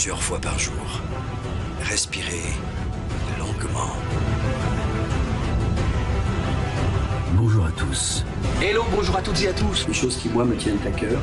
plusieurs fois par jour. Respirez longuement. Bonjour à tous. Hello, bonjour à toutes et à tous. Les choses qui, moi, me tiennent à cœur.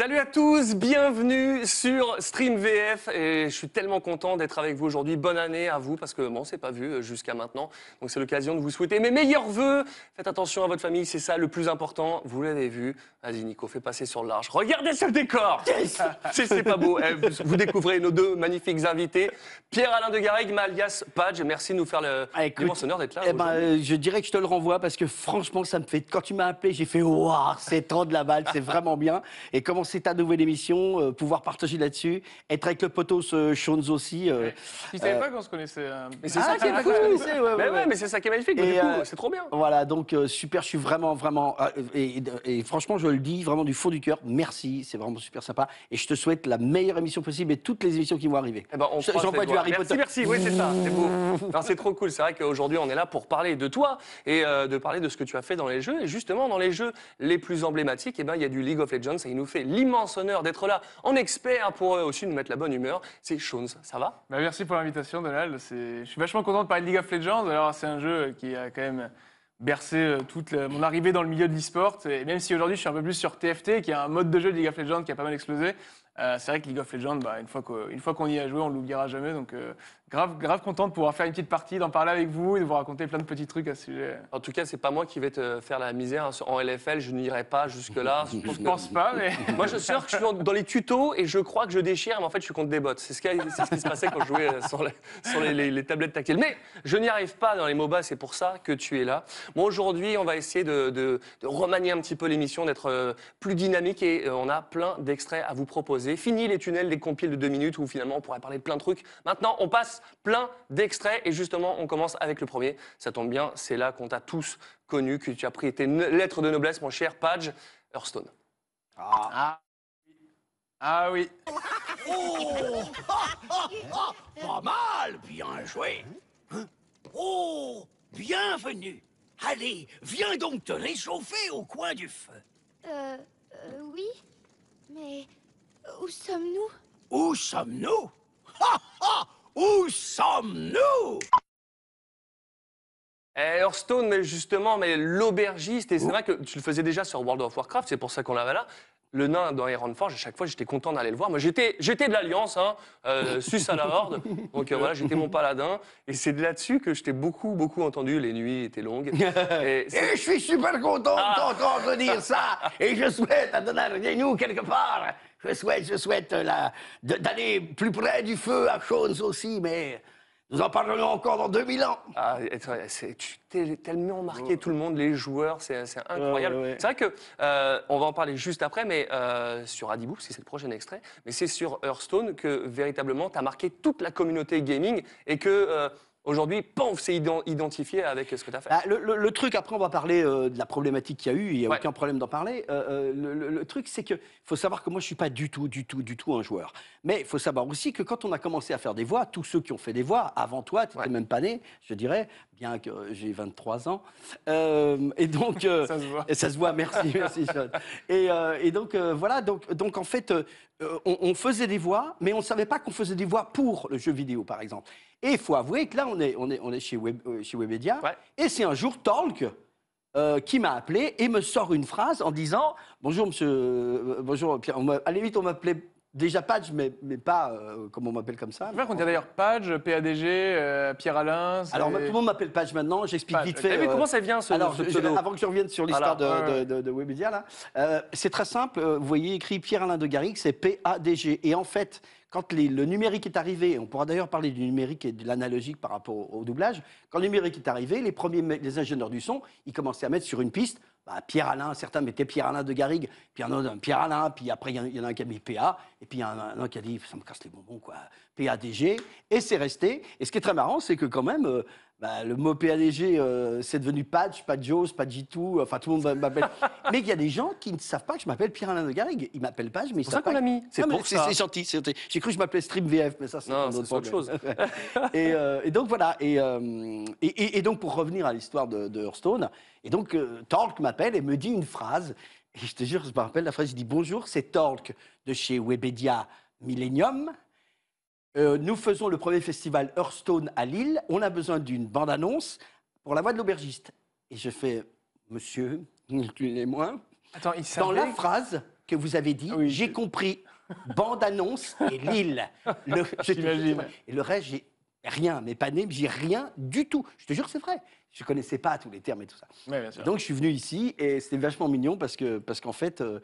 Salut à tous, bienvenue sur Stream VF et je suis tellement content d'être avec vous aujourd'hui. Bonne année à vous parce que bon, c'est pas vu euh, jusqu'à maintenant. Donc c'est l'occasion de vous souhaiter mes meilleurs vœux. Faites attention à votre famille, c'est ça le plus important. Vous l'avez vu. Vas-y Nico, fais passer sur le large. Regardez ce décor. C'est c'est pas beau. Eh, vous- Vous découvrez nos deux magnifiques invités. Pierre-Alain de Garrigue, alias Padge. Merci de nous faire le Ah, honneur d'être là. Eh ben, euh, je dirais que je te le renvoie parce que franchement, ça me fait. Quand tu m'as appelé, j'ai fait Waouh, c'est trop de la balle, c'est vraiment bien. Et commencer ta nouvelle émission, euh, pouvoir partager là-dessus, être avec le potos euh, Shones aussi. euh, Tu savais Euh, pas qu'on se connaissait euh, Mais c'est ah, ça qui est c'est cool. cool, c'est- ouais, ouais, Mais ouais, ouais. mais c'est ça qui est magnifique. Et, euh, c'est trop bien. Voilà, donc euh, super, je suis vraiment, vraiment. euh, et, et franchement, je le dis vraiment du fond du cœur, merci, c'est vraiment super sympa. Et je te souhaite la meilleure émission possible et toutes les émissions qui vont arriver. Eh ben, on Je- croise J'envoie les du. Harry merci, Potter. Merci, oui, c'est ça, c'est beau. Non, C'est trop cool. C'est vrai qu'aujourd'hui, on est là pour parler de toi et euh, de parler de ce que tu as fait dans les jeux. Et justement, dans les jeux les plus emblématiques, eh ben, il y a du League of Legends et il nous fait l'immense honneur d'être là en expert pour euh, aussi nous mettre la bonne humeur. C'est Shones, ça va? Bah, merci pour l'invitation, Donald. Je suis vachement content de parler de League of Legends. Alors, c'est un jeu qui a quand même bercé euh, toute mon arrivée dans le milieu de l'e-sport. Et même si aujourd'hui, je suis un peu plus sur TFT, qui est un mode de jeu de League of Legends qui a pas mal explosé, euh, c'est vrai que League of Legends, bah, une fois qu'o- une fois qu'on y a joué, on l'oubliera jamais. Donc, euh, grave, grave content de pouvoir faire une petite partie, d'en parler avec vous et de vous raconter plein de petits trucs à ce sujet. En tout cas, c'est pas moi qui vais te faire la misère hein. en LFL. Je n'irai pas jusque-là. Je pense pas, mais. Moi, je sors, je suis dans- les tutos et je crois que je déchire, mais en fait, je suis contre des bots. C'est ce, qui ce se passait quand je jouais euh, sur les, sur les- les- les tablettes tactiles. Mais je n'y arrive pas dans les MOBA, c'est pour ça que tu es là. Bon, aujourd'hui, on va essayer de, de- de remanier un petit peu l'émission, d'être euh, plus dynamique et euh, on a plein d'extraits à vous proposer. Fini les tunnels, les compiles de deux minutes où finalement on pourrait parler de plein de trucs. Maintenant, on passe plein d'extraits et justement, on commence avec le premier. Ça tombe bien, c'est là qu'on t'a tous connu, que tu as pris tes lettres de noblesse, mon cher Page Hearthstone. Ah, ah oui. Pas mal, bien joué. Hein Oh, bienvenue. Allez, viens donc te réchauffer au coin du feu. Euh, euh, oui Mais où sommes-nous? Où sommes-nous? Ha ha Où sommes-nous? Eh, Hearthstone, mais justement, mais l'aubergiste, et c'est vrai que tu le faisais déjà sur World of Warcraft, c'est pour ça qu'on l'avait là. Le nain dans Ironforge, à chaque fois, j'étais content d'aller le voir. Moi, j'étais, j'étais de l'Alliance, hein, euh, sus à la Horde. Donc euh, voilà, j'étais mon paladin. Et c'est de là-dessus que je t'ai beaucoup, beaucoup entendu. Les nuits étaient longues. Et je suis super content Ah. de t'entendre dire ça. Et je souhaite à Donald nous quelque part. Je souhaite, je souhaite euh, la- de- d'aller plus près du feu à Shones aussi, mais nous en parlerons encore dans 2000 ans. Ah, tu t'es tellement marqué tout le monde, les joueurs, c'est c'est incroyable. Ouais, ouais, ouais. C'est vrai que euh, on va en parler juste après, mais euh, sur Adibou, si c'est le prochain extrait, mais c'est sur Hearthstone que véritablement tu as marqué toute la communauté gaming et que euh, aujourd'hui, paf, c'est ident- identifié avec ce que tu as fait. Ah, le, le- le truc, après, on va parler euh, de la problématique qu'il y a eu, il n'y a Ouais. aucun problème d'en parler. Euh, euh, le, truc, c'est qu'il faut savoir que moi, je ne suis pas du tout, du tout, du tout un joueur. Mais il faut savoir aussi que quand on a commencé à faire des voix, tous ceux qui ont fait des voix avant toi, tu n'étais Ouais. même pas né, je dirais, bien que j'ai 23 ans. Euh, et donc. Ça se voit. ça se voit, merci, merci, Sean. Et, et donc, voilà, donc, donc en fait, on, on faisait des voix, mais on ne savait pas qu'on faisait des voix pour le jeu vidéo, par exemple. Et il faut avouer que là, on est, on est, on est chez, Web, euh, chez Webedia, Ouais. et c'est un jour Talk euh, qui m'a appelé et me sort une phrase en disant Bonjour, monsieur, euh, bonjour, Pierre. À la limite, on m'appelait déjà Patch, mais, mais pas euh, comme on m'appelle comme ça. Je vois qu'on était d'ailleurs Page, PADG, euh, Pierre Alain. Alors, tout le monde m'appelle Patch maintenant, j'explique vite fait. Vu euh, comment ça vient ce, alors, ce je- pseudo avant que je revienne sur l'histoire Voilà, de, de, de- de Webedia, là, c'est très simple. Vous voyez écrit Pierre-Alain de Garrigue, c'est P-A-D-G. Et en fait, quand le numérique est arrivé, on pourra d'ailleurs parler du numérique et de l'analogique par rapport au, doublage, quand le numérique est arrivé, les premiers les ingénieurs du son, ils commençaient à mettre sur une piste bah, Pierre-Alain, certains mettaient Pierre-Alain de Garrigue, puis un autre, Pierre-Alain, puis après il y, en a un qui a mis PA, et puis il y en a un, un qui a dit ça me casse les bonbons, quoi, PADG, et c'est resté. Et ce qui est très marrant, c'est que quand même, euh, bah, le mot PADG, euh, c'est devenu Patch, pas pas G2, enfin tout le monde m'appelle. mais il y a des gens qui ne savent pas que je m'appelle Pierre-Alain de Garrigue. Ils m'appellent Page, mais ils savent ça qu'on pas. l'a mis. C'est mais pour c'est ça. c'est gentil, c'est gentil. J'ai cru que je m'appelais Stream VF, mais ça c'est autre c'est autre et, euh, et donc voilà. Et, euh, et, donc pour revenir à l'histoire de, de Hearthstone, et donc Torque m'appelle et me dit une phrase. Et je te jure, je me rappelle la phrase. Il dit bonjour, c'est Torque de chez Webedia Millennium. Euh, nous faisons le premier festival Hearthstone à Lille. On a besoin d'une bande-annonce pour la voix de l'aubergiste. Et je fais, monsieur, incluez-moi. Attends, il Dans la phrase que vous avez dit, Oui. j'ai compris bande-annonce et Lille. Le, je te-. Et le reste, j'ai rien, mais pas né, j'ai rien du tout. Je te jure, c'est vrai. Je connaissais pas tous les termes et tout ça. Ouais, bien sûr. Donc je suis venu ici et c'était vachement mignon parce que parce qu'en fait, euh,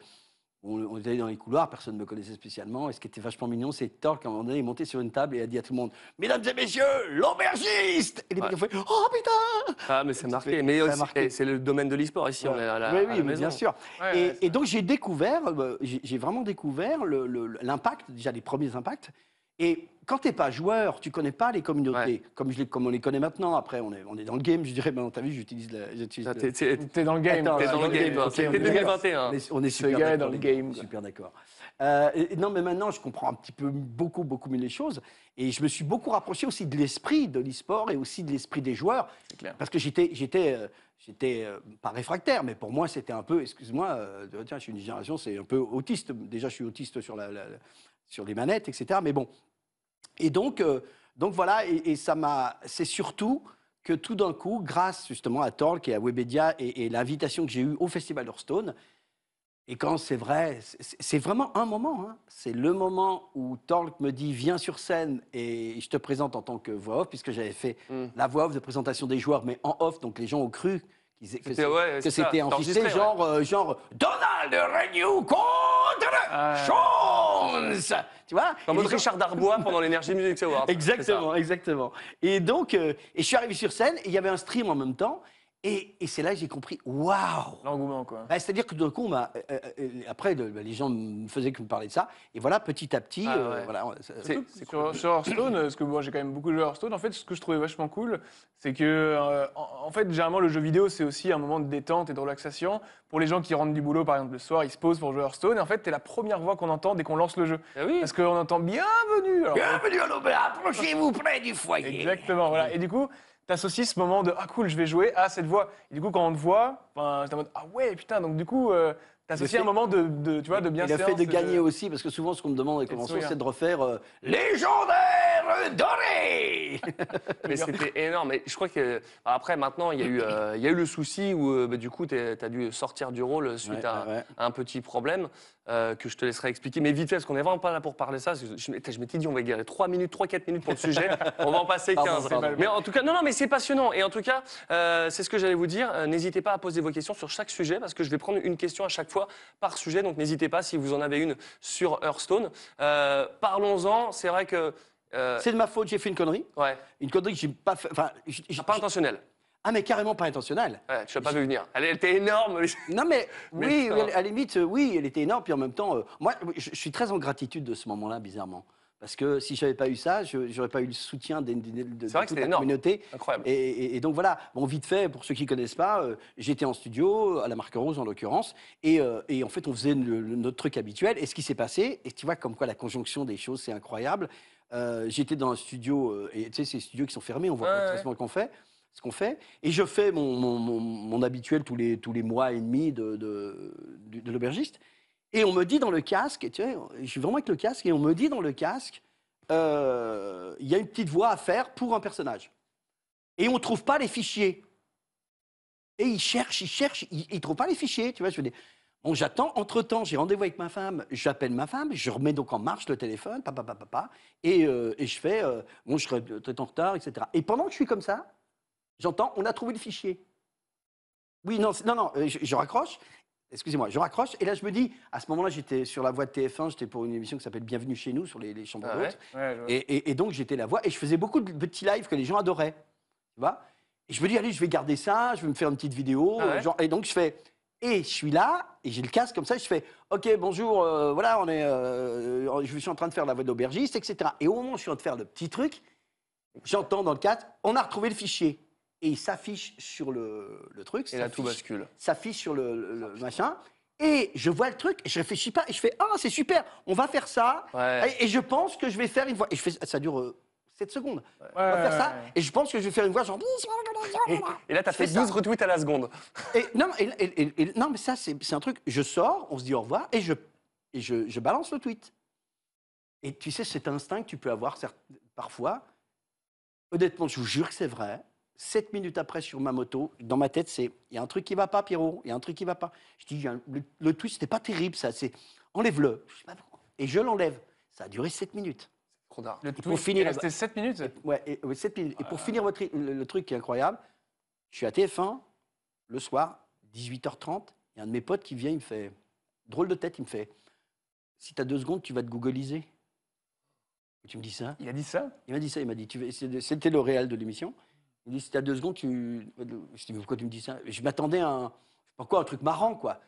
on, on était dans les couloirs, personne ne me connaissait spécialement. Et ce qui était vachement mignon, c'est Torque, à un moment donné, est monté sur une table et a dit à tout le monde Mesdames et messieurs, l'aubergiste Et les mecs ont fait Oh putain Ah, mais c'est marqué. Mais eh, c'est le domaine de l'e-sport ici. On est à la, Oui, à oui, la mais maison. bien sûr. Ouais, et, ouais, et donc j'ai découvert, euh, j'ai vraiment découvert l'impact, déjà les premiers impacts. Et quand tu n'es pas joueur, tu connais pas les communautés, Ouais. comme, je les, comme on les connaît maintenant. Après, on est, on est dans le game, je dirais, maintenant, tu as vu, j'utilise la- j'utilise Ah, le- t'es- t'es- T'es dans le game. Attends, T'es dans le game, toi. ok, C'était on est 2021. On est, on est Ce super d'accord, dans le game. Super d'accord. Euh, non, mais maintenant, je comprends un petit peu beaucoup, beaucoup mieux les choses. Et je me suis beaucoup rapproché aussi de l'esprit de l'e-sport et aussi de l'esprit des joueurs. Clair. Parce que j'étais, j'étais, euh, j'étais euh, pas réfractaire, mais pour moi, c'était un peu, excuse-moi, euh, tiens, je suis une génération, c'est un peu autiste. Déjà, je suis autiste sur, la, la- sur les manettes, etc. Mais bon. Et donc, euh, donc voilà, et, et ça m'a. C'est surtout que tout d'un coup, grâce justement à Torque et à Webedia et, et l'invitation que j'ai eue au Festival Hearthstone, et quand c'est vrai, c'est vraiment un moment. hein. C'est le moment où Torque me dit viens sur scène et je te présente en tant que voix off, puisque j'avais fait Mm. la voix off de présentation des joueurs, mais en off, donc les gens ont cru que C'était- ouais, que c'était enregistré, genre, euh, genre Donald Renew contre Ah. Jones Tu vois? En mode Richard Darbois pendant l'Energy Music Award. Exactement, exactement. Et donc, euh, et je suis arrivé sur scène, et il y avait un stream en même temps, et, et c'est là que j'ai compris, waouh L'engouement, quoi. Bah, C'est-à-dire que d'un coup, on m'a- euh, euh, après, le- bah, les gens me faisaient que me parler de ça, et voilà, petit à petit, Ah euh, ouais. voilà. ça- C'est- sur, sur Hearthstone, parce que moi j'ai quand même beaucoup joué à Hearthstone, en fait, ce que je trouvais vachement cool, c'est que, euh, en, en fait, généralement, le jeu vidéo, c'est aussi un moment de détente et de relaxation. Pour les gens qui rentrent du boulot, par exemple, le soir, ils se posent pour jouer à Hearthstone, et en fait, t'es la première voix qu'on entend dès qu'on lance le jeu. Ah oui. Parce qu'on entend bienvenue. Alors, Bienvenue à l'auberge, approchez-vous près du foyer. Exactement, voilà. Et du coup, t'associes ce moment de ah cool, je vais jouer à cette voix. Et du coup, quand on te voit, enfin, t'es en mode ah ouais, putain. Donc du coup, euh, Le fait- un moment de, de, tu vois, de bien Et le fait de gagner aussi, parce que souvent, ce qu'on me demande à la de convention, sourire. c'est de refaire euh, Légendaire doré Mais c'était énorme. Et je crois que après, maintenant, il y a eu, euh, il y a eu le souci où euh, bah, du coup, tu as dû sortir du rôle suite Ouais, à, ouais, ouais. à un petit problème euh, que je te laisserai expliquer. Mais vite fait, parce qu'on n'est vraiment pas là pour parler ça. Je, m'étais- je m'étais dit, on va galérer 3 minutes, 3-4 minutes pour le sujet. on va en passer Pardon, 15. pardon. Mais en tout cas, non, non, mais c'est passionnant. Et en tout cas, euh, c'est ce que j'allais vous dire. Euh, n'hésitez pas à poser vos questions sur chaque sujet parce que je vais prendre une question à chaque fois par sujet. Donc n'hésitez pas si vous en avez une sur Hearthstone. Euh, Parlons-en. C'est vrai que. euh, C'est de ma faute, j'ai fait une connerie. ouais, Une connerie que j'ai pas fait. Enfin, pas intentionnel. ah, mais carrément pas intentionnel. Ouais, tu l'as pas vu venir. Elle, elle était énorme. Non, mais, Mais oui, à la limite, euh, oui, elle était énorme. Puis en même temps, euh, moi, je, je suis très en gratitude de ce moment-là, bizarrement. Parce que si j'avais pas eu ça, je n'aurais pas eu le soutien de, de C'est vrai que toute la énorme. communauté. Incroyable. Et, et- et donc voilà, bon, vite fait, pour ceux qui ne connaissent pas, euh, j'étais en studio, à la Marque Rose en l'occurrence, et, euh, et en fait, on faisait le- le- notre truc habituel. Et ce qui s'est passé, et tu vois comme quoi la conjonction des choses, c'est incroyable, euh, j'étais dans un studio, et tu sais, ces studios qui sont fermés, on voit Ouais, pas ouais. ce qu'on fait. Ce qu'on fait, et je fais mon, mon- mon- mon habituel tous les, tous les mois et demi de, de, de- de l'aubergiste. Et on me dit dans le casque, tu sais, je suis vraiment avec le casque, et on me dit dans le casque, euh, il y a une petite voix à faire pour un personnage. Et on ne trouve pas les fichiers. Et il cherche, il cherche, il ne trouve pas les fichiers. Tu vois, je dis, bon, j'attends. Entre-temps, j'ai rendez-vous avec ma femme, j'appelle ma femme, je remets donc en marche le téléphone, papa, papa, papa, et, euh, et je fais, euh, bon, je serai peut-être en retard, etc. Et pendant que je suis comme ça, j'entends, on a trouvé le fichier. Oui, non, non, non, euh, je raccroche. Excusez-moi, je raccroche. Et là, je me dis, à ce moment-là, j'étais sur la voie de TF1, j'étais pour une émission qui s'appelle Bienvenue chez nous, sur les, les chambres Ah ouais d'hôtes. Ouais. Et, et- et donc, j'étais la voix et je faisais beaucoup de petits lives que les gens adoraient. Tu vois Et je me dis, allez, je vais garder ça, je vais me faire une petite vidéo. Ah ouais genre, et donc, je fais. Et je suis là, et j'ai le casque comme ça, je fais Ok, bonjour, euh, voilà, on est, euh, je suis en train de faire la voix d'aubergiste, etc. Et au moment où je suis en train de faire le petit truc, j'entends dans le casque On a retrouvé le fichier. Et il s'affiche sur le, le truc. Et là, tout bascule. s'affiche sur le, le- le machin. Et je vois le truc, et je réfléchis pas, et je fais Ah, c'est super, on va faire ça. Ouais. Et, et je pense que je vais faire une voix. Et je fais, ça dure 7 secondes. on va faire ça. Et je pense que je vais faire une voix genre. Et, et là, tu as fait fais ça. 12 retweets à la seconde. Et, non, et, et- et- et- non, mais ça, c'est c'est un truc. Je sors, on se dit au revoir, et je, et je, je balance le tweet. Et tu sais, cet instinct que tu peux avoir certes- parfois, honnêtement, je vous jure que c'est vrai. Sept minutes après, sur ma moto, dans ma tête, c'est il y a un truc qui va pas, Pierrot, il y a un truc qui va pas. Je dis, un- le, le tweet, c'était pas terrible, ça. C'est enlève-le. Pourquoi? Et je l'enlève. Ça a duré sept minutes. Trop tard. Le pour tweet, finir, il restait 7 minutes? Ouais, et, ouais, sept minutes. Et pour finir votre, le, le truc qui est incroyable, je suis à TF1 le soir, 18h30. Il y a un de mes potes qui vient, il me fait drôle de tête, il me fait si tu as deux secondes, tu vas te googliser. Et tu me dis ça? Il a dit ça? Il m'a dit ça, il m'a dit c'était le réel de l'émission. Il me dit si tu as deux secondes, tu. Je dis mais pourquoi tu me dis ça? Je m'attendais à un, je sais pas quoi, un truc marrant quoi.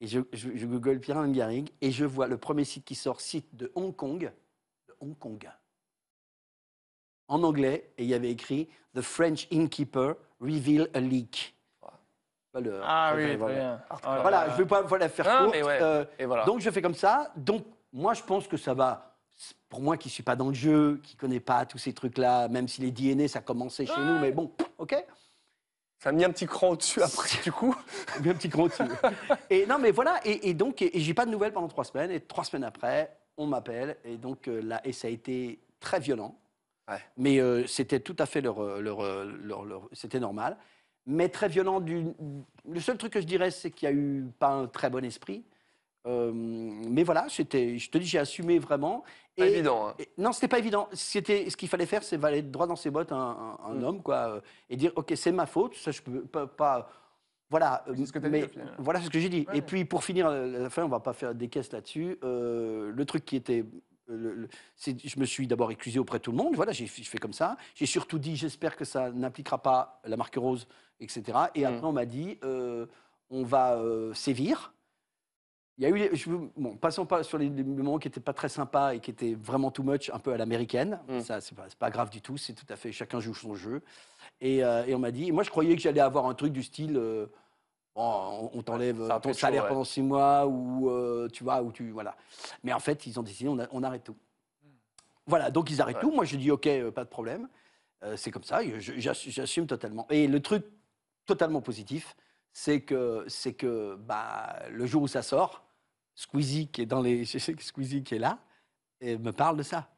Et je, je, je google Pierre Garrigue et je vois le premier site qui sort, site de Hong Kong, de Hong Kong, en anglais, et il y avait écrit The French innkeeper reveal a leak. Le- Ah le- oui, très voilà. bien. Oh là Voilà, là. je ne vais pas voilà, faire ouais. euh, Et voilà. donc je fais comme ça. Donc moi je pense que ça va. Pour moi qui ne suis pas dans le jeu, qui ne connais pas tous ces trucs-là, même si les DNA ça commençait chez nous, mais bon, ok. Ça a mis un petit cran au-dessus après, du coup. Bien petit gros dessus. et non mais voilà, et, et donc et, et j'ai pas de nouvelles pendant trois semaines. Et trois semaines après, on m'appelle et donc là et ça a été très violent. Ouais. Mais euh, c'était tout à fait leur, euh, leur, euh, leur- leur- c'était normal. Mais très violent. Du, le seul truc que je dirais, c'est qu'il y a eu pas un très bon esprit. Euh, mais voilà, c'était, je te dis, j'ai assumé vraiment. Pas Et- évident. hein. et- non, c'était pas évident. C'était ce qu'il fallait faire, c'est aller droit dans ses bottes un, un- un Mm. homme, quoi, euh, et dire ok, c'est ma faute. Ça, je peux pas. pas- voilà. euh, C'est ce que dit, mais final. voilà ce que j'ai dit. Ouais. Et puis pour finir la fin, on va pas faire des caisses là-dessus. euh, le truc qui était le- le- je me suis d'abord excusé auprès de tout le monde. Voilà, j'ai je fais comme ça. J'ai surtout dit, j'espère que ça n'impliquera pas la marque rose, etc. Et Mm. après, on m'a dit, euh, on va euh, sévir. Il y a eu, je, bon, passons pas sur les, les moments qui n'étaient pas très sympas et qui étaient vraiment too much, un peu à l'américaine. Mm. Ça, c'est pas, grave du tout. C'est tout à fait, chacun joue son jeu. Et, euh, et on m'a dit, moi, je croyais que j'allais avoir un truc du style. euh, Bon, on on t'enlève euh, ton chaud, salaire ouais. pendant six mois ou euh, tu vois ou tu voilà. Mais en fait, ils ont décidé on, a- on arrête tout. Voilà, donc ils arrêtent Ouais. tout. Moi, je dis ok, pas de problème. C'est comme ça. J'assume totalement. Et le truc totalement positif, c'est que c'est que bah, le jour où ça sort, Squeezie qui est dans les, je sais que Squeezie qui est là, et me parle de ça.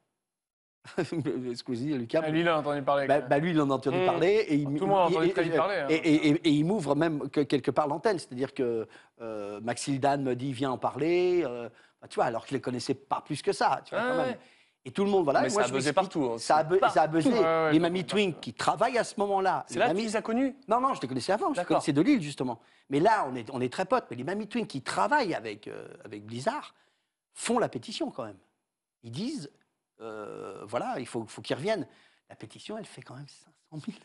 Squeezie, Lucas. Ah, lui, il a entendu parler. Bah, bah, lui, il en a entendu Mm. parler. Et il, Tout le monde a entendu et- parler, hein. Et, et- et- il m'ouvre même que- quelque part l'antenne. C'est-à-dire que euh, Maxildan me dit viens en parler. euh, bah, tu vois, alors que je ne les connaissais pas plus que ça. Tu vois, Ah quand même. Et tout le monde, voilà. Mais moi, ça a buzzé partout, hein. Ça a, bu- ça a buzzé. Ouais, ouais, les mamies Twink qui travaillent à ce moment-là. C'est les là que tu mamies- les as connus non, non, je les connaissais avant, je les connaissais de Lille, justement. Mais là, on est, on est très potes. Mais les Mamie Twin qui travaillent avec, euh, avec Blizzard font la pétition quand même. Ils disent, euh, voilà, il faut, faut qu'ils reviennent. La pétition, elle fait quand même 500 000.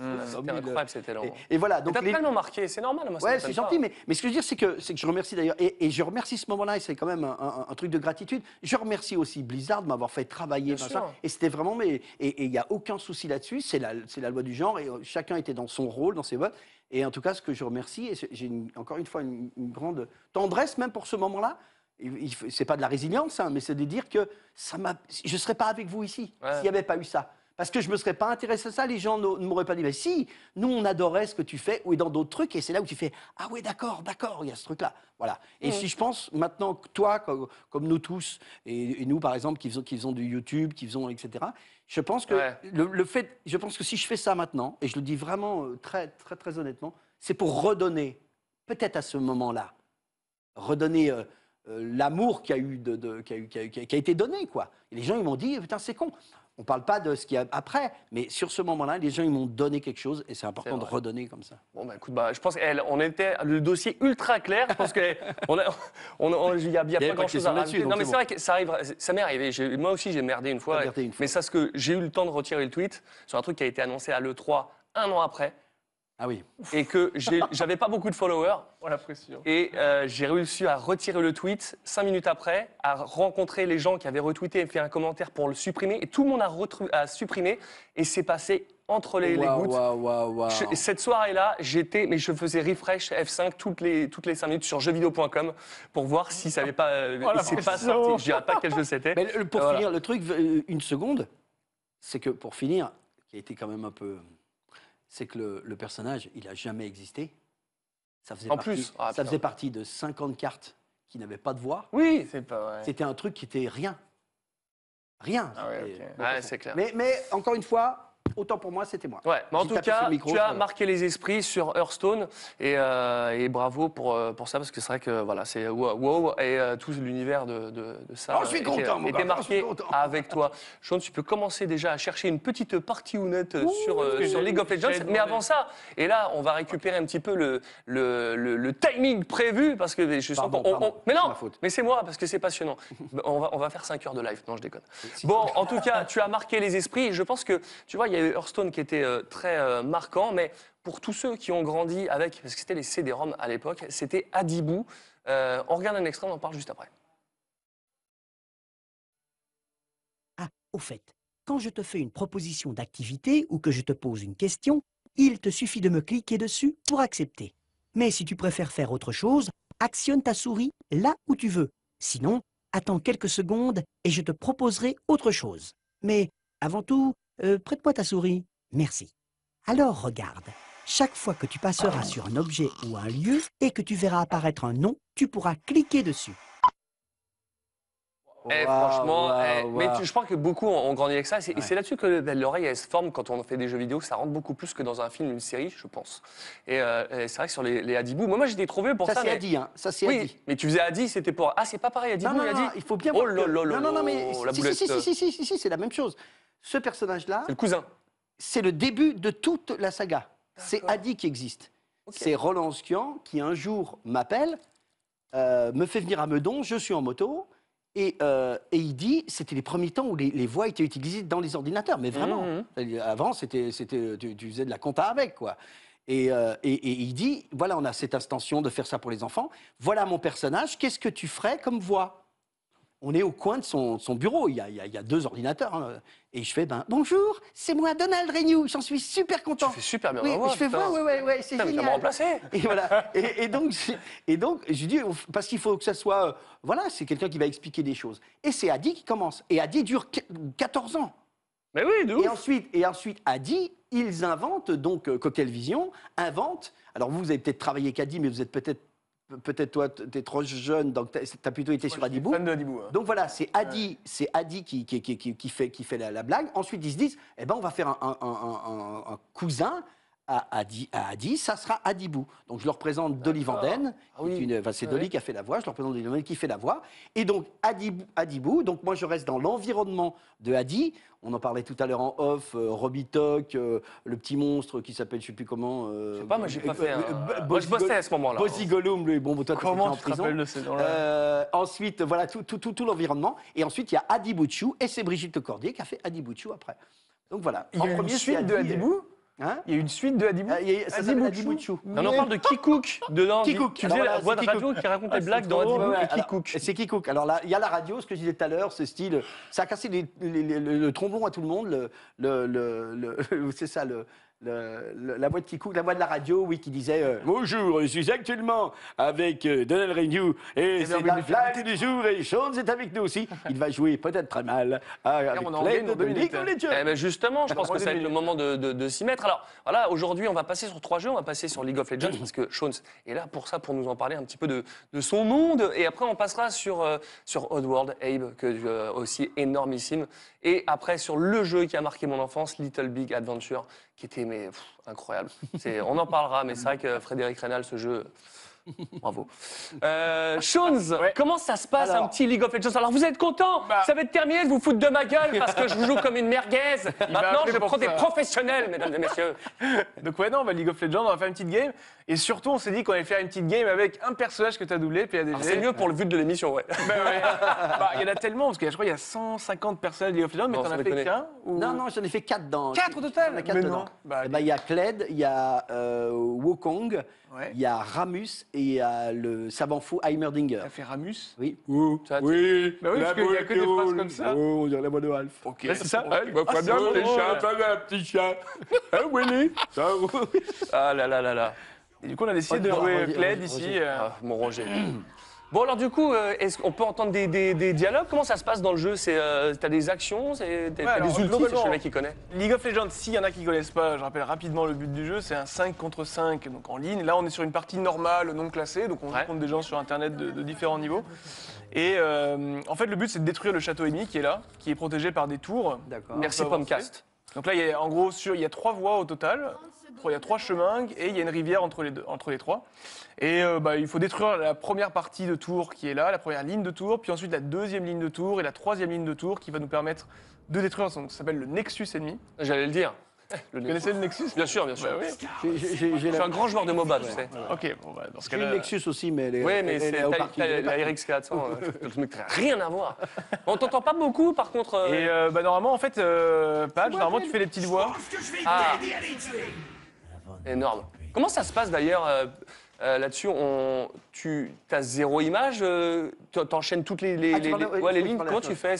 Mmh. C'était incroyable, c'était long. Et, et voilà, donc t'as les- tellement marqué, c'est normal. Moi, ça Ouais, c'est gentil, mais, mais ce que je veux dire, c'est que, c'est que je remercie d'ailleurs, et, et je remercie ce moment-là, et c'est quand même un, un- un truc de gratitude. Je remercie aussi Blizzard de m'avoir fait travailler, sûr. et c'était vraiment, mais, et il n'y a aucun souci là-dessus, c'est la, c'est la loi du genre, et euh, chacun était dans son rôle, dans ses votes. Et en tout cas, ce que je remercie, et j'ai encore une fois une, une grande tendresse même pour ce moment-là, c'est pas de la résilience, hein, mais c'est de dire que ça m'a, je ne serais pas avec vous ici Ouais. s'il n'y avait pas eu ça. Parce que je ne me serais pas intéressé à ça, les gens ne ne m'auraient pas dit, mais si, nous on adorait ce que tu fais, ou dans d'autres trucs, et c'est là où tu fais, ah oui, d'accord, d'accord, il y a ce truc-là. Voilà. Et si je pense maintenant que toi, comme, comme nous tous, et, et nous par exemple, qui faisons, qui faisons du YouTube, qui faisons, etc., je pense que Ouais. le, le fait, je pense que si je fais ça maintenant, et je le dis vraiment euh, très, très, très honnêtement, c'est pour redonner, peut-être à ce moment-là, redonner euh, euh, l'amour qui a, eu de, de- qui, a eu- qui a eu- qui a- qui a été donné. Quoi. Et les gens, ils m'ont dit, putain, c'est con. On ne parle pas de ce qu'il y a après, mais sur ce moment-là, les gens, ils m'ont donné quelque chose, et c'est important de redonner comme ça. Bon, bah écoute, bah, je pense qu'on était le dossier ultra clair. Je pense qu'il on a, on, y a, il y a avait pas grand-chose à rajouter. Non, mais c'est vrai que ça arrive, ça m'est arrivé. Moi aussi, j'ai merdé une fois. Merdé une fois. Mais ça, ce que j'ai eu le temps de retirer le tweet sur un truc qui a été annoncé à l'E3 un an après Ah oui. et que j'avais pas beaucoup de followers. Oh, la pression. Et euh, j'ai réussi à retirer le tweet cinq minutes après, à rencontrer les gens qui avaient retweeté et fait un commentaire pour le supprimer. Et tout le monde a, a supprimé. Et c'est passé entre les, les Waouh, gouttes. waouh, waouh, waouh. Je- cette soirée-là, j'étais, mais je faisais refresh F5 toutes les, toutes les 5 minutes sur jeuxvideo.com pour voir si ça n'avait pas, Oh, il pas sorti. Je dirais pas quel jeu c'était. Pour Voilà. finir, le truc, euh, une seconde, c'est que pour finir, qui a été quand même un peu. C'est que le, le personnage, il a jamais existé. Ça faisait En partie, plus, ah, ça faisait partie de 50 cartes qui n'avaient pas de voix. Oui, C'est pas vrai. C'était un truc qui était rien. Rien. Ah ouais, C'était- ok. ouais, c'est clair. mais, mais encore une fois, autant pour moi, c'était moi. Ouais, mais en tout cas, micro, tu as marqué les esprits sur Hearthstone et, euh, et bravo pour, euh, pour ça parce que c'est vrai que voilà, c'est wow, et euh, tout l'univers de, de, de ça Oh, je suis content, mon gars, je suis marqué content. avec toi. Sean, tu peux commencer déjà à chercher une petite partie euh, sur, euh, sur League of Legends. Mais avant ça, et là, on va récupérer un petit peu le, le, le- le timing prévu parce que je sens Pardon, on- on- Mais non, mais c'est moi parce que c'est passionnant. on, va, on va faire 5 heures de live. Non, je déconne. Bon, en tout cas, tu as marqué les esprits. Et je pense que, tu vois, il y a eu Hearthstone qui était euh, très euh, marquant, mais pour tous ceux qui ont grandi avec, parce que c'était les CD-ROM à l'époque, c'était Adibou. Euh, on regarde un extrait, on en parle juste après. Ah, au fait, quand je te fais une proposition d'activité ou que je te pose une question, il te suffit de me cliquer dessus pour accepter. Mais si tu préfères faire autre chose, actionne ta souris là où tu veux. Sinon, attends quelques secondes et je te proposerai autre chose. Mais avant tout, euh, prête-moi ta souris. Merci. Alors regarde. Chaque fois que tu passeras sur un objet ou un lieu et que tu verras apparaître un nom, tu pourras cliquer dessus. Eh, Waouh, franchement, waouh, eh, mais waouh. tu- je crois que beaucoup ont grandi avec ça. Et c'est et Ouais. c'est là-dessus que ben, l'oreille, elle se forme quand on fait des jeux vidéo. Ça rentre beaucoup plus que dans un film, une série, je pense. Et, euh, et c'est vrai que sur les, les Adibou, moi, moi j'ai été trouvé pour ça. Ça, c'est mais... Adi, hein. Ça, c'est Oui, Adi. mais tu faisais Adi, c'était pour. Ah, c'est pas pareil, Adibou Non, non, et Adi non, il faut bien Oh voir là que- là là Non, non, non, mais la si, si, si, si, si, si, si, si, c'est la même chose. Ce personnage-là, C'est le cousin. c'est le début de toute la saga. C'est. Adi qui existe. C'est Roland Skian qui un jour m'appelle, euh, me fait venir à Meudon, je suis en moto, et, euh, et il dit, c'était les premiers temps où les, les voix étaient utilisées dans les ordinateurs, mais vraiment. Mhm. C'est-à-dire, Avant, c'était, c'était, tu, tu faisais de la compta avec, quoi. Et, euh, et- et il dit, voilà, on a cette intention de faire ça pour les enfants, voilà mon personnage, qu'est-ce que tu ferais comme voix? On est au coin de son, son bureau, il y, a, il y a- il y a deux ordinateurs. hein. Et je fais, ben, bonjour, c'est moi, Donald Renew, j'en suis super Tu content. fais super bien. Oui, je fais voir, ouais, ouais, ouais, c'est tu vas me génial. remplacer. Et voilà. Et, et donc, et donc, je dis, parce qu'il faut que ça soit, euh, voilà, c'est quelqu'un qui va expliquer des choses. Et c'est Adi qui commence. Et Adi dure qu- 14 ans. Mais oui, de ouf. Et ensuite, et ensuite, Adi, ils inventent, donc euh, Cocktail Vision, invente. Alors vous, vous avez peut-être travaillé avec Adi, mais vous êtes peut-être, peut-être toi, tu es trop jeune, donc tu as plutôt été sur Moi, Adibou. fan de Adibou. hein. Donc voilà, c'est Adi, c'est Adi qui, qui, qui, qui- qui fait, qui fait la, la blague. Ensuite, ils se disent, eh ben, on va faire un, un- un- un- un cousin à Adi, à Adi, ça sera Adibou. Donc je leur présente Dolly Vanden, Ah oui. enfin, c'est. Dolly qui a fait la voix, je leur présente Dolly Vanden qui fait la voix. Et donc Adibou, Adibou, donc moi je reste dans l'environnement de Adi. On en parlait tout à l'heure en off, euh, Robitok, euh, le petit monstre qui s'appelle, je sais plus comment. euh, Je sais pas, moi j'ai pas euh, fait. un- euh, Moi, je bossais à ce moment-là. Bozzy Gollum, lui, bon, toi, Comment en tu te prison. Euh, ensuite, voilà tout, tout, tout, tout l'environnement. Et ensuite, il y a Adi Bouchou et c'est Brigitte Cordier qui a fait Adi Bouchou après. Donc voilà. Il y a eu une c'est suite de Adi, Adibou Hein Il y a une suite de Adibou Ah, il y a- Ça Adi s'appelle Bouchou. Adi Bouchou. Non, on parle de Kikook dedans. Kikook. Tu Alors faisais la voix de radio qui raconte des Ah, blagues dans Adibou. Ouais, et Kikook. C'est Kikook. Alors là, il y a la radio, ce que je disais tout à l'heure, ce style, ça a cassé les- les- les- le, le trombon à tout le monde. Le, le, le- le- c'est ça, le, le- le- la voix de Kikook, la voix de la radio, oui, qui disait euh, Bonjour, je suis actuellement avec euh, Donald Renew et c'est la blague du jour et Sean est avec nous aussi. Il va jouer peut-être très mal à, avec on en gagne l'aide dans deux de minutes. League of Legends. Eh ben justement, je pense que Ouais, ça va être deux le moment de, de- de s'y mettre. Alors voilà, aujourd'hui, on va passer sur trois jeux. On va passer sur League of Legends parce que Sean est là pour ça, pour nous en parler un petit peu de, de son monde. Et après, on passera sur, euh, sur Oddworld, Abe, que euh, aussi énormissime. Et après, sur le jeu qui a marqué mon enfance, Little Big Adventure, qui était mais, incroyable. On en parlera, mais c'est vrai que Frédéric Reynal, ce jeu. Bravo. Euh, Shones, Ouais. comment ça se passe Alors- un petit League of Legends Alors vous êtes content Bah. Ça va être terminé de vous foutre de ma gueule parce que je joue comme une merguez. Maintenant, je prends des ça. professionnels, mesdames et messieurs. Donc ouais, non, on va League of Legends, on va faire une petite game. Et surtout, on s'est dit qu'on allait faire une petite game avec un personnage que tu as doublé, PADG. C'est mieux pour le but de l'émission, ouais. Bah ouais. Bah, il y en a tellement, parce que je crois qu'il y a 150 personnages de League of Legends, mais t'en as fait qu'un ou... Non, non, j'en ai fait quatre dans. Quatre au total Il y en a quatre Mais dedans. non. Bah, Eh ben, Il y a Kled, il y a euh, Wukong, Ouais. il y a Ramus et il y a le savant fou Heimerdinger. T'as fait Ramus? Oui. Ça, tu- Oui, Bah oui, parce qu'il y a que des phrases comme ça. Oh, on dirait la voix de Alf. Ok. C'est ça. Ouais, il va Ah, pas bien, petit chat. Ça va, petit chat. Hein, Willy? Ça va Ah là là là là. Et du coup, on a décidé de jouer Cled ici. Roger. euh, Ah, mon Roger. Bon alors du coup, euh, est-ce qu'on peut entendre des, des- des dialogues? Comment ça se passe dans le jeu? C'est euh, t'as des actions, t'as- alors, des ultis, c'est le mec qui connaît. League of Legends, s'il y en a qui connaissent pas, je rappelle rapidement le but du jeu, c'est un 5 contre 5 donc en ligne. Là, on est sur une partie normale, non classée, donc on Ouais. rencontre des gens sur Internet de, de différents niveaux. Et euh, en fait, le but, c'est de détruire le château ennemi qui est là, qui est protégé par des tours. D'accord. Merci. Pomcast. Donc là, il y a, en gros, sur, il y a trois voies au total. Il y a trois chemins et il y a une rivière entre les, deux, entre les trois. Et euh, bah, il faut détruire la première partie de tour qui est là, la première ligne de tour, puis ensuite la deuxième ligne de tour et la troisième ligne de tour qui va nous permettre de détruire ce qui s'appelle le Nexus ennemi. J'allais le dire. Le Vous connaissez le Nexus? Bien sûr, bien sûr. Bah oui. Je suis la- un grand joueur de MOBA, tu sais. Ok, bon, bah, dans ce cas-là. Nexus aussi, mais elle est. Oui, mais c'est la parking. RX 400, euh, le truc n'a rien à voir. On t'entend pas beaucoup, par contre. euh, Et euh, bah, normalement, en fait, euh, Patch, normalement, tu fais les petites voix. Ah. Énorme. Comment ça se passe d'ailleurs euh, euh, là-dessus? On, Tu as zéro image euh, tu- T'enchaînes toutes les, les, Ah, les- les- ouais, lignes. Comment tu fais?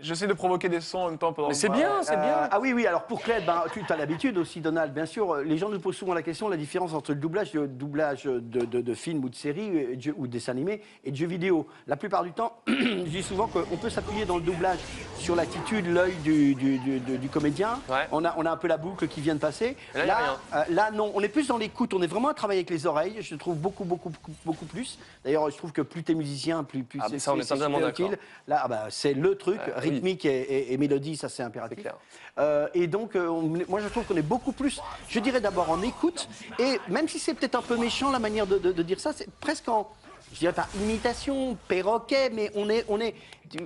J'essaie de provoquer des sons en même temps pendant Mais c'est bien, c'est Euh, bien. ah oui, oui, alors pour Cled, ben, tu as l'habitude aussi, Donald, bien sûr. euh, Les gens nous posent souvent la question, la différence entre le doublage, le doublage de, de, de films ou de séries euh, ou de dessins animés et de jeux vidéo. La plupart du temps, je dis souvent qu'on peut s'appuyer dans le doublage sur l'attitude, l'œil du, du, du- du- du comédien. Ouais. On, a, on a un peu la boucle qui vient de passer. Et là, y a rien. euh, là, non, on est plus dans l'écoute, on est vraiment à travailler avec les oreilles, je trouve beaucoup, beaucoup, beaucoup, beaucoup plus. D'ailleurs, je trouve que plus tu es musicien, plus, plus Ah, c'est ça, on est c'est totalement d'accord. utile. Là, ah bah, c'est le truc, Oui. rythmique et, et- et mélodie, ça c'est impératif. Clair. Euh, et donc, euh, on- moi je trouve qu'on est beaucoup plus, je dirais d'abord en écoute, et même si c'est peut-être un peu méchant la manière de, de- de dire ça, c'est presque en, je dirais pas imitation, perroquet, mais on est, on est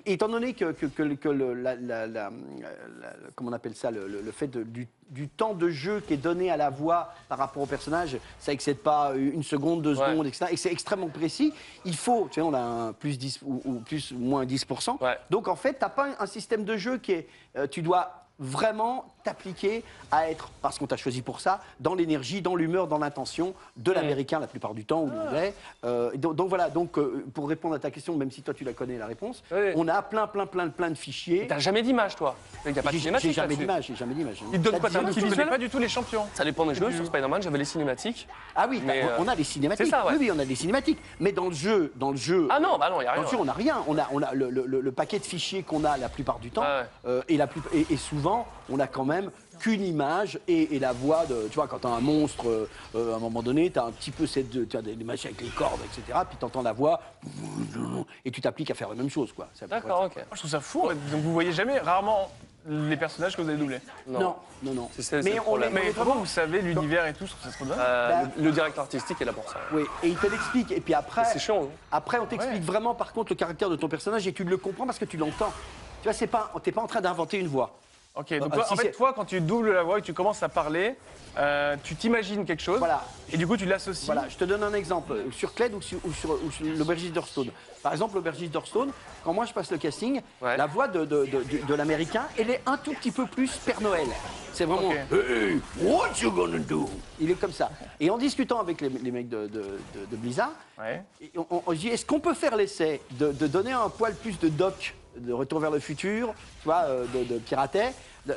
étant donné que, que, que, que le, la, la- la- la- comment on appelle ça, le, le- le fait de- du, du temps de jeu qui est donné à la voix par rapport au personnage, ça excède pas une seconde, deux Ouais. secondes, etc. Et c'est extrêmement précis. Il faut, tu sais, on a un plus 10 ou, ou plus ou moins 10%. Ouais. Donc en fait, tu n'as pas un système de jeu qui est. euh, tu dois vraiment t'appliquer à être, parce qu'on t'a choisi pour ça, dans l'énergie, dans l'humeur, dans l'intention de l'américain la plupart du temps, ou l'anglais. Euh, donc, donc voilà, donc euh, pour répondre à ta question, même si toi tu la connais la réponse, Oui. on a plein, plein, plein, plein de fichiers. T'as jamais d'image, toi? Il n'y a pas de j'ai jamais d'image, j'ai jamais d'image. Il te donne quoi, Tu connais pas du tout les champions. Ça dépend des jeux. Sur Spider-Man, j'avais les cinématiques. Ah oui, Mais, euh, on a des cinématiques. ça, ouais. Oui, oui, on a des cinématiques. Mais dans le jeu, dans le jeu, Ah non, bah non, il n'y a rien. Bien sûr, on n'a rien. On a, on a le, le- le- le paquet de fichiers qu'on a la plupart du temps. Ouais. euh, et, la plus- et, et souvent, on a quand même qu'une image et, et la voix de. Tu vois, quand tu as un monstre, euh, euh, à un moment donné, tu as un petit peu cette, tu as des, des machins avec les cordes, etc. Puis tu entends la voix et tu t'appliques à faire la même chose. quoi. D'accord, ça. ok. Moi, je trouve ça fou. Donc, vous voyez jamais, rarement, les personnages que vous avez doublés. Non, non, non. C'est- Mais on est, Mais vraiment. comment vous savez l'univers et tout bien. Euh, Bah- le, le directeur artistique est là pour ça. Oui, et il te l'explique. Et puis après. C'est chiant. hein. Après, on t'explique Ouais. vraiment, par contre, le caractère de ton personnage et tu le comprends parce que tu l'entends. Tu vois, c'est pas, t'es pas en train d'inventer une voix. Ok, donc toi, si en fait, toi, quand tu doubles la voix et que tu commences à parler, euh, tu t'imagines quelque chose. Voilà. Et du coup, tu l'associes. Voilà, je te donne un exemple. Sur Cled ou sur, ou sur- ou sur l'aubergiste d'Hearthstone. Par exemple, l'aubergiste d'Hearthstone, quand moi je passe le casting, Ouais. la voix de, de, de- de- de l'américain, elle est un tout petit peu plus Père Noël. C'est vraiment. Ok. Hey, what you gonna do? Il est comme ça. Et en discutant avec les, les mecs de, de- de- de Blizzard, Ouais. et on, on- on dit est-ce qu'on peut faire l'essai de, de donner un poil plus de doc, de Retour vers le futur, tu vois, euh, de, de Piratet, euh,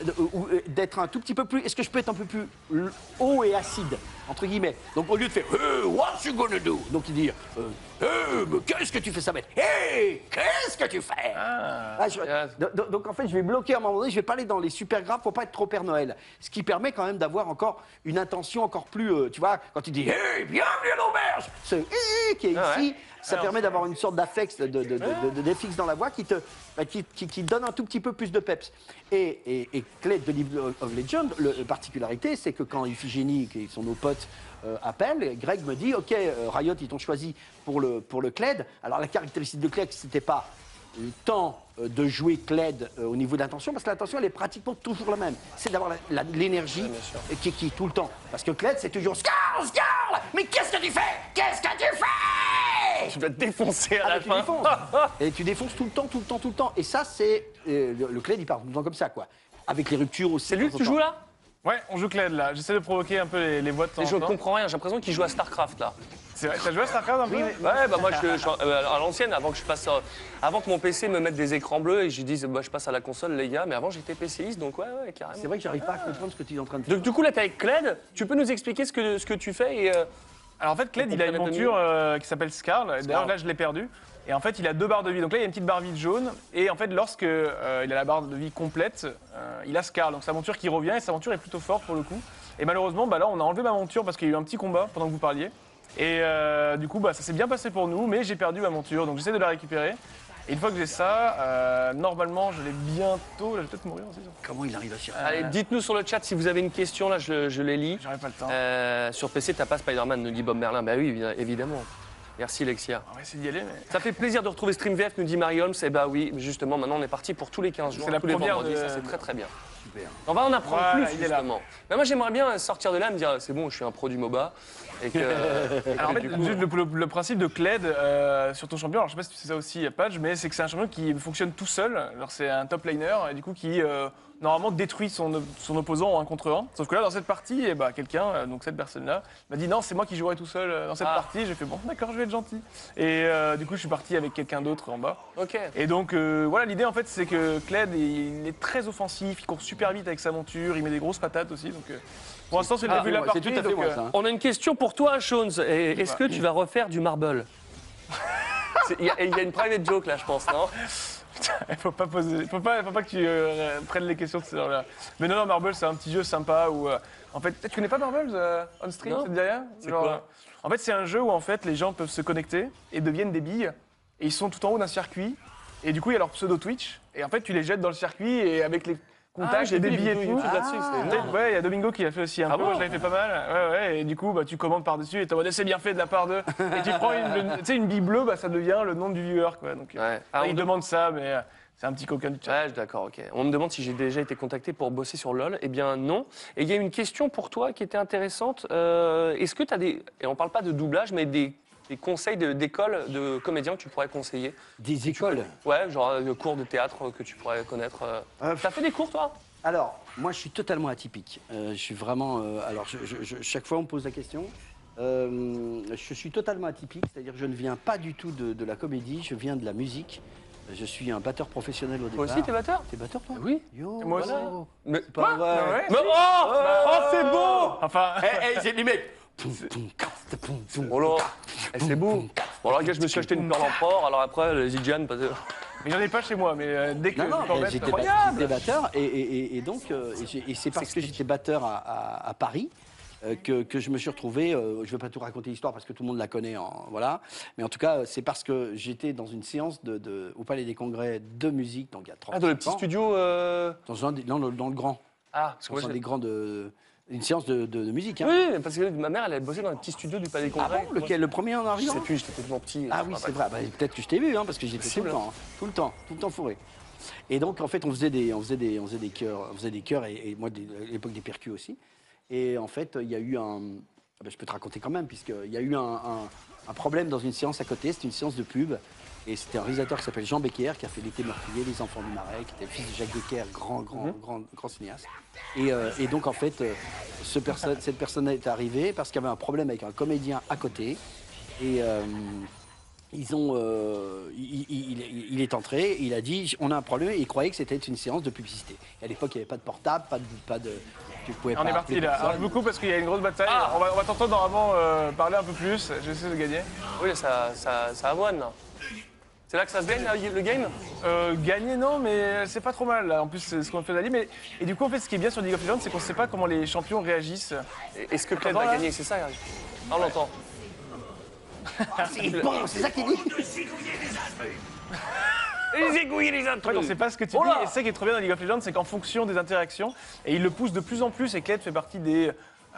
d'être un tout petit peu plus. Est-ce que je peux être un peu plus haut et acide, entre guillemets? Donc au lieu de faire Hey, what you gonna do? Donc il dit euh, Hey, mais qu'est-ce que tu fais ça? Bête Hey, qu'est-ce que tu fais? Ah, je- Yes. donc- en fait, je vais bloquer à un moment donné, je vais pas aller dans les super graves pour pas être trop Père Noël. Ce qui permet quand même d'avoir encore une intention encore plus, euh, tu vois, quand il dit Hey, bienvenue à l'auberge Ce Hey qui est Ah ouais. ici, ça Alors, permet d'avoir une sorte d'affect, de, de, dans la voix qui te bah, qui, donne un tout petit peu plus de peps. Et, et, et Clé de League of Legends, le, la particularité, c'est que quand Iphigénie, qui sont nos potes, euh, appellent, Greg me dit Ok, euh, Riot, ils t'ont choisi pour le, pour le Cled. Alors la caractéristique de Cled, c'était pas le temps euh, de jouer Cled euh, au niveau de l'intention, parce que l'intention, elle est pratiquement toujours la même. C'est d'avoir l'énergie euh, qui, tout le temps. Parce que Cled, c'est toujours Scarl, Scarl Mais qu'est-ce que tu fais? Qu'est-ce que tu fais? Tu vas te défoncer à ah, la tu fin. défonces. Et tu défonces tout le temps, tout le temps, tout le temps. Et ça, c'est. euh, le, le Cled, il part tout le temps comme ça, quoi. Avec les ruptures aussi. C'est lui que tu joues là? Ouais, on joue Cled là. J'essaie de provoquer un peu les, les voix de temps Et en je comprends rien, j'ai l'impression qu'il joue à StarCraft là. C'est vrai, t'as joué à StarCraft un peu Ouais, bah moi je, je suis euh, à l'ancienne, avant que je passe, euh, avant que mon PC me mette des écrans bleus et je dise bah, je passe à la console les gars, mais avant j'étais PCiste donc ouais ouais carrément. C'est vrai que j'arrive pas à comprendre ce que tu es en train de faire. Donc du coup là t'es avec Cled, tu peux nous expliquer ce que, ce que tu fais et euh, Alors en fait, Cled, il a une monture euh, qui s'appelle Scarl. D'ailleurs, là, je l'ai perdu. Et en fait, il a deux barres de vie. Donc là, il y a une petite barre vide jaune. Et en fait, lorsque euh, il a la barre de vie complète, euh, il a Scarl. Donc sa monture qui revient. Et sa monture est plutôt forte pour le coup. Et malheureusement, bah, là, on a enlevé ma monture parce qu'il y a eu un petit combat pendant que vous parliez. Et euh, du coup, bah, ça s'est bien passé pour nous. Mais j'ai perdu ma monture. Donc j'essaie de la récupérer. Et une fois que j'ai ça, euh, normalement, je l'ai bientôt. Là, je vais peut-être mourir aussi. ça. Comment il arrive à s'y allez dites-nous sur le chat si vous avez une question là je, je les lis. J'aurais pas le temps. Euh, sur PC t'as pas Spider-Man nous dit Bob Merlin, bah oui évi- évidemment. Merci Lexia. On va essayer d'y aller. Mais... Ça fait plaisir de retrouver StreamVF, nous dit Marie Holmes. Et bah oui, justement, maintenant on est parti pour tous les 15 jours, C'est la tous les première vendredis, de- ça c'est très très bien. Super. On va en apprendre Voilà, plus il est là. justement. Mais moi j'aimerais bien sortir de là et me dire c'est bon, je suis un pro du MOBA. Et que, et Alors en fait, coup, juste le, le- le principe de Cled euh, sur ton champion, alors je sais pas si tu sais ça aussi, Patch, mais c'est que c'est un champion qui fonctionne tout seul. Alors c'est un top laner, et du coup qui euh, normalement détruit son, son opposant en 1 contre 1. Sauf que là, dans cette partie, eh ben, quelqu'un, euh, donc cette personne-là, m'a dit non, c'est moi qui jouerai tout seul euh, dans cette Ah. partie. J'ai fait bon, d'accord, je vais être gentil. Et euh, du coup, je suis parti avec quelqu'un d'autre en bas. Ok. Et donc euh, voilà, l'idée en fait, c'est que Cled, il est très offensif, il court super vite avec sa monture, il met des grosses patates aussi. Donc euh, pour l'instant, c'est le Ah, début de la partie. tout à fait donc, moi ça. hein. On a une question pour toi, Shones. Est-ce que tu vas refaire du marble? Y, il y a une private joke là, je pense, non? Il faut pas poser, faut pas, faut pas que tu euh, prennes les questions de ce genre-là. Mais non, non, Marble, c'est un petit jeu sympa où, euh, en fait, tu connais pas Marble euh, on stream, Non. C'est Genre, quoi euh, En fait, c'est un jeu où en fait les gens peuvent se connecter et deviennent des billes et ils sont tout en haut d'un circuit et du coup il y a leur pseudo Twitch et en fait tu les jettes dans le circuit et avec les contacts et des billes et tout. là-dessus, Peut-être, Ouais, il y a Domingo qui l'a fait aussi un Ah peu. bon Moi, je l'avais fait pas mal. Ouais, ouais. Et du coup, bah, tu commandes par-dessus et t'es en mode, c'est bien fait de la part de. Et tu prends une, tu sais, une bille bleue, bah, ça devient le nom du viewer, quoi. Donc, euh, Ouais. Ah, il de- demande ça, mais euh, c'est un petit coquin du chat. Ouais, d'accord, ok. On me demande si j'ai déjà été contacté pour bosser sur LoL. Eh bien, non. Et il y a une question pour toi qui était intéressante. Euh, Est-ce que tu as des. Et on parle pas de doublage, mais des, des conseils de- d'école de, comédiens que tu pourrais conseiller Des écoles. Ouais, genre euh, de cours de théâtre que tu pourrais connaître. euh. Euh, T'as fait des cours, toi? Alors, moi, je suis totalement atypique. Euh, je suis vraiment. euh, alors, je- je- je- chaque fois, on me pose la question. Euh, je suis totalement atypique, c'est-à-dire que je ne viens pas du tout de, de la comédie, je viens de la musique. Je suis un batteur professionnel au départ. aussi, t'es batteur? T'es batteur, toi? Oui. Yo, Moi aussi. Mais, pas vrai. Ouais Mais- oh, oh, c'est beau Enfin. Poum, poum, cast, poum, poum. Oh là, eh, c'est beau. Bon, alors, gars, je me suis acheté une perle en or, alors après, les que. mais j'en ai pas chez moi, mais euh, dès que Non, non, mais j'étais batteur et, et- et- et donc euh, et j'ai- et c'est parce que j'étais batteur à, à- à Paris euh, que, que je me suis retrouvé. euh, je ne vais pas tout raconter l'histoire parce que tout le monde la connaît, en, voilà. Mais en tout cas, c'est parce que j'étais dans une séance de, de- au Palais des Congrès de musique, donc il y a 30 Ah, dans le petit studio. euh, dans, un des- dans le, dans le grand, Ah, parce que dans moi, un j'ai- des grands de, une séance de, de- de musique. hein. Oui, parce que ma mère, elle a bossé dans un petit studio du Palais des Ah Congrès. bon, lequel, le premier en Je arrivant sais plus, j'étais tellement petit. Ah je oui, c'est vrai. Bah, Peut-être que je t'ai vu, hein, parce que j'étais tout le temps, hein. tout le temps, tout le temps fourré. Et donc, en fait, on faisait des, on faisait des, on faisait des chœurs, on faisait des chœurs, et, et moi, des- à l'époque des percus aussi. Et en fait, il y a eu un, ah ben, je peux te raconter quand même, puisqu'il y a eu un, un- un problème dans une séance à côté. C'était une séance de pub, et c'était un réalisateur qui s'appelle Jean Becker, qui a fait L'été meurtrier, Les enfants du marais, qui était le fils de Jacques Becker, grand, grand, grand, grand cinéaste. Et, euh, et donc, en fait, euh, ce perso- cette personne est arrivée parce qu'il y avait un problème avec un comédien à côté. Et euh, ils ont, euh, il, il- il- il est entré, il a dit on a un problème, et il croyait que c'était une séance de publicité. Et à l'époque, il n'y avait pas de portable, pas de, pas de, tu pouvais On pas est parti là. Alors, coupe parce qu'il y a une grosse bataille. Ah. On va, on va t'entendre normalement euh, parler un peu plus. J'essaie de gagner. Oui, ça, ça, ça avoine, là. C'est là que ça se gagne, là, le game Euh, gagner, non, mais c'est pas trop mal. Là. En plus, c'est ce qu'on fait d'aller. Mais et du coup, en fait, ce qui est bien sur League of Legends, c'est qu'on sait pas comment les champions réagissent. Et- Est-ce que Cled va là gagner C'est ça Ah, On l'entend. C'est bon, c'est ça qu'il dit Les aiguilles, les En fait, on sait pas ce que tu Oh dis. Et ça qui est trop bien dans League of Legends, c'est qu'en fonction des interactions, et il le pousse de plus en plus. Et Kled fait partie des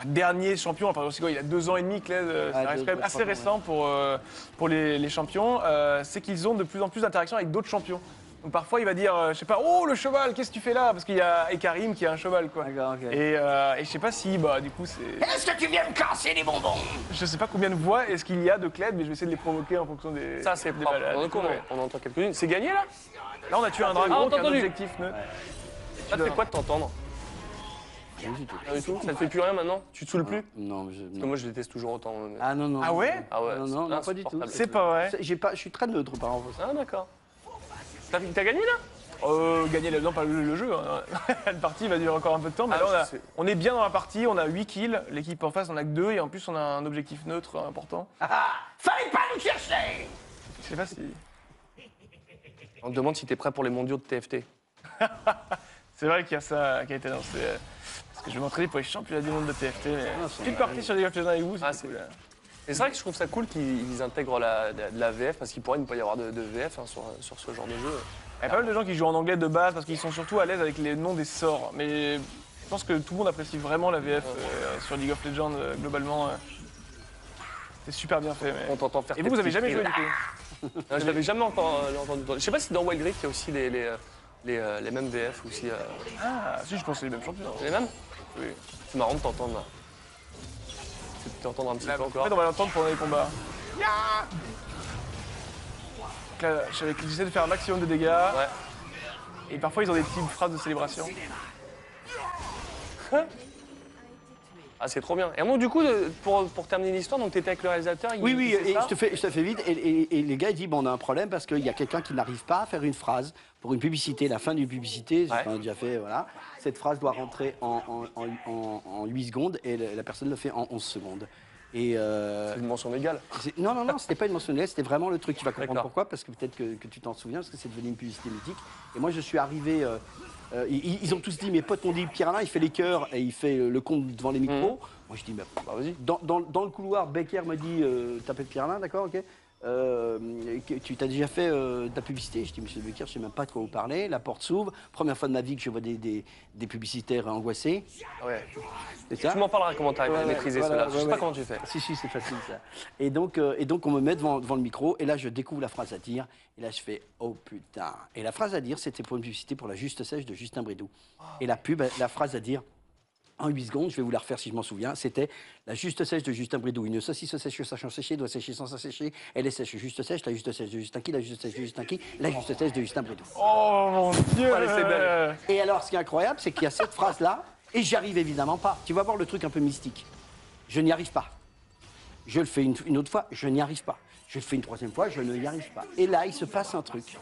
derniers champions. Enfin, c'est quoi, il a deux ans et demi, Kled. euh, Ça Ah, reste deux, quand même deux, assez récent pour, euh, pour les, les champions. Euh, c'est qu'ils ont de plus en plus d'interactions avec d'autres champions. Donc parfois, il va dire, euh, je sais pas, oh le cheval, qu'est-ce que tu fais là? Parce qu'il y a Ekarim qui a un cheval, quoi. Et, euh, et je sais pas si, bah, du coup, c'est. Est-ce que tu viens me casser les bonbons? Je sais pas combien de voix est-ce qu'il y a de Kled, mais je vais essayer de les provoquer en fonction des. Ça, c'est des propre. balades. On, Ouais. on entend quelques-unes. C'est gagné, là? Là, on a tué un Ah, dragon on qui a un entendu. objectif neutre. Ça te fait quoi de t'entendre? Rien du tout. Rien du tout Ça te fait plus rien maintenant? Tu te saoules plus? Non, mais je- Parce que non. moi, je déteste toujours autant. mais- Ah non, non. Ah ouais? Ah ouais, Non, c'est non, non, pas du tout. insupportable. C'est pas vrai. J'ai pas, je suis très neutre par rapport à ça. Ah, d'accord. T'as t'as gagné là? Euh, gagner là-dedans, pas le, le jeu. hein. la partie va durer encore un peu de temps. Mais Ah, là, on, a- c'est- on est bien dans la partie. On a 8 kills. L'équipe en face, on a que 2. Et en plus, on a un objectif neutre important. Fallait pas nous chercher Je sais pas si. On te demande si t'es prêt pour les mondiaux de TFT. C'est vrai qu'il y a ça qui a été annoncé. Parce que je vais m'entraîner pour les championnats du monde de TFT. Mais... c'est Petite partie sur League of Legends avec vous. Ah, c'est c'est- cool. Et c'est vrai que je trouve ça cool qu'ils ils intègrent la, de la VF parce qu'il pourrait ne pas y avoir de, de VF hein, sur, sur ce genre de jeu. Il y a pas mal de gens qui jouent en anglais de base parce qu'ils sont surtout à l'aise avec les noms des sorts. Mais je pense que tout le monde apprécie vraiment la VF euh, sur League of Legends euh, globalement. euh. C'est super bien fait. mais- On t'entend faire Et tes vous, vous avez jamais joué du coup Ah, Je l'avais jamais encore euh, entendu. Je sais pas si dans Wild Rift il y a aussi les, les, euh, les, euh, les mêmes VF ou si. euh, Ah, si, je pense que c'est les mêmes champions. les mêmes? Oui. C'est marrant de t'entendre là. C'est de t'entendre un petit Là, peu en encore. fait, on va l'entendre pendant les combats. Donc Là, j'avais- j'essaie de faire un maximum de dégâts. Ouais. Et parfois, ils ont des petites phrases de célébration. Ah, c'est trop bien. Et bon, du coup, pour, pour terminer l'histoire, donc t'étais avec le réalisateur il- Oui, oui, et je te, fais, je te fais vite. Et, et- et les gars, ils disent bon, on a un problème parce qu'il y a quelqu'un qui n'arrive pas à faire une phrase pour une publicité, la fin d'une publicité. Ouais. A déjà fait, voilà. Cette phrase doit rentrer en, en, en- en- en 8 secondes et la personne le fait en 11 secondes. Et euh, C'est une mention légale. non, non, non, c'était pas une mention de c'était vraiment le truc. Tu vas comprendre pourquoi, parce que peut-être que, que tu t'en souviens, parce que c'est devenu une publicité mythique. Et moi, je suis arrivé. euh, euh, ils, ils ont tous dit, mes potes m'ont dit, Pierre Alain, il fait les chœurs et il fait le compte devant les micros. Moi, je dis, bah, Bah vas-y. dans, dans- dans le couloir, Becker me dit euh, T'appelles Pierre Alain, d'accord, ok Euh, Tu t'as déjà fait euh, de la publicité? Je dis Monsieur Becker, je sais même pas de quoi vous parlez. La porte s'ouvre. Première fois de ma vie que je vois des, des, des publicitaires angoissés. Ouais. Ça? Tu m'en parleras comment Ouais, à ouais, maîtriser voilà, cela. Je ouais, sais pas comment tu fais. Si, si, c'est facile ça. Et donc, euh, et donc on me met devant, devant le micro, et là je découvre la phrase à dire, et là je fais Oh putain. Et la phrase à dire, c'était pour une publicité pour la Juste Sèche de Justin Bridou. Et la pub, la phrase à dire, en 8 secondes, je vais vous la refaire si je m'en souviens, c'était la juste sèche de Justin Bridou. Une saucisse sèche sachant sécher doit sécher sans sécher. Elle est sèche, juste sèche, la juste sèche de Justin qui, la juste sèche de Justin qui, la juste sèche de Justin Bridou. Oh mon dieu Allez, c'est belle. Et alors, ce qui est incroyable, c'est qu'il y a cette phrase-là, et j'y arrive évidemment pas. Tu vas voir le truc un peu mystique. Je n'y arrive pas. Je le fais une, une autre fois, je n'y arrive pas. Je le fais une troisième fois, je ne y arrive pas. Et là, il se passe un truc.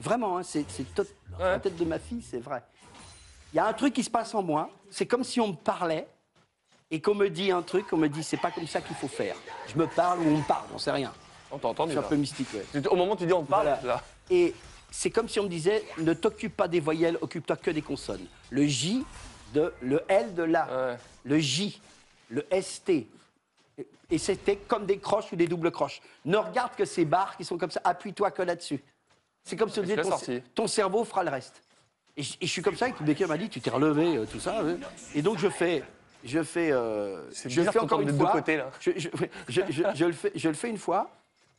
Vraiment, hein, c'est c'est tot- la tête de ma fille, c'est vrai. Il y a un truc qui se passe en moi. C'est comme si on me parlait et qu'on me dit un truc, on me dit c'est pas comme ça qu'il faut faire. Je me parle ou on me parle, on sait rien. On t'a entendu C'est un là. peu mystique, ouais. Au moment où tu dis on te parle, Voilà. là. Et c'est comme si on me disait ne t'occupe pas des voyelles, occupe-toi que des consonnes. Le J de le L de la, Ouais. le J, le ST. Et- c'était comme des croches ou des doubles croches. Ne regarde que ces barres qui sont comme ça, appuie-toi que là-dessus. C'est comme si on disait ton cerveau fera le reste. Et je, et je suis comme ça, et Becker m'a dit tu t'es relevé, euh, tout ça. ouais. Et donc je fais. Je fais, euh, C'est je bizarre fais qu'on encore une des deux fois. côtés, là. Je, je- je- je- je le fais, je le fais une fois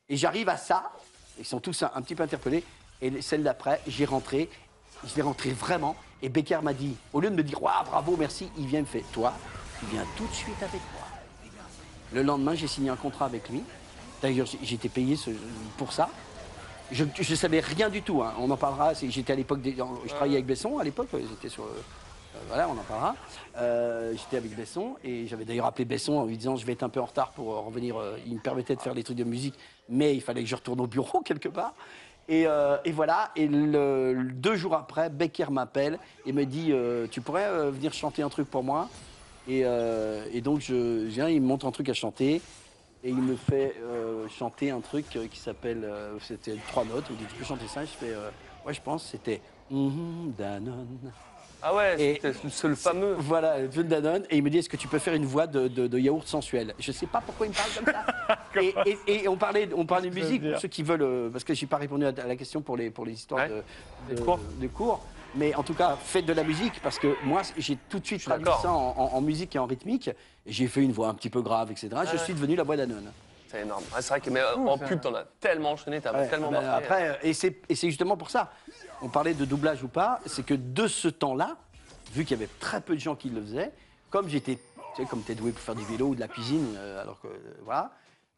et j'arrive à ça. Ils sont tous un, un petit peu interpellés. Et celle d'après, j'ai rentré. Je vais rentrer vraiment. Et Becker m'a dit, au lieu de me dire, Ouah, bravo, merci, il vient me fait, toi, tu viens tout de suite avec moi. Le lendemain, j'ai signé un contrat avec lui. D'ailleurs, j'ai- été payé ce- pour ça. Je ne savais rien du tout. hein. On en parlera. J'étais à l'époque, je travaillais avec Besson à l'époque. J'étais sur. euh, voilà, on en parlera. Euh, J'étais avec Besson et j'avais d'ailleurs appelé Besson en lui disant je vais être un peu en retard pour euh, revenir. il me permettait de faire des trucs de musique, mais il fallait que je retourne au bureau quelque part. Et, euh, et voilà. Et le- deux jours après, Becker m'appelle et me dit tu pourrais venir chanter un truc pour moi? Et, et donc je je viens, il me montre un truc à chanter. Et il me fait euh, chanter un truc euh, qui s'appelle. euh, c'était trois notes. Il me dit Tu peux chanter ça? Je fais euh, Ouais, je pense. C'était. Mhm, Danone. Ah ouais, c'est le fameux. Voilà, le Danone. Et il me dit Est-ce que tu peux faire une voix de, de- de yaourt sensuel? Je sais pas pourquoi il me parle comme ça. et, et- et on parlait, on parlait de musique pour ceux qui veulent. parce que j'ai pas répondu à, la question pour les, pour les histoires Ouais. de, Des de- cours. de cours. Mais en tout cas, faites de la musique parce que moi, j'ai tout de suite traduit ça en, en- en musique et en rythmique. J'ai fait une voix un petit peu grave, etc. Je suis devenu la voix Danone. C'est énorme. Ouais, c'est vrai que mais, euh, en pub, t'en as tellement enchaîné, t'as Ouais, tellement marqué. après, euh, et c'est et c'est justement pour ça. On parlait de doublage ou pas, c'est que de ce temps-là, vu qu'il y avait très peu de gens qui le faisaient, comme j'étais, tu sais, comme t'es doué pour faire du vélo ou de la cuisine, euh, alors que euh, voilà,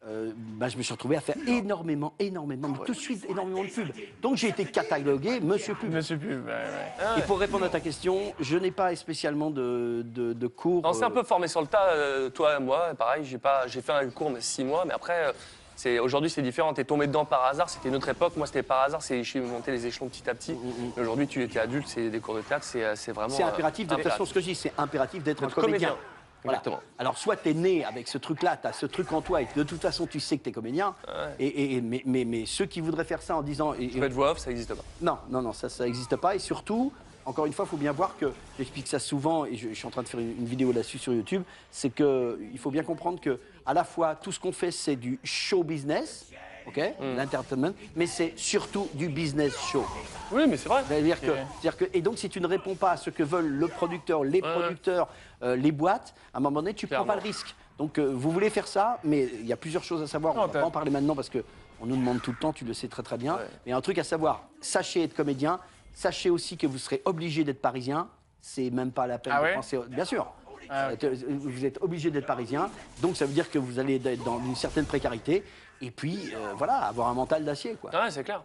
euh, bah, je me suis retrouvé à faire énormément, énormément, mais tout de suite énormément de pubs. Donc j'ai été catalogué Monsieur Pub. Monsieur Pub, ouais, ouais. Et pour répondre à ta question, je n'ai pas spécialement de, de, de cours. On s'est un euh, peu formé sur le tas, euh, toi et moi, pareil, j'ai pas, j'ai fait un cours mais six mois, mais après, euh, c'est, aujourd'hui c'est différent, t'es tombé dedans par hasard, c'était une autre époque, moi c'était par hasard, c'est, je suis monté les échelons petit à petit. Mais aujourd'hui tu étais adulte, c'est des cours de théâtre, c'est, c'est vraiment... C'est impératif, de toute façon, ce que je dis, c'est impératif d'être D'être comédien. comédien. Voilà. Exactement. Alors, soit tu es né avec ce truc-là, tu as ce truc en toi, et de toute façon, tu sais que tu es comédien. Et, et- et- mais, mais- mais ceux qui voudraient faire ça en disant. et- peux être voix off, ça n'existe pas. Non, non, non, ça, ça n'existe pas. Et surtout, encore une fois, il faut bien voir que, j'explique ça souvent, et je, je suis en train de faire une, une vidéo là-dessus sur YouTube, c'est qu'il faut bien comprendre que, à la fois, tout ce qu'on fait, c'est du show business, ok, l'entertainment, mais c'est surtout du business show. Oui, mais c'est vrai. C'est-à-dire que, et donc, si tu ne réponds pas à ce que veulent le producteur, les producteurs, euh, les boîtes, à un moment donné, tu ne prends pas le risque. Donc, euh, vous voulez faire ça, mais il y a plusieurs choses à savoir. On Non, ne va pas en parler maintenant parce que on nous demande tout le temps, tu le sais très très bien. Mais un truc à savoir, sachez être comédien, sachez aussi que vous serez obligé d'être parisien. C'est même pas la peine Ah de ouais penser. Bien sûr. Ah, Euh, Vous êtes obligé d'être parisien, donc ça veut dire que vous allez être dans une certaine précarité, et puis euh, voilà, avoir un mental d'acier, quoi. Ouais, c'est clair.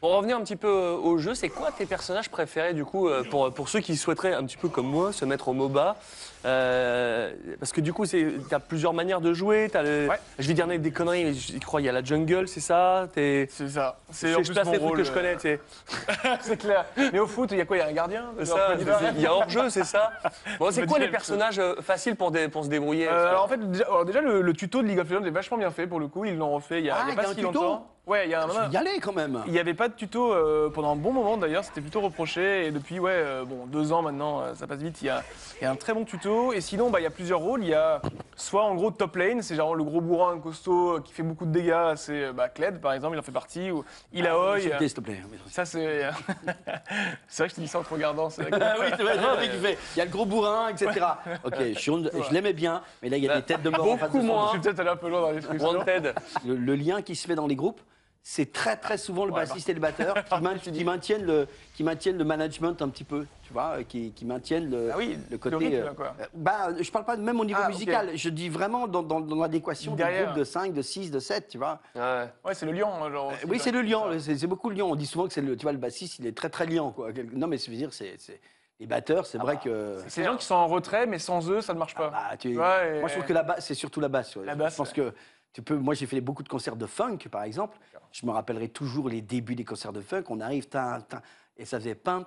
Pour revenir un petit peu euh, au jeu, c'est quoi tes personnages préférés du coup euh, pour, pour ceux qui souhaiteraient un petit peu comme moi se mettre au MOBA? Euh, Parce que du coup, tu as plusieurs manières de jouer. As le, Ouais. Je vais dire des conneries, mais je crois il y a la jungle, c'est ça C'est ça. C'est en plus mon les rôle, que je connais, tu sais. euh, c'est clair. Mais au foot, il y a quoi Il y a un gardien il y a hors-jeu, c'est ça Bon, c'est quoi les personnages euh, faciles pour, dé- pour se débrouiller Euh, alors en fait, déjà, alors déjà, le, le tuto de League of Legends est vachement bien fait pour le coup. Ils l'ont refait il y a, Ah, il y a y pas a un si tuto longtemps. Ouais, il y a un Je y aller quand même. Il n'y avait pas de tuto euh, pendant un bon moment d'ailleurs, c'était plutôt reproché. Et depuis, ouais, euh, bon, deux ans maintenant, euh, ça passe vite, il y a, il y a un très bon tuto. Et sinon, bah, il y a plusieurs rôles. Il y a soit en gros top lane, c'est genre le gros bourrin costaud euh, qui fait beaucoup de dégâts, c'est euh, bah, Kled par exemple, il en fait partie. Ou Ilaoi. S'il te plaît, s'il te plaît. ça, c'est. c'est vrai que je te dis ça en te regardant. c'est vrai que- Ah oui, c'est vrai. Il y a le gros bourrin, etc. Ok, je l'aimais bien, mais là, il y a des têtes de mort en face de Beaucoup moins. Je suis peut-être allé un peu loin dans les. Wanted. Le, le lien qui se fait dans les groupes, c'est très très souvent le Ouais, bassiste et le batteur qui, main- qui maintiennent le, qui maintiennent le management un petit peu, tu vois, euh, qui, qui maintiennent le, Ah oui, le le côté. rythme, euh, quoi. euh, bah, je parle pas même au niveau Ah, musical, je dis vraiment dans, dans, dans l'adéquation Derrière. groupes de 5, de 6, de 7, tu vois. Ouais. Ouais, c'est le lion, hein, genre. Euh, oui, c'est le lion, c'est beaucoup le lion. On dit souvent que c'est le, tu vois, le bassiste, il est très très lion, quoi. Non, mais ça veut dire, c'est les batteurs, c'est vrai que. C'est des gens qui sont en retrait, mais sans eux, ça ne marche pas. Bah, tu- Ouais, et- Moi, je trouve que la basse, c'est surtout la basse. ouais. La basse, Je pense que tu peux. Moi, j'ai fait beaucoup de concerts de funk, par exemple. Je me rappellerai toujours les débuts des concerts de funk. On arrive, tin, tin, et ça faisait pam,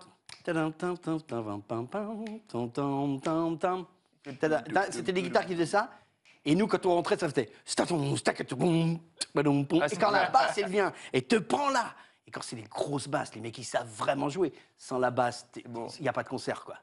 C'était des guitares qui faisaient ça. Et nous, quand on rentrait, ça faisait. Ah, Et quand la basse, elle vient et te prend là. Et quand c'est des grosses basses, les mecs, ils savent vraiment jouer. Sans la basse, il n'y a pas de concert, quoi.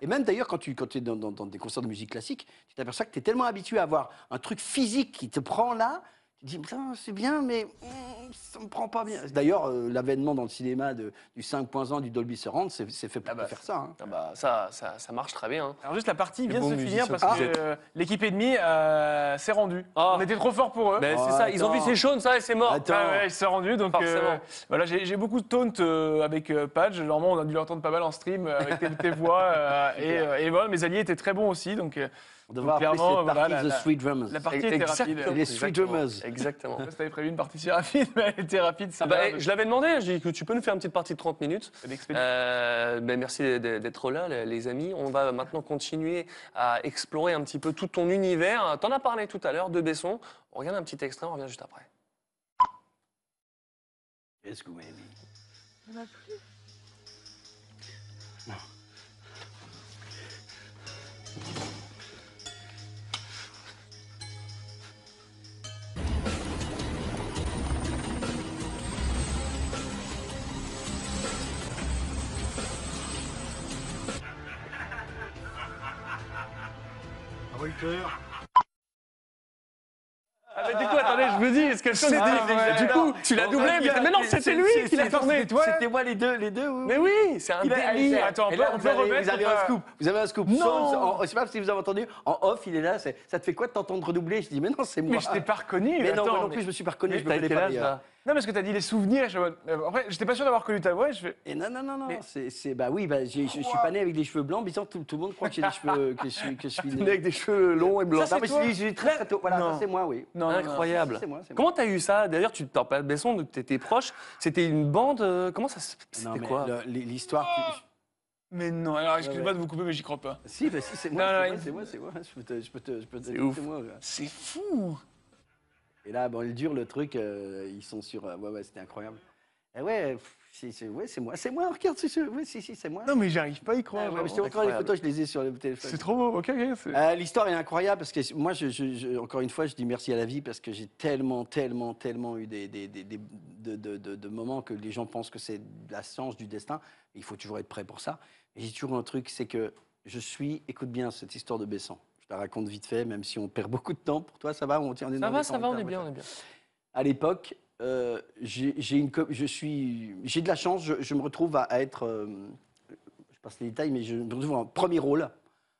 Et même d'ailleurs, quand tu quand es dans, dans- dans des concerts de musique classique, tu t'aperçois que tu es tellement habitué à avoir un truc physique qui te prend là, tu te dis, Putain, c'est bien, mais hum, ça me prend pas bien. D'ailleurs, euh, l'avènement dans le cinéma de- du 5.1 du Dolby Surround, c'est fait pour Ah bah, faire ça. hein. Ah bah, ça, ça, ça marche très bien. hein. Alors juste la partie vient de se finir parce Ah. que euh, l'équipe ennemie euh, s'est rendue. Ah. On était trop fort pour eux. Ben, Oh, c'est ça, ils ont vu c'est chaud, ça, et c'est mort. Attends. Ouais, ouais, ils se sont rendus, donc euh, voilà, j'ai beaucoup de taunt euh, avec euh, Padge. Normalement, on a dû l'entendre pas mal en stream avec tes, tes voix. euh, et, euh, et voilà, mes alliés étaient très bons aussi, donc euh, On devrait appeler cette partie voilà, The la- Street Drummers. la partie était rapide. Exactement. Les Street. Drummers. Exactement. Je sais pas si t'avais prévu une partie si rapide, mais elle était rapide. Ah bah, eh, je l'avais demandé, je dis que tu peux nous faire une petite partie de 30 minutes. Euh, ben, merci d'être là, les- amis. On va maintenant continuer à explorer un petit peu tout ton univers. T'en as parlé tout à l'heure de Besson. On regarde un petit extrait, on revient juste après. Yes, go, baby. Ah, mais du coup, attendez, je me dis, est-ce que C'était- était- ouais, Du coup, tu l'as doublé, mais, mais non, c'est- c'était lui qui l'a tourné. C'était moi les deux, les deux. oui. Mais oui, c'est un délire. Attends, on peut, on vous peut avez, remettre vous avez un scoop. Vous avez un scoop. Non. Sans- en- je sais pas si vous avez entendu. En off, il est là. Ça te fait quoi de t'entendre redoubler Je dis, mais non, c'est moi. Mais je t'ai pas reconnu. Mais non, attends, moi non mais- plus, je me suis pas reconnu. Mais Je me connais pas Non, parce que t'as dit les souvenirs. je suis en euh, Après, j'étais pas sûr d'avoir connu ta voix. et Je fais. Et non, non, non, non, Mais- c'est, c'est- bah oui, bah, je, je suis pas né avec des cheveux blancs, bizarre, tout, tout le monde croit que j'ai des cheveux, que je suis, que je suis né. avec des cheveux longs et blancs. Non, mais j'ai très, très tôt. Voilà, ça, c'est moi, oui. Non. Incroyable. C'est moi. Comment t'as eu ça? D'ailleurs, tu t'en parles Besson, tu étais proche. C'était une bande. euh, comment ça C'était quoi? l'histoire. Mais non, alors excuse-moi ouais. de vous couper, mais j'y crois pas. Si, bah, si, c'est moi, Non, c'est non, moi, c'est moi, c'est moi. Je peux te, je peux te, je peux te C'est moi. C'est fou. Et là, bon, il dure le truc, euh, ils sont sur. euh, ouais, ouais, c'était incroyable. Et ouais, pff, c'est, ouais, c'est moi, c'est moi, regarde, c'est, ouais, si, si, c'est moi. Non, mais j'arrive pas à y Ah, croire. ouais, genre. mais je te montre les photos, je les ai sur le téléphone. C'est trop beau. Ok, Euh, L'histoire est incroyable parce que moi, je, je- je- encore une fois, je dis merci à la vie parce que j'ai tellement, tellement, tellement eu des, des- des- des- de, de- de- de moments que les gens pensent que c'est la science du destin. Il faut toujours être prêt pour ça. Et j'ai toujours un truc, c'est que je suis, écoute bien cette histoire de Besson. Je la raconte vite fait, même si on perd beaucoup de temps. Pour toi, ça va On tient on est Ça va, ça va, on est bien, on est bien. À l'époque, euh, j'ai j'ai une, co- je suis, j'ai de la chance. Je, je me retrouve à, à être, euh, je passe les détails, mais je me retrouve en premier rôle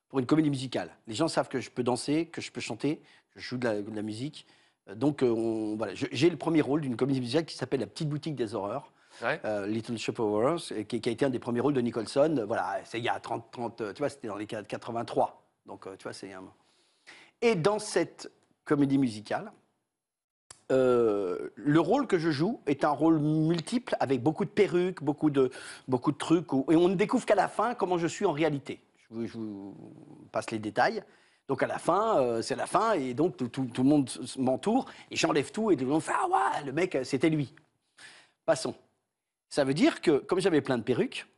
pour une comédie musicale. Les gens savent que je peux danser, que je peux chanter, que je joue de la, de la musique. Euh, Donc, euh, on- voilà, j'ai le premier rôle d'une comédie musicale qui s'appelle La Petite Boutique des Horreurs. Ouais. euh, Little Shop of Horrors, qui, qui a été un des premiers rôles de Nicholson. Voilà, c'est il y a 30, 30 euh, tu vois, c'était dans les 83. Donc, euh, tu vois, c'est un. Et dans cette comédie musicale, euh, le rôle que je joue est un rôle multiple avec beaucoup de perruques, beaucoup de, beaucoup de trucs. et on ne découvre qu'à la fin comment je suis en réalité. Je vous, passe les détails. Donc à la fin, euh, c'est la fin, et donc tout, tout- tout le monde m'entoure, et j'enlève tout, et tout le monde fait Ah ouais, le mec, c'était lui. Passons. Ça veut dire que, comme j'avais plein de perruques,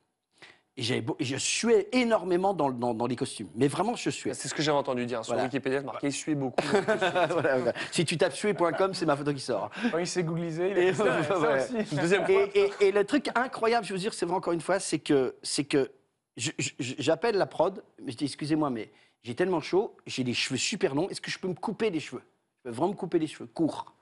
et j'avais beau- et je suais énormément dans, dans- dans les costumes. Mais vraiment, je suais. C'est ce que j'ai entendu dire. Sur Voilà. Wikipédia, c'est marqué suer beaucoup. Voilà, voilà. Si tu tapes suer.com, c'est ma photo qui sort. Quand il s'est googlisé, il a Et ça, ça ouais. aussi. Deuxième. Et, et- et le truc incroyable, je veux dire, c'est vrai encore une fois, c'est que, c'est j'appelle la prod, mais je dis excusez-moi, mais j'ai tellement chaud, j'ai les cheveux super longs, est-ce que je peux me couper les cheveux? Je peux vraiment me couper les cheveux courts.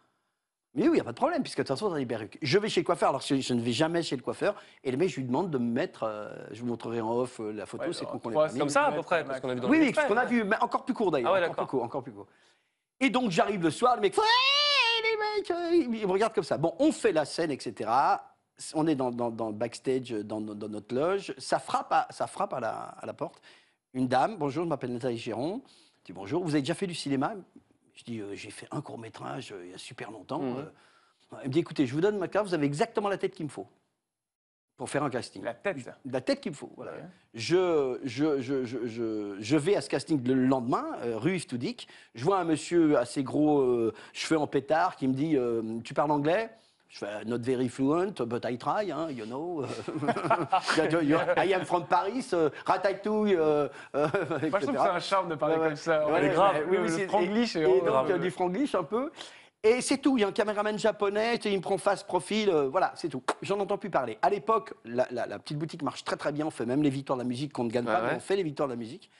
Mais oui, il n'y a pas de problème, puisque de toute façon, dans les perruques. Je vais chez le coiffeur, alors je, je ne vais jamais chez le coiffeur, et le mec, je lui demande de me mettre, euh, je vous montrerai en off euh, la photo, Ouais, c'est alors, qu'on qu'on trois, est Comme ça, à peu près, parce qu'on a vu dans oui, le oui, ce qu'on a vu, mais encore plus court d'ailleurs. Ah ouais, encore plus court, encore plus court. Et donc j'arrive le soir, le mec fait les mecs, euh, il il me regarde comme ça. Bon, on fait la scène, etc. On est dans, dans, dans le backstage, dans, dans- dans notre loge. Ça frappe, à, ça frappe à, la, à la porte. Une dame, bonjour, je m'appelle Nathalie Géron. Je dis bonjour, vous avez déjà fait du cinéma? Je dis euh, j'ai fait un court métrage il y a super longtemps. Mhm. Euh, Elle me dit écoutez, je vous donne ma carte, vous avez exactement la tête qu'il me faut pour faire un casting. La tête. La tête qu'il me faut, voilà. Ouais. Je, je, je, je, je, je vais à ce casting le lendemain, euh, rue Yves Toudic. Je vois un monsieur assez gros, euh, cheveux en pétard, qui me dit euh, Tu parles anglais? Je fais Not very fluent, but I try, hein, you know. I am from Paris, euh, ratatouille. euh, euh, Moi, je trouve que c'est un charme de parler Ouais, comme ça. Ouais, Ouais, ouais, grave. ouais, oui, Le- oui, le c'est- franglish et, est et donc, grave. euh, du franglish un peu. Et c'est tout. Il y a un caméraman japonais, il me prend face, profil, euh, voilà, c'est tout. J'en entends plus parler. À l'époque, la, la- la petite boutique marche très très bien. On fait même les victoires de la musique qu'on ne gagne Ouais, pas, ouais. mais on fait les victoires de la musique.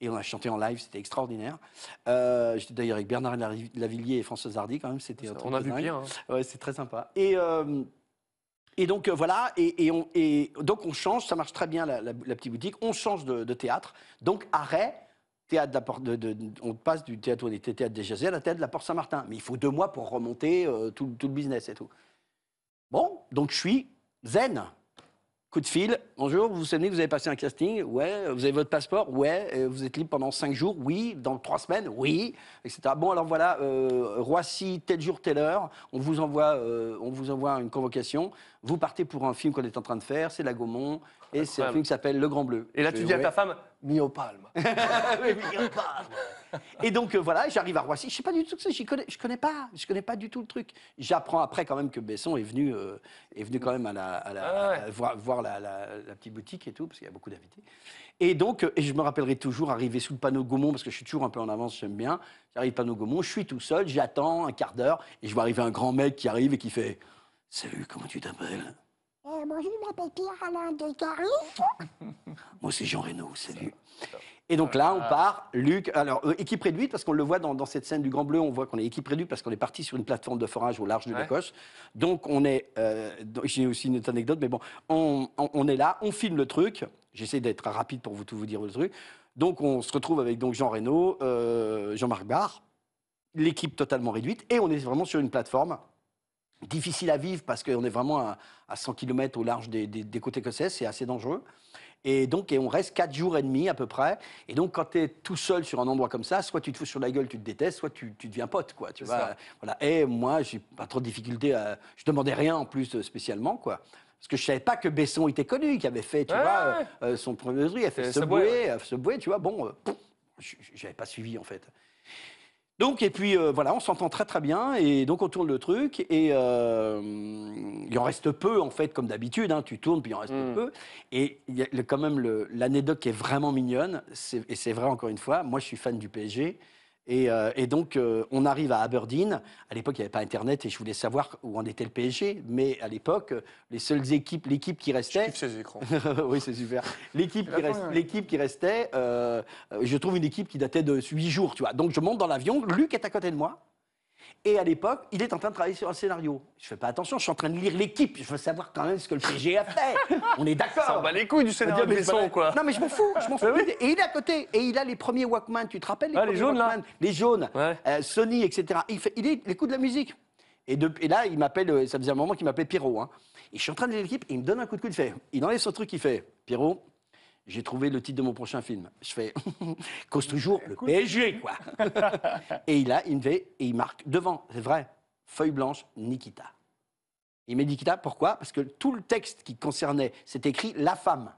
Et on a chanté en live, c'était extraordinaire. Euh, J'étais d'ailleurs avec Bernard Lavi- Lavillier et François Hardy quand même, c'était On a vu dingue. pire. hein. Ouais, c'est très sympa. Et, euh, et donc euh, voilà, et, et on, et donc on change, ça marche très bien la, la- la petite boutique, on change de, de théâtre. Donc arrêt, théâtre de on passe du théâtre où on était théâtre des Jazés à la théâtre de la Porte Saint-Martin. Mais il faut deux mois pour remonter tout, tout le business et tout. Bon, donc je suis zen. Coup de fil, bonjour, vous vous souvenez que vous avez passé un casting? Ouais, vous avez votre passeport? Ouais, Euh, vous êtes libre pendant cinq jours? Oui, dans trois semaines? Oui, etc. Bon, alors voilà, euh, Roissy, tel jour, telle heure, on vous, envoie, euh, on vous envoie une convocation. Vous partez pour un film qu'on est en train de faire, c'est La Gaumont, et c'est un film qui s'appelle Le Grand Bleu. Et là, tu dis à ta femme, au palme. On parle. Et donc euh, voilà, j'arrive à Roissy. Je sais pas du tout que c'est. Je connais, je connais pas. Je connais pas du tout le truc. J'apprends après quand même que Besson est venu, euh, est venu quand même à la, à la- Ah ouais. à voir, voir la, la- la petite boutique et tout, parce qu'il y a beaucoup d'invités. Et donc, euh, et je me rappellerai toujours arriver sous le panneau Gaumont, parce que je suis toujours un peu en avance, j'aime bien. J'arrive panneau Gaumont, je suis tout seul, j'attends un quart d'heure, et je vois arriver un grand mec qui arrive et qui fait Salut, comment tu t'appelles? Euh, bonjour, je m'appelle Pierre-Alain Descaries. Moi, c'est Jean Reno, salut. Et donc là, on part, Luc, alors euh, équipe réduite, parce qu'on le voit dans, dans cette scène du Grand Bleu, on voit qu'on est équipe réduite parce qu'on est parti sur une plateforme de forage au large de Ouais. l'Écosse. Donc on est, euh, j'ai aussi une autre anecdote, mais bon, on, on- on est là, on filme le truc. J'essaie d'être rapide pour vous tout vous dire le truc. Donc on se retrouve avec donc Jean Reno, euh, Jean-Marc Barr, l'équipe totalement réduite, et on est vraiment sur une plateforme difficile à vivre parce qu'on est vraiment à, à 100 km au large des, des- des côtes écossaises, c'est assez dangereux. Et donc, et on reste 4 jours et demi à peu près. Et donc, quand tu es tout seul sur un endroit comme ça, soit tu te fous sur la gueule, tu te détestes, soit tu, tu deviens pote, quoi. Tu vois. ça. Voilà. Et moi, j'ai pas trop de difficultés. À... Je demandais rien en plus euh, spécialement, quoi. Parce que je savais pas que Besson était connu, qui avait fait, tu Ouais, vois, ouais. euh, euh, son premier truc, il a fait euh, Subway, tu vois. Bon, euh, j'avais pas suivi en fait. Donc, et puis euh, voilà, on s'entend très très bien, et donc on tourne le truc, et euh, il en reste peu en fait, comme d'habitude, hein, tu tournes, puis il en reste Mm. peu. Et il y a le- quand même l'anecdote qui est vraiment mignonne, et c'est vrai encore une fois, moi je suis fan du PSG, et, euh, et donc euh, on arrive à Aberdeen, à l'époque il n'y avait pas Internet, et je voulais savoir où en était le PSG, mais à l'époque, les seules équipes, l'équipe qui Je restait, kiffe ces écrans. oui, c'est super. L'équipe qui, l'équipe restait, euh, je trouve une équipe qui datait de 8 jours, tu vois. Donc je monte dans l'avion, Luc est à côté de moi. Et à l'époque, il est en train de travailler sur un scénario. Je fais pas attention, je suis en train de lire l'équipe. Je veux savoir quand même ce que le PSG a fait. On est d'accord. Ça en bat les couilles du scénario de Besson, quoi. Non, mais je m'en fous, je m'en fous. Ah oui Et il est à côté, et il a les premiers Walkman. Tu te rappelles les Ah, les jaunes, là Walkman? Les jaunes, Ouais. euh, Sony, etc. Il, fait, il, est- il écoute de la musique. Et, de- et là, il m'appelle, euh, ça faisait un moment qu'il m'appelait Pierrot. hein. Et je suis en train de lire l'équipe, et il me donne un coup de coude. Il, fait, il enlève son truc, il fait Pierrot, j'ai trouvé le titre de mon prochain film. Je fais Cause toujours le PSG, quoi. et il a, il me fait, et il marque devant, c'est vrai, feuille blanche, Nikita. Il met Nikita, pourquoi? Parce que tout le texte qui concernait, c'est écrit la femme.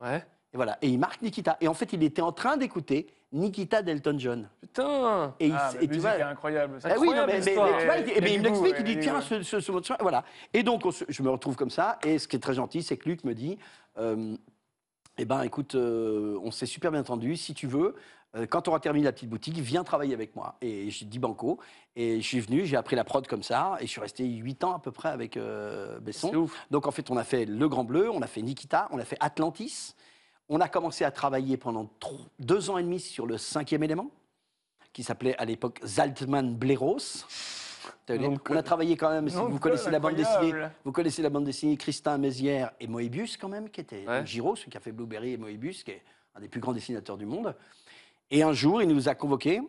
Ouais. Et voilà. Et il marque Nikita. Et en fait, il était en train d'écouter Nikita d'Elton John. Putain. Et, il- Ah, et tu vois. est incroyable. Ah oui, non, mais, mais- l'histoire. mais tu vois, il, ben, du il me l'explique, il dit tiens, ce, ce, ce voilà. Et donc, on je me retrouve comme ça. Et ce qui est très gentil, c'est que Luc me dit euh, Eh ben, écoute, euh, on s'est super bien entendu. Si tu veux, euh, quand on aura terminé la petite boutique, viens travailler avec moi. Et j'ai dit banco. Et je suis venu, j'ai appris la prod comme ça. Et je suis resté 8 ans à peu près avec euh, Besson. C'est ouf. Donc en fait, on a fait Le Grand Bleu, on a fait Nikita, on a fait Atlantis. On a commencé à travailler pendant deux ans et demi sur le cinquième élément, qui s'appelait à l'époque Zaltman Bleros. De On a travaillé quand même, si de vous connaissez la bande dessinée, vous connaissez la bande dessinée Christin Mézières et Moebius quand même, qui était Ouais. Giro, celui qui a fait Blueberry et Moebius, qui est un des plus grands dessinateurs du monde. Et un jour, il nous a convoqués.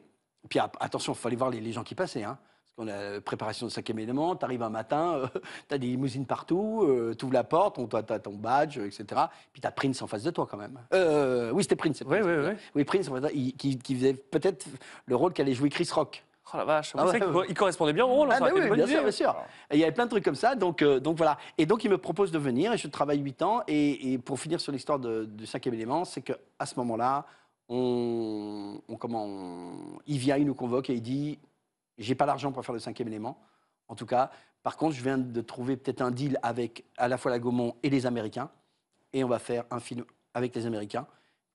Puis ah, attention, il fallait voir les, les gens qui passaient. Hein. Parce qu'on a la préparation de cinquième élément, tu arrives un matin, tu as des limousines partout, tu ouvres la porte, tu as ton badge, euh, etc. Puis tu as Prince en face de toi quand même. Euh, oui, c'était Prince. Prince. ouais, ouais. Oui, Prince, en il- qui, qui faisait peut-être le rôle qu'allait jouer Chris Rock. Oh la vache. Ah Vous savez ouais. correspondait bien au rôle. Ah, ça bah oui, une bonne bien sûr, bien sûr. Et il y avait plein de trucs comme ça, donc, euh, donc voilà. Et donc il me propose de venir et je travaille 8 ans. Et, et pour finir sur l'histoire du cinquième élément, c'est qu'à ce moment-là, on, on- comment, on- il vient, il nous convoque et il dit J'ai pas l'argent pour faire le cinquième élément. En tout cas, par contre, je viens de trouver peut-être un deal avec à la fois la Gaumont et les Américains. Et on va faire un film avec les Américains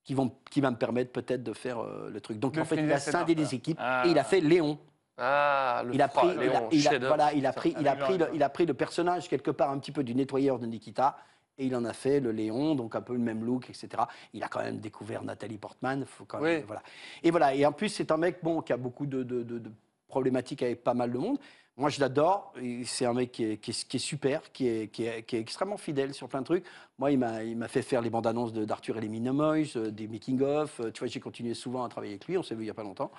qui, vont, qui va me permettre peut-être de faire euh, le truc. Donc en fait, il a scindé les équipes Ah. et il a fait Léon. Ah, le Il a pris, il a, Léon, il a- chef-d'œuvre. voilà, il a pris, il a Avec pris, le, il a pris le personnage quelque part un petit peu du nettoyeur de Nikita et il en a fait le Léon, donc un peu le même look, etc. Il a quand même découvert Nathalie Portman, faut quand même, Oui. voilà. Et voilà. Et en plus, c'est un mec bon qui a beaucoup de, de- de- de problématiques avec pas mal de monde. Moi, je l'adore. C'est un mec qui est, qui est- qui est super, qui est, qui, est, qui est extrêmement fidèle sur plein de trucs. Moi, il m'a fait faire les bandes annonces de- d'Arthur et les Minomoys, euh, des making-of. euh, Tu vois, j'ai continué souvent à travailler avec lui. On s'est vu il y a pas longtemps.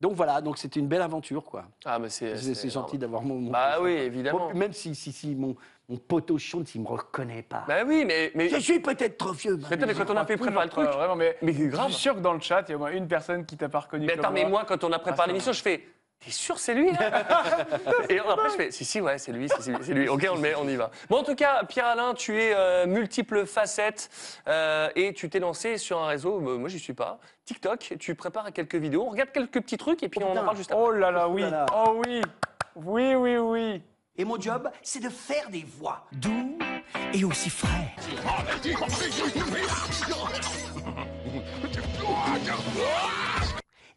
Donc voilà, donc c'était une belle aventure, quoi. Ah, mais c'est. Gentil d'avoir mon, mon Bah oui, évidemment. Bon, même si, si, si mon, mon poteau Sean, s'il me reconnaît pas. Bah oui, mais. mais... je suis peut-être trop vieux. Mais quand on a fait préparer le truc. Pas, Vraiment, mais, Mais c'est grave. Je suis sûr que dans le chat, il y a au moins une personne qui t'a pas reconnu. Mais comme attends, mais moi, quand on a Ah, préparé c'est l'émission, je fais. T'es sûr, c'est lui là Et après, je fais. Si, si, ouais, c'est lui, c'est c'est lui. Ok, on le met, on y va. Bon, en tout cas, Pierre-Alain, tu es euh, multiples facettes euh, et tu t'es lancé sur un réseau. euh, moi, j'y suis pas. TikTok. Tu prépares quelques vidéos. On regarde quelques petits trucs et puis Oh, on en parle juste après. Oh là là, oui. là là. Oh oui. Oui, oui, oui. Et mon job, c'est de faire des voix doux et aussi frais.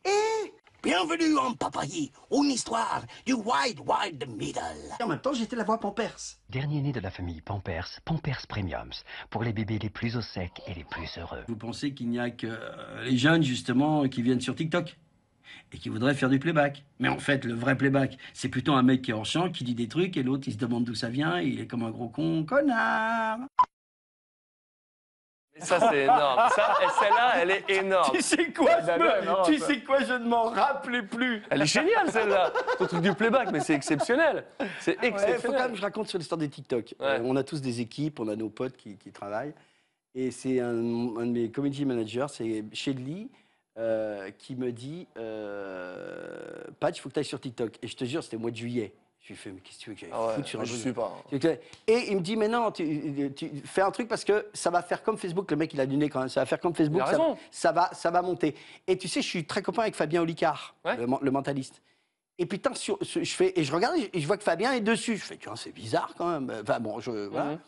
Et bienvenue en Papaye, une histoire du Wide Wide Middle. Et en même temps, j'étais la voix Pampers. Dernier né de la famille Pampers, Pampers Premiums, pour les bébés les plus au sec et les plus heureux. Vous pensez qu'il n'y a que euh, les jeunes, justement, qui viennent sur TikTok et qui voudraient faire du playback. Mais en fait, le vrai playback, c'est plutôt un mec qui est hors champ, qui dit des trucs, et l'autre, il se demande d'où ça vient, et il est comme un gros con. Connard Mais ça, c'est énorme. Ça, et celle-là, elle est énorme. Tu sais quoi je me- Tu sais quoi Je ne m'en rappelais plus. Elle est géniale, celle-là. Ton truc du playback, mais c'est exceptionnel. C'est Il faut quand exceptionnel. même que je raconte sur l'histoire des TikTok. Ouais. Euh, on a tous des équipes, on a nos potes qui, qui travaillent. Et c'est un, un de mes community managers, c'est Shedley, euh, qui me dit euh, Patch, il faut que tu ailles sur TikTok. Et je te jure, c'était au mois de juillet. Je lui fais Mais qu'est-ce que tu veux que j'aille Ah ouais, foutre sur un je suis pas. Que- Et il me dit, mais non, tu, tu fais un truc parce que ça va faire comme Facebook. Le mec, il a du nez quand même. Ça va faire comme Facebook. Ça, ça va, ça va monter. Et tu sais, je suis très copain avec Fabien Olicard, Ouais. le, men- le mentaliste. Et putain, sur, je fais, et je regarde et je vois que Fabien est dessus. Je fais, tu vois, c'est bizarre quand même. Enfin bon, je, voilà. Mhm.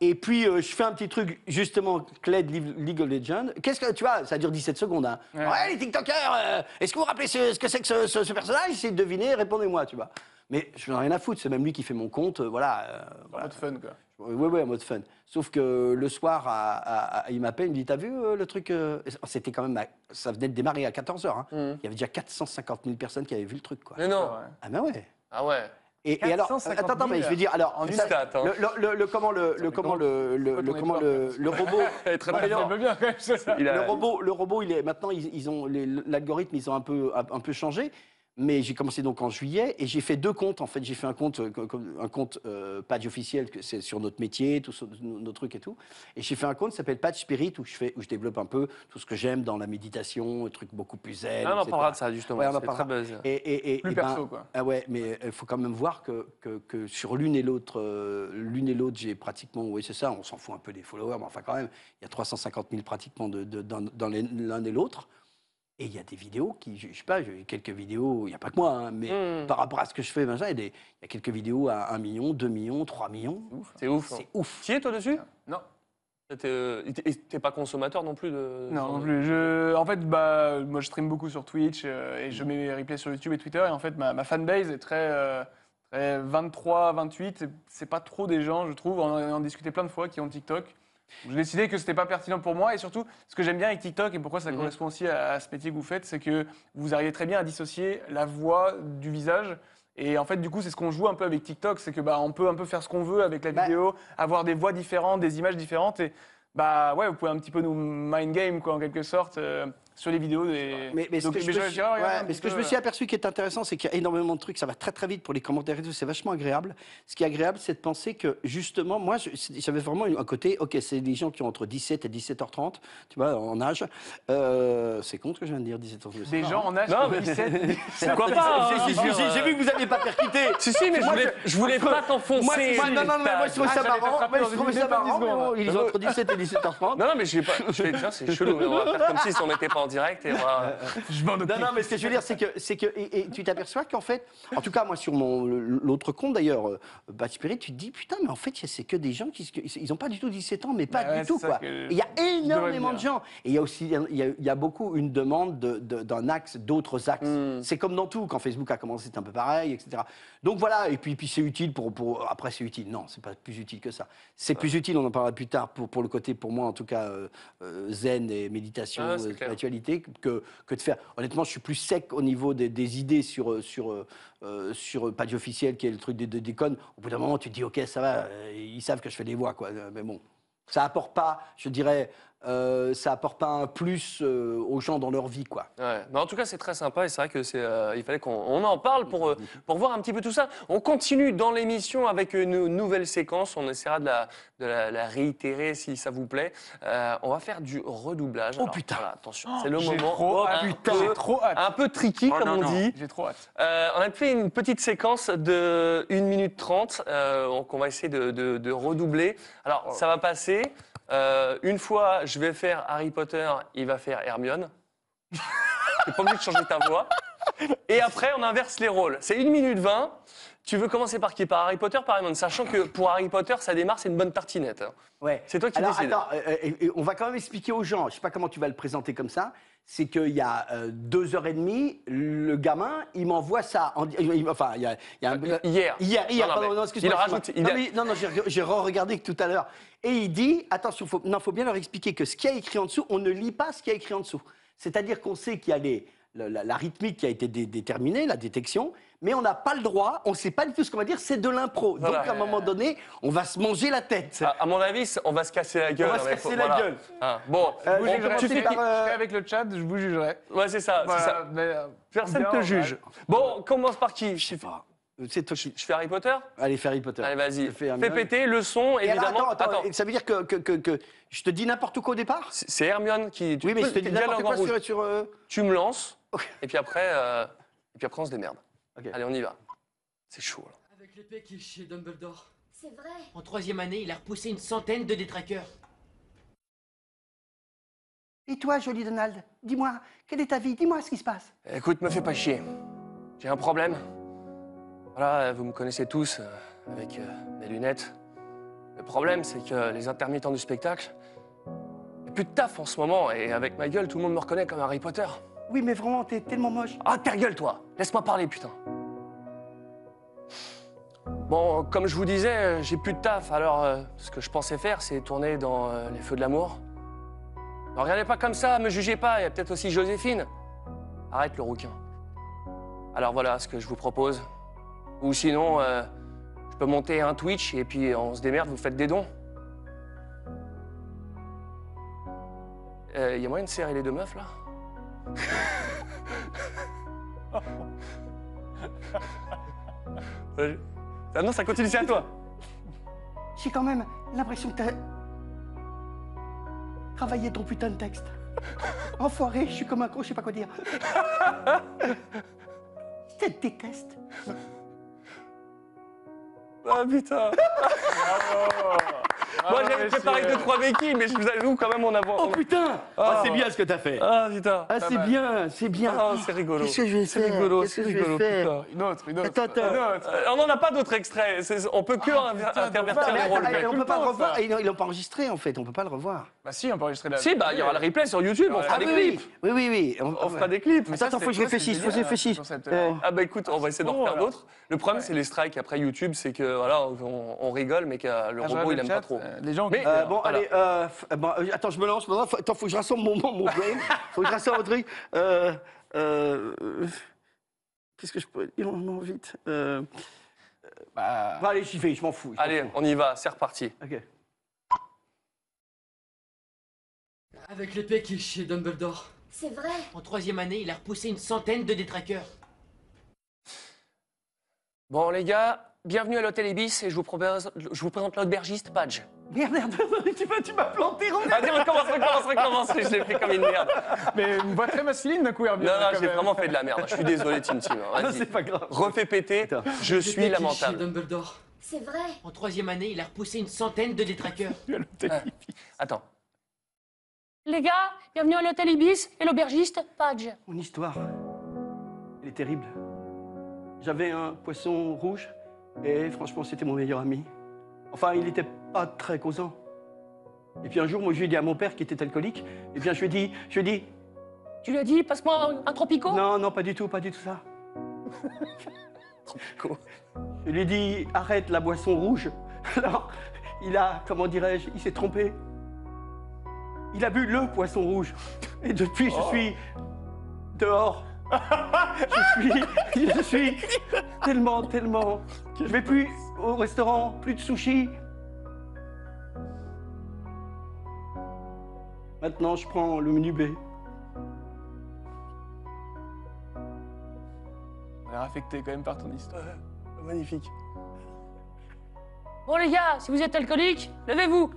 Et puis, euh, je fais un petit truc, justement, clé de League League of Legends. Qu'est-ce que, tu vois, ça dure 17 secondes. Hein. Ouais. Ouais, les TikTokers, euh, est-ce que vous vous rappelez ce, ce que c'est que ce, ce- ce personnage? Essayez de deviner, répondez-moi, tu vois. Mais je n'en ai rien à foutre, c'est même lui qui fait mon compte, euh, voilà. euh, En voilà. mode fun, quoi. Oui, oui, en mode fun. Sauf que le soir, à- à- à- il m'appelle, il me dit T'as vu euh, le truc euh C'était quand même. à- Ça venait de démarrer à 14h. Mhm. Il y avait déjà 450 000 personnes qui avaient vu le truc. Quoi. Mais non. Ah, ben ouais. Ah ouais. Et, et alors, 450 000 attends, attends, mais je vais dire, alors, en une stat, hein. le, le- le- le- comment le, le comment le, le, comment le, le robot, le robot, le robot, il est maintenant ils, ils ont l'algorithme, ils ont un peu un, un peu changé. Mais j'ai commencé donc en juillet et j'ai fait deux comptes. En fait, j'ai fait un compte, euh, un compte euh, Patch officiel, c'est sur notre métier, tout sur nos, trucs et tout. Et j'ai fait un compte qui s'appelle Patch Spirit où je fais, où je développe un peu tout ce que j'aime dans la méditation, des trucs beaucoup plus zen. Ah, on en parlera de ça, justement. Ouais, on en C'est parlera. très buzz. Et, et- et- Plus et ben, perso, quoi. ah ouais, mais il faut quand même voir que, que, que sur l'une et l'autre, euh, l'une et l'autre, j'ai pratiquement, oui c'est ça, on s'en fout un peu des followers, mais enfin quand même, il y a 350 000 pratiquement de, de- dans, l'un et l'autre. Et il y a des vidéos qui, je, je sais pas, j'ai quelques vidéos, il n'y a pas que moi, hein, mais Hmm. par rapport à ce que je fais, il y, a y quelques vidéos à 1 million, 2 millions, 3 millions. C'est ouf. hein. C'est ouf. Tu y es, toi, dessus? Non. T'es euh, t'es- pas consommateur non plus de. Non, non plus. Je, en fait, bah, moi, je stream beaucoup sur Twitch euh, et je mets mes replays sur YouTube et Twitter. Et en fait, ma, ma fanbase est très, euh, très 23, 28. C'est- pas trop des gens, je trouve. On en a discuté plein de fois qui ont TikTok. J'ai décidé que c'était pas pertinent pour moi. Et surtout, ce que j'aime bien avec TikTok et pourquoi ça Mhm. correspond aussi à, à ce métier que vous faites, c'est que vous arrivez très bien à dissocier la voix du visage. Et en fait, du coup, c'est ce qu'on joue un peu avec TikTok, c'est que bah, on peut un peu faire ce qu'on veut avec la Bah- vidéo, avoir des voix différentes, des images différentes. Et bah ouais, vous pouvez un petit peu nous mind game quoi en quelque sorte euh, sur les vidéos. Des... Mais, mais ce Donc, que, je, mais me ouais, mais ce que je me suis euh, aperçu qui est intéressant, c'est qu'il y a énormément de trucs, ça va très très vite pour les commentaires et tout, c'est vachement agréable. Ce qui est agréable, c'est de penser que justement, moi, j'avais vraiment un côté, ok, c'est des gens qui ont entre 17 et 17h30, tu vois, en âge. Euh, c'est con ce que je viens de dire, 17h30. Des gens en âge Non, mais- 17, Pourquoi pas hein, J'ai- euh, vu que vous n'aviez pas percuté. Si, si, mais je voulais, je voulais pas t'enfoncer. Moi, non, non, mais moi, je trouvais Ah, ça j'allais marrant. pas Ils ont entre 17 et 17h30. Non, non, mais pas. Je fais, tiens, c'est chelou, mais on va faire comme si on n'était pas en direct et va. je m'en Non, non, mais ce que je veux dire, c'est que, c'est que, et, et tu t'aperçois qu'en fait, en tout cas, moi, sur mon l'autre compte d'ailleurs, euh, Batch Spirit, tu te dis, putain, mais en fait, c'est que des gens qui, ils n'ont pas du tout 17 ans, mais pas Bah ouais, du tout, quoi. Il y a énormément de gens. Et il y a aussi, il y a, il y a beaucoup une demande de- de- d'un axe, d'autres axes. Mm. C'est comme dans tout, quand Facebook a commencé, c'était un peu pareil, etc. Donc voilà, et puis, puis c'est utile pour, pour. Après, c'est utile. Non, c'est pas plus utile que ça. C'est plus utile, on en parlera plus tard, pour, pour le côté, pour moi, en tout cas, euh, euh, zen et méditation, Ah, euh, spiritualité, que, que de faire. Honnêtement, je suis plus sec au niveau des, des idées sur, euh, sur, euh, euh, sur euh, Page officiel, qui est le truc des, des déconnes. Au bout d'un moment, tu te dis, OK, ça va, euh, ils savent que je fais des voix, quoi. Euh, Mais bon, ça apporte pas, je dirais, euh, ça apporte pas un plus euh, aux gens dans leur vie, quoi. Ouais. Mais en tout cas, c'est très sympa et c'est vrai que c'est, euh, il fallait qu'on on en parle pour, euh, pour voir un petit peu tout ça. On continue dans l'émission avec une nouvelle séquence. On essaiera de la, de la, la réitérer si ça vous plaît. Euh, on va faire du redoublage. Oh, putain. voilà, attention, c'est le moment. trop un, peu, J'ai trop hâte. un peu tricky, Oh, comme non, on non. dit. J'ai trop hâte. Euh, on a fait une petite séquence de 1 minute 30 euh, qu'on va essayer de, de- de redoubler. Alors, ça va passer. Euh, une fois, je vais faire Harry Potter, il va faire Hermione. T'es pas obligé de changer ta voix. Et après, on inverse les rôles. C'est 1 minute 20. Tu veux commencer par qui? Par Harry Potter, par Hermione Sachant que pour Harry Potter, ça démarre, c'est une bonne tartinette. Ouais. C'est toi qui Alors, décides. attends, euh, euh, on va quand même expliquer aux gens, je sais pas comment tu vas le présenter comme ça, c'est qu'il y a euh, deux heures et demie, le gamin, il m'envoie ça. En, enfin, il y a, il y a un- Euh, Hier. Hier, hier, Non, non, pardon, mais non, excuse-moi. il rajoute- il non, a- mais- non, non, j'ai re-regardé tout à l'heure. Et il dit, attention, faut, non, faut bien leur expliquer que ce qu'il y a écrit en dessous, on ne lit pas ce qu'il y a écrit en dessous. C'est-à-dire qu'on sait qu'il y a les, le- la, la rythmique qui a été dé- déterminée, la détection, mais on n'a pas le droit, on ne sait pas du tout ce qu'on va dire, c'est de l'impro. Voilà. Donc à un moment donné, on va se manger la tête. À, à mon avis, on va se casser la gueule. va se mais casser faut- la voilà. gueule. Hein, Bon, Euh, Vous on jugerez. commence Tu fais par, euh, je fais avec le chat, je vous jugerai. ouais, c'est ça. Voilà, ça. mais, euh, Personne bien, te juge. Bon, on commence par qui Je sais pas. C'est Je fais Harry Potter Allez, fais Harry Potter. Allez, vas-y. Fais péter le son, évidemment. attends, attends, ça veut dire que, que, que, que je te dis n'importe quoi au départ? C'est Hermione qui. tu Oui, mais peux- je te dis n'importe quoi rouge. sur... sur euh, Tu me lances. Et puis après, euh, et puis après on se démerde. Ok. Allez, on y va. C'est chaud là. Avec l'épée qui est chez Dumbledore. C'est vrai. En troisième année, il a repoussé une centaine de détraqueurs. Et toi, joli Donald, dis-moi, quelle est ta vie? Dis-moi ce qui se passe. Écoute, me fais pas chier. J'ai un problème. Voilà, vous me connaissez tous euh, avec euh, mes lunettes. Le problème, c'est que les intermittents du spectacle, il n'y a plus de taf en ce moment, et avec ma gueule, tout le monde me reconnaît comme Harry Potter. Oui, mais vraiment, t'es tellement moche. Ah, ta gueule, toi Laisse-moi parler, putain. Bon, comme je vous disais, j'ai plus de taf, alors euh, ce que je pensais faire, c'est tourner dans euh, Les Feux de l'amour. Regardez pas comme ça, me jugez pas, il y a peut-être aussi Joséphine. Arrête le rouquin. Alors voilà ce que je vous propose. Ou sinon, euh, je peux monter un Twitch et puis on se démerde, vous faites des dons. Il y a moyen de serrer les deux meufs là? Ouais. Ah non, ça continue, c'est à toi. J'ai quand même l'impression que t'as travaillé ton putain de texte. Enfoiré, je suis comme un con, je sais pas quoi dire. Je te déteste. Ah putain. Moi j'avais préparé deux trois béquilles, mais je vous avoue quand même on a. Oh putain Ah, c'est bien ce que t'as fait. Ah putain. Ah, c'est bien, c'est bien. Ah, c'est rigolo. Qu'est-ce que je vais C'est faire rigolo, Qu'est-ce c'est rigolo, faire putain. Une autre, une autre. Attends, attends. Une autre. Euh, on n'en a pas d'autres extraits. On peut que inter- intervertir les rôles. on peut le pas le revoir. Ils l'ont- pas enregistré en fait, on peut pas le revoir. Bah si, on peut enregistrer la. Si, bah il y aura le replay sur YouTube, on fera Ah des clips. oui, oui, oui. On, fera des clips. Mais ça, Attends, faut que je c'était- réfléchisse, faut que je réfléchisse. Euh, Ah bah écoute, on va essayer d'en Oh, refaire là. d'autres. Le problème, c'est les strikes après YouTube, c'est que voilà, on, rigole, mais que le Ah, je robot il le aime pas trop. euh, Les gens Mais- qui- Euh, bon, Voilà. allez, euh, bon, euh, attends, je me lance. maintenant. Faut- Attends, faut que je rassemble mon, mon, mon brain. Faut que je rassemble mon truc. Euh, Qu'est-ce que je peux dire? Non, vite. Euh, Bah, bon, allez, j'y vais, je m'en fous. Allez, fous. on y va, c'est reparti. Ok. Avec l'épée qui est chez Dumbledore. C'est vrai. En troisième année, il a repoussé une centaine de détraqueurs. Bon les gars, bienvenue à l'hôtel Ibis et je vous, propose- je vous présente l'aubergiste Padge. Merde, merde, tu m'as, tu m'as planté, Romain. Allez, recommence, recommence, recommence, je l'ai fait comme une merde. mais une voix très masculine d'un coup, Herbie. Non, non, quand j'ai vraiment fait de la merde. Je suis désolé, Tim Tim. hein, Non, Vas-y. c'est pas grave. Refais péter, Attends. je suis lamentable. Dumbledore. C'est vrai. En troisième année, il a repoussé une centaine de détraqueurs. Attends. Les gars, bienvenue à l'hôtel Ibis et l'aubergiste Padge. Mon histoire, elle est terrible. J'avais un poisson rouge et franchement, c'était mon meilleur ami. Enfin, il n'était pas très causant. Et puis un jour, moi, je lui ai dit à mon père qui était alcoolique, et bien je lui ai dit, je lui ai dit, Tu lui as dit, passe-moi un, un tropico? Non, non, pas du tout, pas du tout ça. Je lui ai dit, arrête la boisson rouge. Alors, il a, comment dirais-je, il s'est trompé. Il a bu le poisson rouge. Et depuis, je suis dehors. je suis, je suis tellement, tellement. Je vais plus au restaurant, plus de sushi. Maintenant, je prends le menu B. On a l'air affecté quand même par ton histoire. Magnifique. Bon les gars, si vous êtes alcoolique, levez-vous.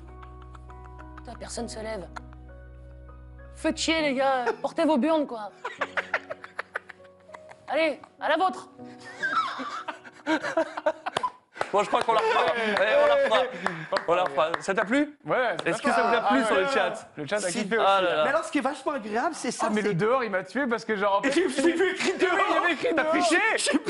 Putain, personne se lève. Faites chier les gars, portez vos burnes quoi. Allez, à la vôtre. Bon, je crois qu'on la refera. Allez, on la refera. On la refera. Ça t'a plu Ouais. Est-ce que ça vous a plu Ah, sur ouais, le chat Le chat a Si. kiffé aussi. Ah là là. Mais alors, ce qui est vachement agréable, c'est ça. Ah, mais le dehors, il m'a tué parce que genre. en fait, J'ai j'ai vu écrit dehors. Il y avait écrit T'as triché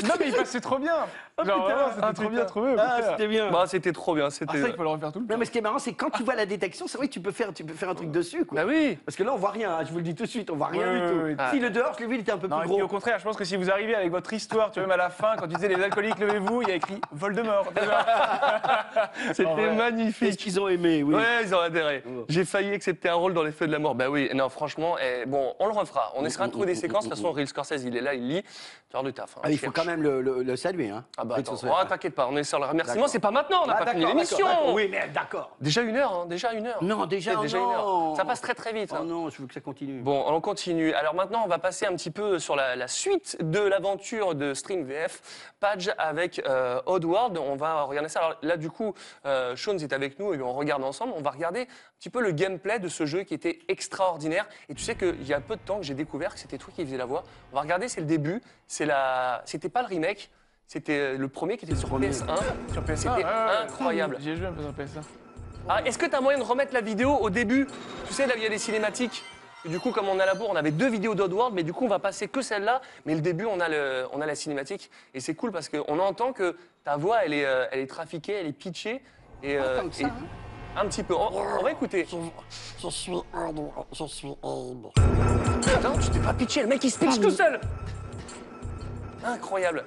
Non, mais il passait trop bien. Genre, putain. vraiment, c'était Ah, trop bien trouvé. Ah, c'était bien. Bah, c'était trop bien. Ah, C'était. ça, il faut le refaire tout le temps. Non, mais ce qui est marrant, c'est quand tu vois la détection, c'est vrai que tu peux faire, tu peux faire un truc dessus, quoi. Bah oui. Parce que là, on voit rien, hein, je vous le dis tout de suite, on voit rien du tout. Si le dehors, je l'ai vu, il était un peu plus gros. au contraire, je pense que si vous arrivez avec votre histoire, tu vois, même à la fin, quand tu disais les alcooliques, levez-vous, il y a écrit Voldemort. C'était magnifique. Qu'est-ce qu'ils ont aimé, oui. Ouais, ils ont adhéré. Oh. J'ai failli accepter un rôle dans les feux de la mort. Bah oui, non, franchement, eh, bon, on le refera. On essaiera de trouver des séquences. De toute façon, Real Scorsese, il est là, il lit. Tu du taf. hein. Ah, il faut quand même le, le- le saluer. Hein. Ah bah attends, oh, t'inquiète pas, on est sur le remerciement. C'est pas maintenant, on n'a Ah, pas fini l'émission. Oui, mais d'accord. Déjà une heure, hein, déjà une heure. Non, déjà, C'est déjà non. une heure. Ça passe très très vite. Oh hein. non, je veux que ça continue. Bon, on continue. Alors maintenant, on va passer un petit peu sur la, la suite de l'aventure de Stream VF, Page avec euh, Oddworld. On va regarder ça. Alors là, du coup, euh, Sean est avec nous et on regarde ensemble. On va regarder un petit peu le gameplay de ce jeu qui était extraordinaire. Et tu sais qu'il y a peu de temps que j'ai découvert que c'était toi qui faisais la voix. On va regarder, c'est le début. C'est la... C'était pas le remake. C'était le premier qui était sur premier. PS1. Sur PS1, C'était ouais, ouais. incroyable. J'ai joué un peu sur PS1. Ah, Est-ce que tu as moyen de remettre la vidéo au début? Tu sais, là, il y a des cinématiques. Du coup, comme on a la bourre, on avait deux vidéos d'Oddworld, mais du coup, on va passer que celle-là. Mais le début, on a, le, on a la cinématique. Et c'est cool parce qu'on entend que ta voix, elle est, euh, elle est trafiquée, elle est pitchée. Et, euh, ça, et- hein. Un petit peu. On, on va écouter. Je, je suis Abe, je suis Abe. Putain, tu t'es pas pitché, le mec, il se pitch tout seul Incroyable.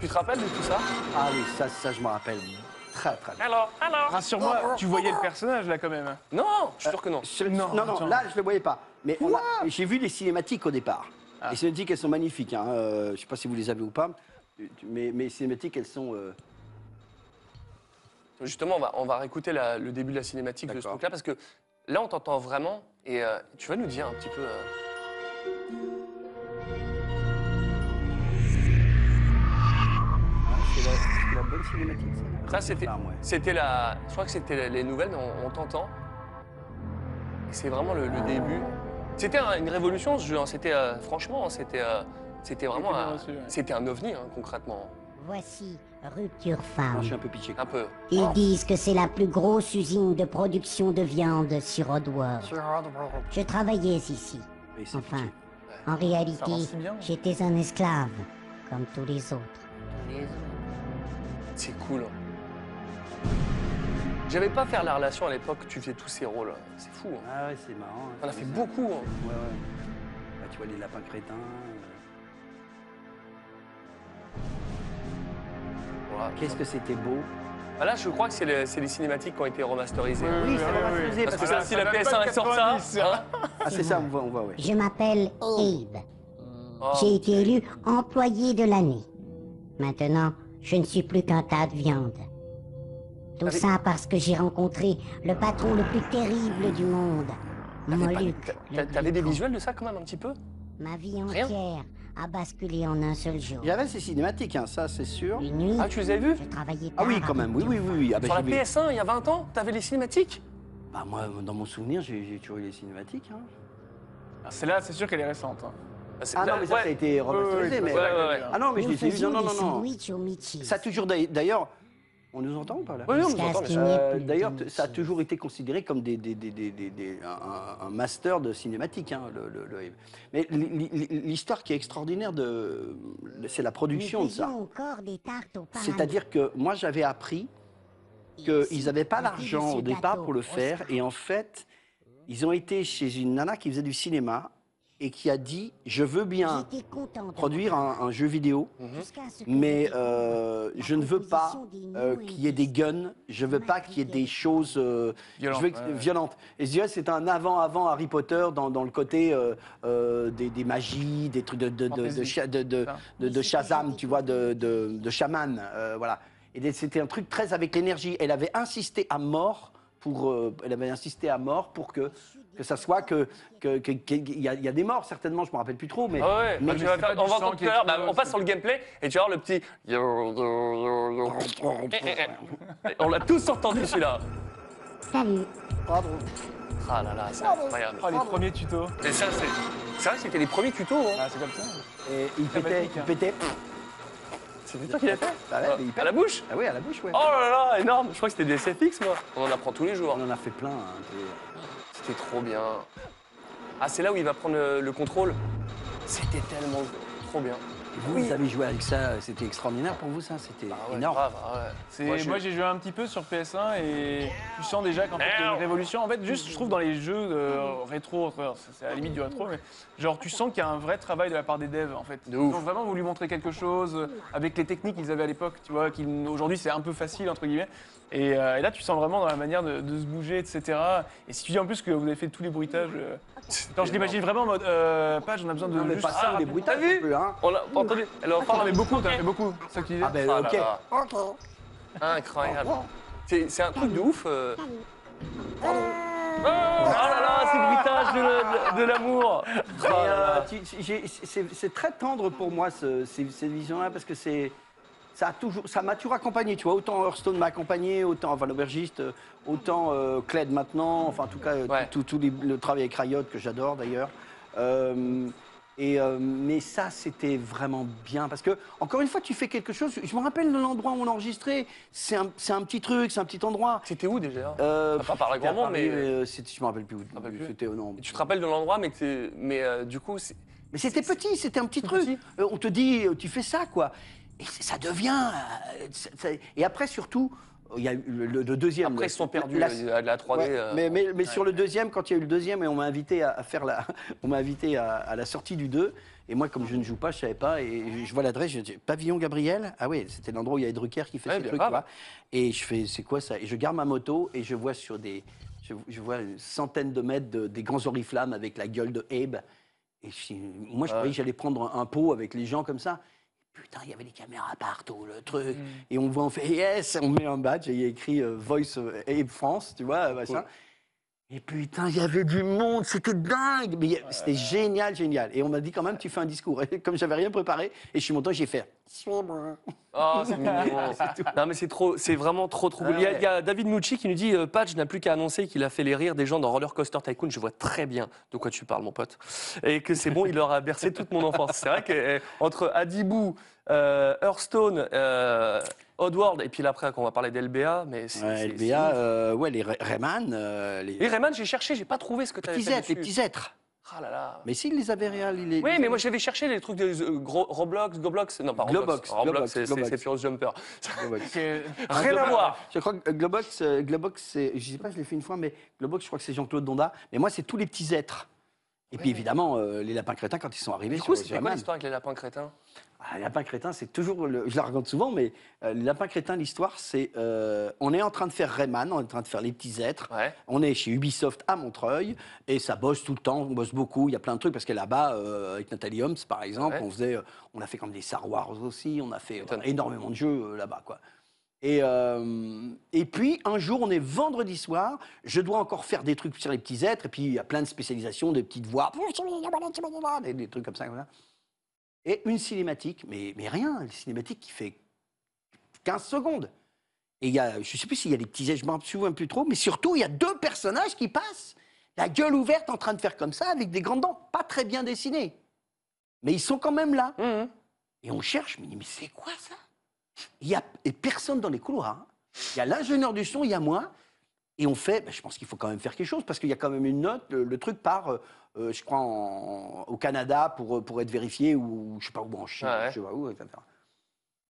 Tu te rappelles de tout ça? Ah oui, ça, ça je me rappelle. Très, très bien. Alors, alors Rassure-moi, tu voyais le personnage là quand même. Non, je suis sûr que non. Je- Non, non, attends. là, je ne le voyais pas. Mais on a- j'ai vu les cinématiques au départ. Ah. Les cinématiques, elles sont magnifiques. hein. Euh, je ne sais pas si vous les avez ou pas. Mais mes cinématiques, elles sont. euh, Justement, on va, on va réécouter la- le début de la cinématique de ce D'accord. truc-là parce que là, on t'entend vraiment et euh, tu vas nous dire un petit peu. euh, cinématique, ça. Ça, c'était, c'était la. Je crois que c'était les nouvelles, on, on t'entend. C'est vraiment le, le début. C'était un- une révolution ce jeu. hein. C'était euh, franchement, c'était, euh, c'était vraiment, bien un, reçu, ouais. c'était un ovni hein, concrètement, Voici Rupture Non, Farm. je suis un peu pitché. un peu. Ils disent que c'est la plus grosse usine de production de viande sur Oddworld. Je travaillais ici. Enfin, pitché. en réalité, j'étais un esclave, comme tous les autres. C'est cool. hein. J'avais pas faire la relation à l'époque. Tu faisais tous ces rôles. C'est fou. hein. Ah ouais, c'est marrant. hein, On a fait ça. beaucoup. hein. Ouais, ouais. Bah, tu vois les lapins crétins. euh, Voilà. Qu'est-ce que c'était beau. Ah, là, je crois que c'est les, cinématiques qui ont été remasterisées. Oui, Oui, c'est oui, vrai, oui. Parce que parce ça, que si ça la date pas PS1 de elle sort ça, 90, hein, Ah, c'est ça, on voit, on voit, ouais. Je m'appelle Abe. oh, J'ai été élu employé de l'année. Maintenant, je ne suis plus qu'un tas de viande. Tout Avec- ça parce que j'ai rencontré le patron le plus terrible du monde. Moluc. T'avais des visuels de ça quand même un petit peu? Ma vie Rien. entière a basculé en un seul jour. J'avais ces cinématiques, hein, ça c'est sûr. Une nuit, Ah, tu les avais je travaillais Ah oui, quand même, oui, oui, oui. oui. Ah, bah, Sur la j'y vais- PS1, il y a 20 ans, t'avais les cinématiques? Bah, moi, dans mon souvenir, j'ai j'ai toujours eu les cinématiques. Hein. Ah, Celle-là, c'est sûr qu'elle est récente. hein. C'est- Ah non, mais ça, ouais. ça a été remasterisé. mais... Ouais, ouais, ouais. Ah non, mais je Nous les ai vus. faisions Non, non, non. Ça a toujours, d'ailleurs- on nous entend ou pas là? Oui, on nous entend, Euh, D'ailleurs, ça a toujours été considéré comme des, des- des- des- des- des- un, master de cinématique. hein, le, le- le- Mais l'histoire qui est extraordinaire, de, c'est la production de ça. faisions encore des tartes au paradis. C'est-à-dire que moi, j'avais appris qu'ils n'avaient pas l'argent au départ pour le faire. Et en fait, ils ont été chez une nana qui faisait du cinéma et qui a dit Je veux bien produire un, un jeu vidéo, que mais je euh, je ne veux pas euh, qu'il y ait des guns, je veux pas qu'il y ait des choses euh, je veux ouais, violentes. Et je dirais c'est un avant-avant Harry Potter dans, dans le côté euh, euh, des, des magies, des trucs de, de, de, de, Fantasy. cha- de, de, Ça. de- de Shazam, tu vois, de, de, de chaman, euh, voilà. Et c'était un truc très avec l'énergie. Elle avait insisté à mort pour, euh, elle avait insisté à mort pour que que ça soit que qu'il y, a, il y a des morts certainement, je me rappelle plus trop, mais Ah ouais, mais bah, tu vas faire- on va tout à l'heure, bah, explose, on passe sur le gameplay et tu vas voir le petit. On l'a tous entendu celui-là. Salut. Ah là là, c'est incroyable. Oh, les premiers tutos. Et ça, c'est c'est vrai que c'était les premiers tutos. Hein. Ah, c'est comme ça. et il pétait, basique, il hein. pétait. C'était toi qui l'as fait Ah ouais, mais il À pète. la bouche Ah oui, à la bouche, ouais. Oh là là, énorme Je crois que c'était des SFX, moi. On en apprend tous les jours. On en a fait plein. hein, C'était trop bien. Ah, c'est là où il va prendre le, le contrôle C'était tellement trop bien. Vous, vous avez joué avec ça, c'était extraordinaire pour vous, ça C'était Ah ouais, énorme. grave, ah ouais. Moi, je- j'ai joué un petit peu sur PS1 et tu sens déjà qu'en fait il y a une révolution. En fait, juste je trouve dans les jeux euh, rétro, enfin, c'est c'est à la limite du rétro, mais genre tu sens qu'il y a un vrai travail de la part des devs en fait. De Ils ont vraiment voulu montrer quelque chose euh, avec les techniques qu'ils avaient à l'époque, tu vois, qui aujourd'hui c'est un peu facile entre guillemets. Et, euh, et là, tu sens vraiment dans la manière de, de se bouger, etc. Et si tu dis en plus que vous avez fait tous les bruitages, euh, je l'imagine vraiment en mode euh, page, on a besoin de Non, mais juste pas ça, rapide. bruitages, T'as vu plus, hein. On l'a entendu. Alors, Ah, mais beaucoup, t'as fait beaucoup, c'est ça que tu disais Ah ben Ah ok. là. Incroyable. C'est c'est un truc de ouf. Euh. Oh là là, ces bruitages de, de- de l'amour. Oh euh, c'est très tendre pour moi ce- ces- cette vision-là parce que c'est ça a toujours ça m'a toujours accompagné. Tu vois, autant Hearthstone m'a accompagné, autant enfin l'aubergiste, euh, autant euh, Cled maintenant. Enfin, en tout cas, euh, Ouais. tout, tout les- le travail avec Riot que j'adore d'ailleurs. Euh, et euh, mais ça, c'était vraiment bien parce que encore une fois, tu fais quelque chose. Je me rappelle de l'endroit où on enregistrait. C'est un, c'est un petit truc, c'est un petit endroit. C'était où déjà? Euh, Pas par la grand-monde, Paris, mais- euh, je me rappelle plus où. rappelles plus C'était non. Tu te rappelles de l'endroit, mais, que mais euh, du coup, c'est- Mais c'était petit, c'était un petit truc. Euh, on te dit, euh, tu fais ça, quoi. Et ça devient. euh, ça- et après, surtout, il y a eu le, deuxième. après, ils se sont perdus la- euh, de la 3D. Ouais, euh, mais mais, mais sur le deuxième, quand il y a eu le deuxième, et on m'a invité à, faire la, on m'a invité à, à la sortie du 2. Et moi, comme je ne joue pas, je savais pas. Et je vois l'adresse, je dis Pavillon Gabriel? Ah oui, c'était l'endroit où il y avait Drucker qui fait Ouais, ses trucs. vois. Et je fais, c'est quoi ça? Et je garde ma moto et je vois sur des, je, je vois une centaine de mètres de- des grands oriflammes avec la gueule de Abe. Et je moi, je croyais que j'allais prendre un pot avec les gens comme ça. Putain, il y avait des caméras partout, le truc. Et on voit, on fait yes, on met un badge et il y a écrit euh, Voice euh, Abe France, tu vois, machin. Cool. Et putain, il y avait du monde, c'était dingue. Mais c'était génial, génial. Et on m'a dit quand même, tu fais un discours. Et comme j'avais rien préparé, et je suis monté, j'ai fait. Oh, c'est mignon. non, mais c'est trop, c'est vraiment trop, trop cool. Il y, a- il y a David Nucci qui nous dit euh, Patch n'a plus qu'à annoncer qu'il a fait les rires des gens dans Roller Coaster Tycoon. Je vois très bien de quoi tu parles, mon pote. Et que c'est bon, il leur a bercé toute mon enfance. C'est vrai qu'entre Adibou, euh, Hearthstone, euh, Oddworld, et puis là, après, qu'on va parler d'LBA, mais. Ouais, LBA, euh, ouais, les Ray- Rayman, euh, les Rayman, j'ai cherché, j'ai pas trouvé ce que tu avais petits fait. êtres, les petits êtres. Ah là là. Mais s'ils les avaient réels, il. Oui, mais moi j'avais cherché les trucs de euh, gros- Roblox, Goblox. Non, pas Roblox. Globox, Roblox, Globox, c'est- Furious Jumper. Rien à voir. Je crois que Globox, Globox c'est- je sais pas, je l'ai fait une fois, mais Globox, je crois que c'est Jean-Claude Donda. Mais moi, c'est tous les petits êtres. Et puis évidemment, euh, les lapins crétins, quand ils sont arrivés Du coup, c'était quoi l'histoire avec les lapins crétins? Ah, les lapins crétins, c'est toujours. Le, je la raconte souvent, mais euh, les lapins crétins, l'histoire, c'est. euh, on est en train de faire Rayman, on est en train de faire les petits êtres. Ouais. On est chez Ubisoft à Montreuil et ça bosse tout le temps, on bosse beaucoup. Il y a plein de trucs parce que là-bas, euh, avec Nathalie Holmes par exemple, Ouais. on faisait, euh, on a fait comme des Star Wars aussi, on a fait énormément de jeux euh, là-bas, quoi. Et, euh, et puis un jour, on est vendredi soir, je dois encore faire des trucs sur les petits êtres et puis il y a plein de spécialisations, des petites voix, des, des trucs comme ça, comme ça. Et une cinématique, mais, mais rien, une cinématique qui fait 15 secondes. Et il y a, je ne sais plus s'il y a des petits êtres, je m'en souviens plus trop, mais surtout, il y a deux personnages qui passent, la gueule ouverte en train de faire comme ça, avec des grandes dents, pas très bien dessinées. Mais ils sont quand même là. Mhm. Et on cherche, mais, mais c'est quoi ça? Il y a et personne dans les couloirs. hein. Il y a l'ingénieur du son, il y a moi. Et on fait, ben, je pense qu'il faut quand même faire quelque chose, parce qu'il y a quand même une note, le, le truc part, euh, je crois, en- au Canada pour, euh, pour être vérifié, ou je sais pas où, en Chine, Ah ouais. je sais pas où, etc.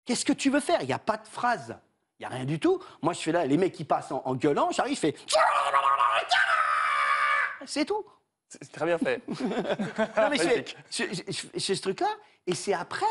Qu'est-ce que tu veux faire? Il n'y a pas de phrase. Il n'y a rien du tout. Moi, je fais là, les mecs qui passent en, en gueulant, j'arrive, je fais. C'est tout. C'est très bien fait. Non, mais je fais, Magnifique. je- je- je- je fais ce truc-là, et c'est après,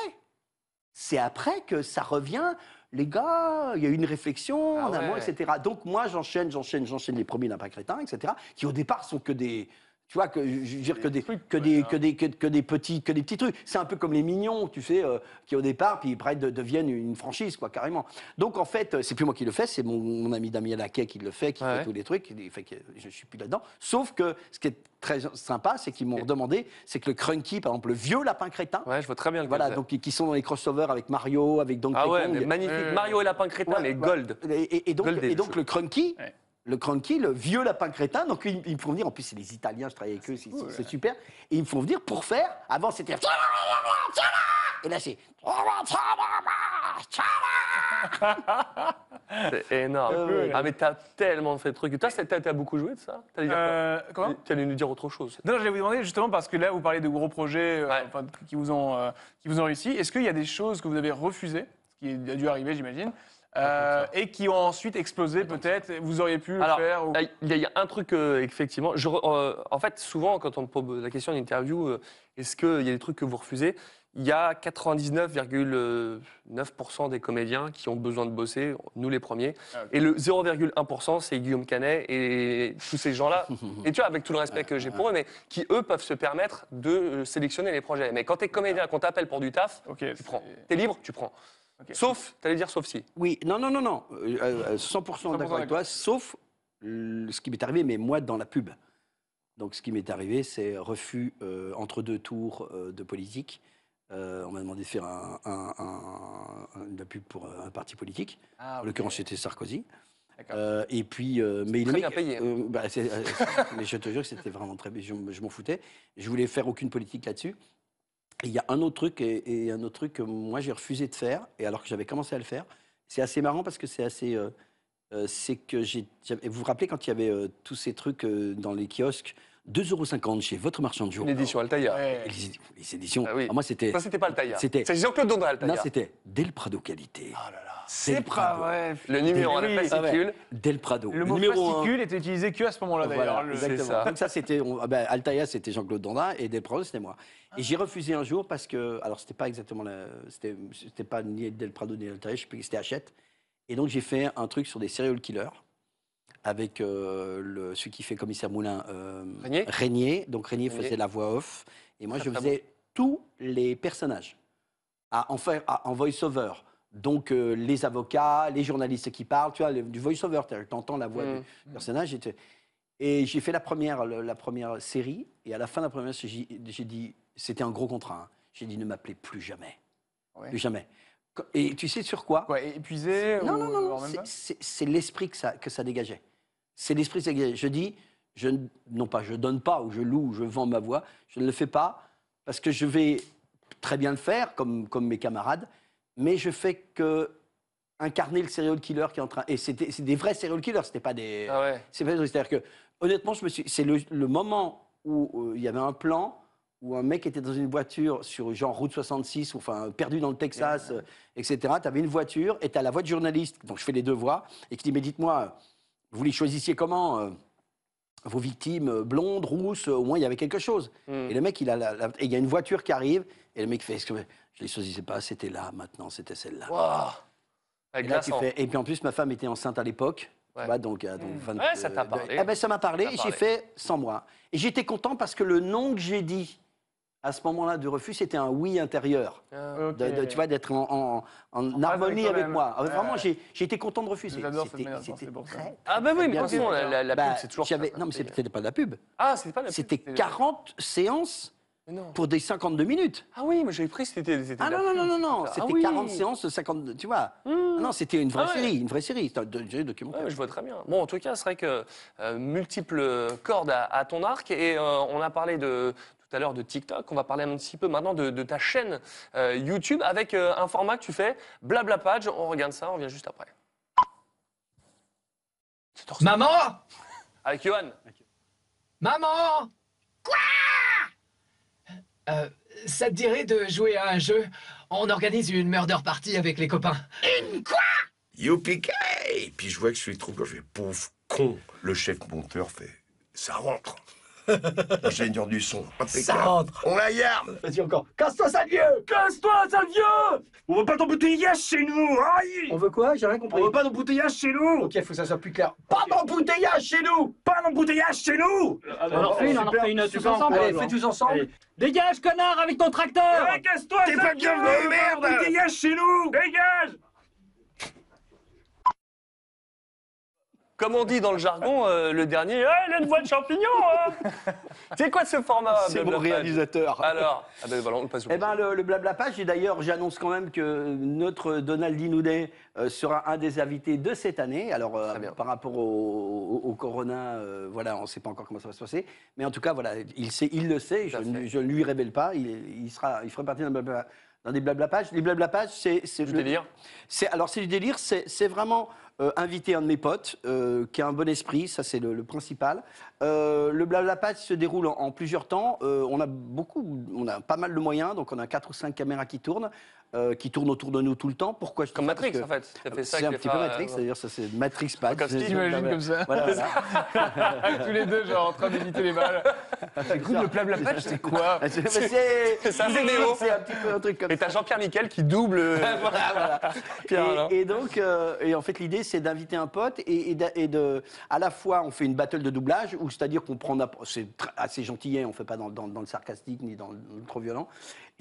c'est après que ça revient. Les gars, il y a eu une réflexion Ah en amont, ouais. etc. Donc moi, j'enchaîne, j'enchaîne, j'enchaîne les premiers lapins crétins, etc. Qui au départ sont que des, tu vois, que je veux dire que des, que des, que des, que, que des petits, que des petits trucs. C'est un peu comme les mignons, tu sais, euh, qui au départ, puis après de- deviennent une franchise, quoi, carrément. Donc en fait, c'est plus moi qui le fais, c'est mon, mon ami Damien Laquet qui le fait, qui Ouais. fait tous les trucs. Il fait que je suis plus là-dedans. Sauf que ce qui est très sympa, c'est qu'ils m'ont demandé, c'est que le Crunky, par exemple, le vieux lapin crétin. Ouais, je vois très bien le Voilà, donc qui sont dans les crossovers avec Mario, avec Donkey Ah ouais, Kong. mais magnifique. Mario et lapin crétin, Ouais, mais ouais. gold. Et, et- et donc, Goldé, et donc le le Crunky, le Crunky, le vieux lapin crétin, donc ils, ils me font venir, en plus c'est les Italiens, je travaille avec eux, c'est c'est super, et ils me font venir pour faire, avant c'était... Et là c'est... C'est énorme. Ouais. Ah, mais t'as tellement fait de trucs. Toi, t'as t'as beaucoup joué de ça? T'allais dire quoi Euh, comment? T'allais nous dire autre chose. Non, j'allais vous demander justement parce que là, vous parlez de gros projets euh, Ouais. enfin, de trucs qui vous ont, euh, qui vous ont réussi. Est-ce qu'il y a des choses que vous avez refusées, ce qui a dû arriver, j'imagine, euh, et qui ont ensuite explosé peut-être Vous auriez pu le faire ou- il y, a- un truc, euh, effectivement. Je, euh, en fait, souvent, quand on me pose la question d'interview, euh, est-ce qu'il y a des trucs que vous refusez? Il y a 99,9% des comédiens qui ont besoin de bosser, nous les premiers. Ah. Et le 0,1%, c'est Guillaume Canet et tous ces gens-là. et tu vois, avec tout le respect que j'ai pour eux, mais qui, eux, peuvent se permettre de sélectionner les projets. Mais quand tu es comédien, qu'on t'appelle pour du taf, tu prends. Tu es libre, tu prends. Sauf, tu allais dire sauf si. Oui, non, non, non, non. euh, euh, 100%, d'accord avec toi, sauf euh, ce qui m'est arrivé, mais moi dans la pub. Donc ce qui m'est arrivé, c'est refus euh, entre deux tours euh, de politique. Euh, on m'a demandé de faire un, un- un- un- de la pub pour euh, un parti politique. Ah, En l'occurrence, c'était Sarkozy. Euh, et puis, euh, mais bien mec, payé. euh, bah, euh, mais je te jure que c'était vraiment très bien. Je, je m'en foutais. Je voulais faire aucune politique là-dessus. Il y a un autre truc, et, un autre truc que moi j'ai refusé de faire, et alors que j'avais commencé à le faire. C'est assez marrant parce que c'est assez. euh, euh, c'est que j'ai. Vous vous rappelez quand il y avait euh, tous ces trucs dans les kiosques 2,50 euros chez votre marchand de jour. Une édition Altaïa. Ouais. Les, les éditions. Ah oui. Alors moi c'était. Ça, c'était pas Altaïa. C'était- C'est Jean-Claude Dondra, Altaïa. Non, c'était Del Prado qualité. Oh là là. C'est Prado. vrai. Le numéro Oui, la fascicule. Del Prado. Le mot numéro un. fascicule était utilisé que à ce moment-là Voilà, d'ailleurs. Le- exactement. ça. Donc ça, c'était, ah ben, Altaïa, c'était Jean-Claude Dondin et Del Prado, c'était moi. Et j'ai refusé un jour parce que, alors c'était pas exactement, la, c'était, pas ni Del Prado ni Altaïa, je sais plus que c'était Hachette. Et donc j'ai fait un truc sur des serial killers avec euh, le, celui qui fait commissaire Moulin, euh, Régnier Donc Régnier, Régnier. faisait la voix off et moi je faisais tous les personnages à, en, faire- à- en voice-over. Donc euh, les avocats, les journalistes qui parlent, tu vois, le- du voice-over, tu entends la voix Mm. du personnage. Et, j'ai fait la première, le- la première série, et à la fin de la première série, j'ai dit, c'était un gros contrat, hein. j'ai dit ne m'appelez plus jamais. Ouais. Plus jamais. Et tu sais sur quoi? Quoi, épuisé Non, ou- non, non, non, c'est- l'esprit que ça, que ça dégageait. C'est l'esprit. Je dis, je, non pas je donne pas, ou je loue, ou je vends ma voix, je ne le fais pas parce que je vais très bien le faire, comme, comme mes camarades, mais je fais que incarner le serial killer qui est en train. Et c'était c'est des vrais serial killers, c'était pas des. Ah ouais. C'est pas- C'est-à-dire que, honnêtement, je me suis. C'est le, le moment où euh, il y avait un plan où un mec était dans une voiture sur genre route 66, ou, enfin perdu dans le Texas, euh, etc. Tu avais une voiture et tu as la voix de journaliste, donc je fais les deux voix, et qui dit Mais dites-moi, vous les choisissiez comment euh, vos victimes euh, blondes, rousses, au moins il y avait quelque chose. Mm. Et le mec, il a la- la- et il y a une voiture qui arrive, et le mec fait Je les choisissais pas, c'était là, maintenant, c'était celle-là. Et, là, tu fais- et puis en plus, ma femme était enceinte à l'époque. Ouais. donc, euh, donc 20 Ouais, ça t'a parlé. Ah ben, ça m'a parlé. Et J'ai fait sans moi. Et j'étais content parce que le nom que j'ai dit à ce moment-là de refus, c'était un oui intérieur. Ah. De, de- tu vois, d'être en, en- en phase harmonie avec moi. Ah, Vraiment, j'ai été content de refuser. J'adore cette manière de Ah bah oui, mais de la, la- la Bah, pub, c'est toujours ça. Non, mais c'était pas de la pub. Ah, c'était pas la pub. C'était 40 séances non. pour des 52 minutes. Ah oui, mais j'avais pris, c'était Ah de non, non, non, non, non, Ah c'était oui. 40 séances de 52, tu vois. Mmh. Ah Non, c'était une vraie Ah ouais. série, une vraie série. C'était un do- un documentaire. Ouais, je vois très bien. Bon, en tout cas, c'est vrai que euh, multiples cordes à, à ton arc. Et euh, on a parlé de, tout à l'heure de TikTok. On va parler un petit peu maintenant de, de ta chaîne euh, YouTube avec euh, un format que tu fais, Blabla Page. On regarde ça, on revient juste après. Maman Avec Johan. Maman Quoi? Euh, Ça te dirait de jouer à un jeu? On organise une murder party avec les copains. Une quoi? Youpi Et puis je vois que je suis trop je fais pauvre con. Le chef monteur fait ça rentre. L'ingénieur du son, impeccable. Ça rentre. On la garde. Vas-y encore. Casse-toi, sale vieux Casse-toi, sale vieux On veut pas d'embouteillage chez nous Aïe On veut quoi? J'ai rien compris. On veut pas d'embouteillage chez nous Ok, faut que ça soit plus clair. Pas d'embouteillage chez nous Pas d'embouteillage chez nous On en refait une, on en refait une tous ensemble. Allez, fais tous ensemble. Dégage, connard, avec ton tracteur Casse-toi, T'es pas bienvenu, merde Embouteillage chez nous Dégage Comme on dit dans le jargon, euh, le dernier, Ah, il a une voix de champignon hein C'est quoi ce format C'est mon réalisateur. Alors Ah ben voilà, on le passe au Eh ben, le, le blabla page, et d'ailleurs, j'annonce quand même que notre Donald Dinoudet euh, sera un des invités de cette année. Alors, euh, par rapport au, au- au Corona, euh, voilà, on ne sait pas encore comment ça va se passer. Mais en tout cas, voilà, il, sait, il le sait, je, ne- lui révèle pas. Il, il sera, il fera partie d'un blabla, dans des blabla pages. Les blabla pages, c'est c'est Du le- délire. C'est alors c'est du délire. C'est c'est vraiment euh, inviter un de mes potes euh, qui a un bon esprit. Ça c'est le, principal. Euh, le blabla se déroule en, plusieurs temps. On a beaucoup, on a pas mal de moyens. Donc on a quatre ou cinq caméras qui tournent, euh, qui tournent autour de nous tout le temps. Pourquoi je Comme ça Matrix, que- en fait. Ça C'est un petit peu Matrix, euh, c'est-à-dire ça c'est Matrix Pad. Comme Steve, T'imagines comme ça Voilà, tous les deux, genre en train d'éviter les balles. Le blabla patch, c'est quoi Mais c'est un c'est un petit peu un truc comme Et t'as Jean-Pierre Miquel qui double. euh, voilà, voilà. Et, et donc, euh, et en fait, l'idée, c'est d'inviter un pote et, et d'a- et de, à la fois, on fait une battle de doublage, où c'est-à-dire qu'on prend, c'est assez gentillet, on fait pas dans, dans- dans le sarcastique ni dans le trop violent.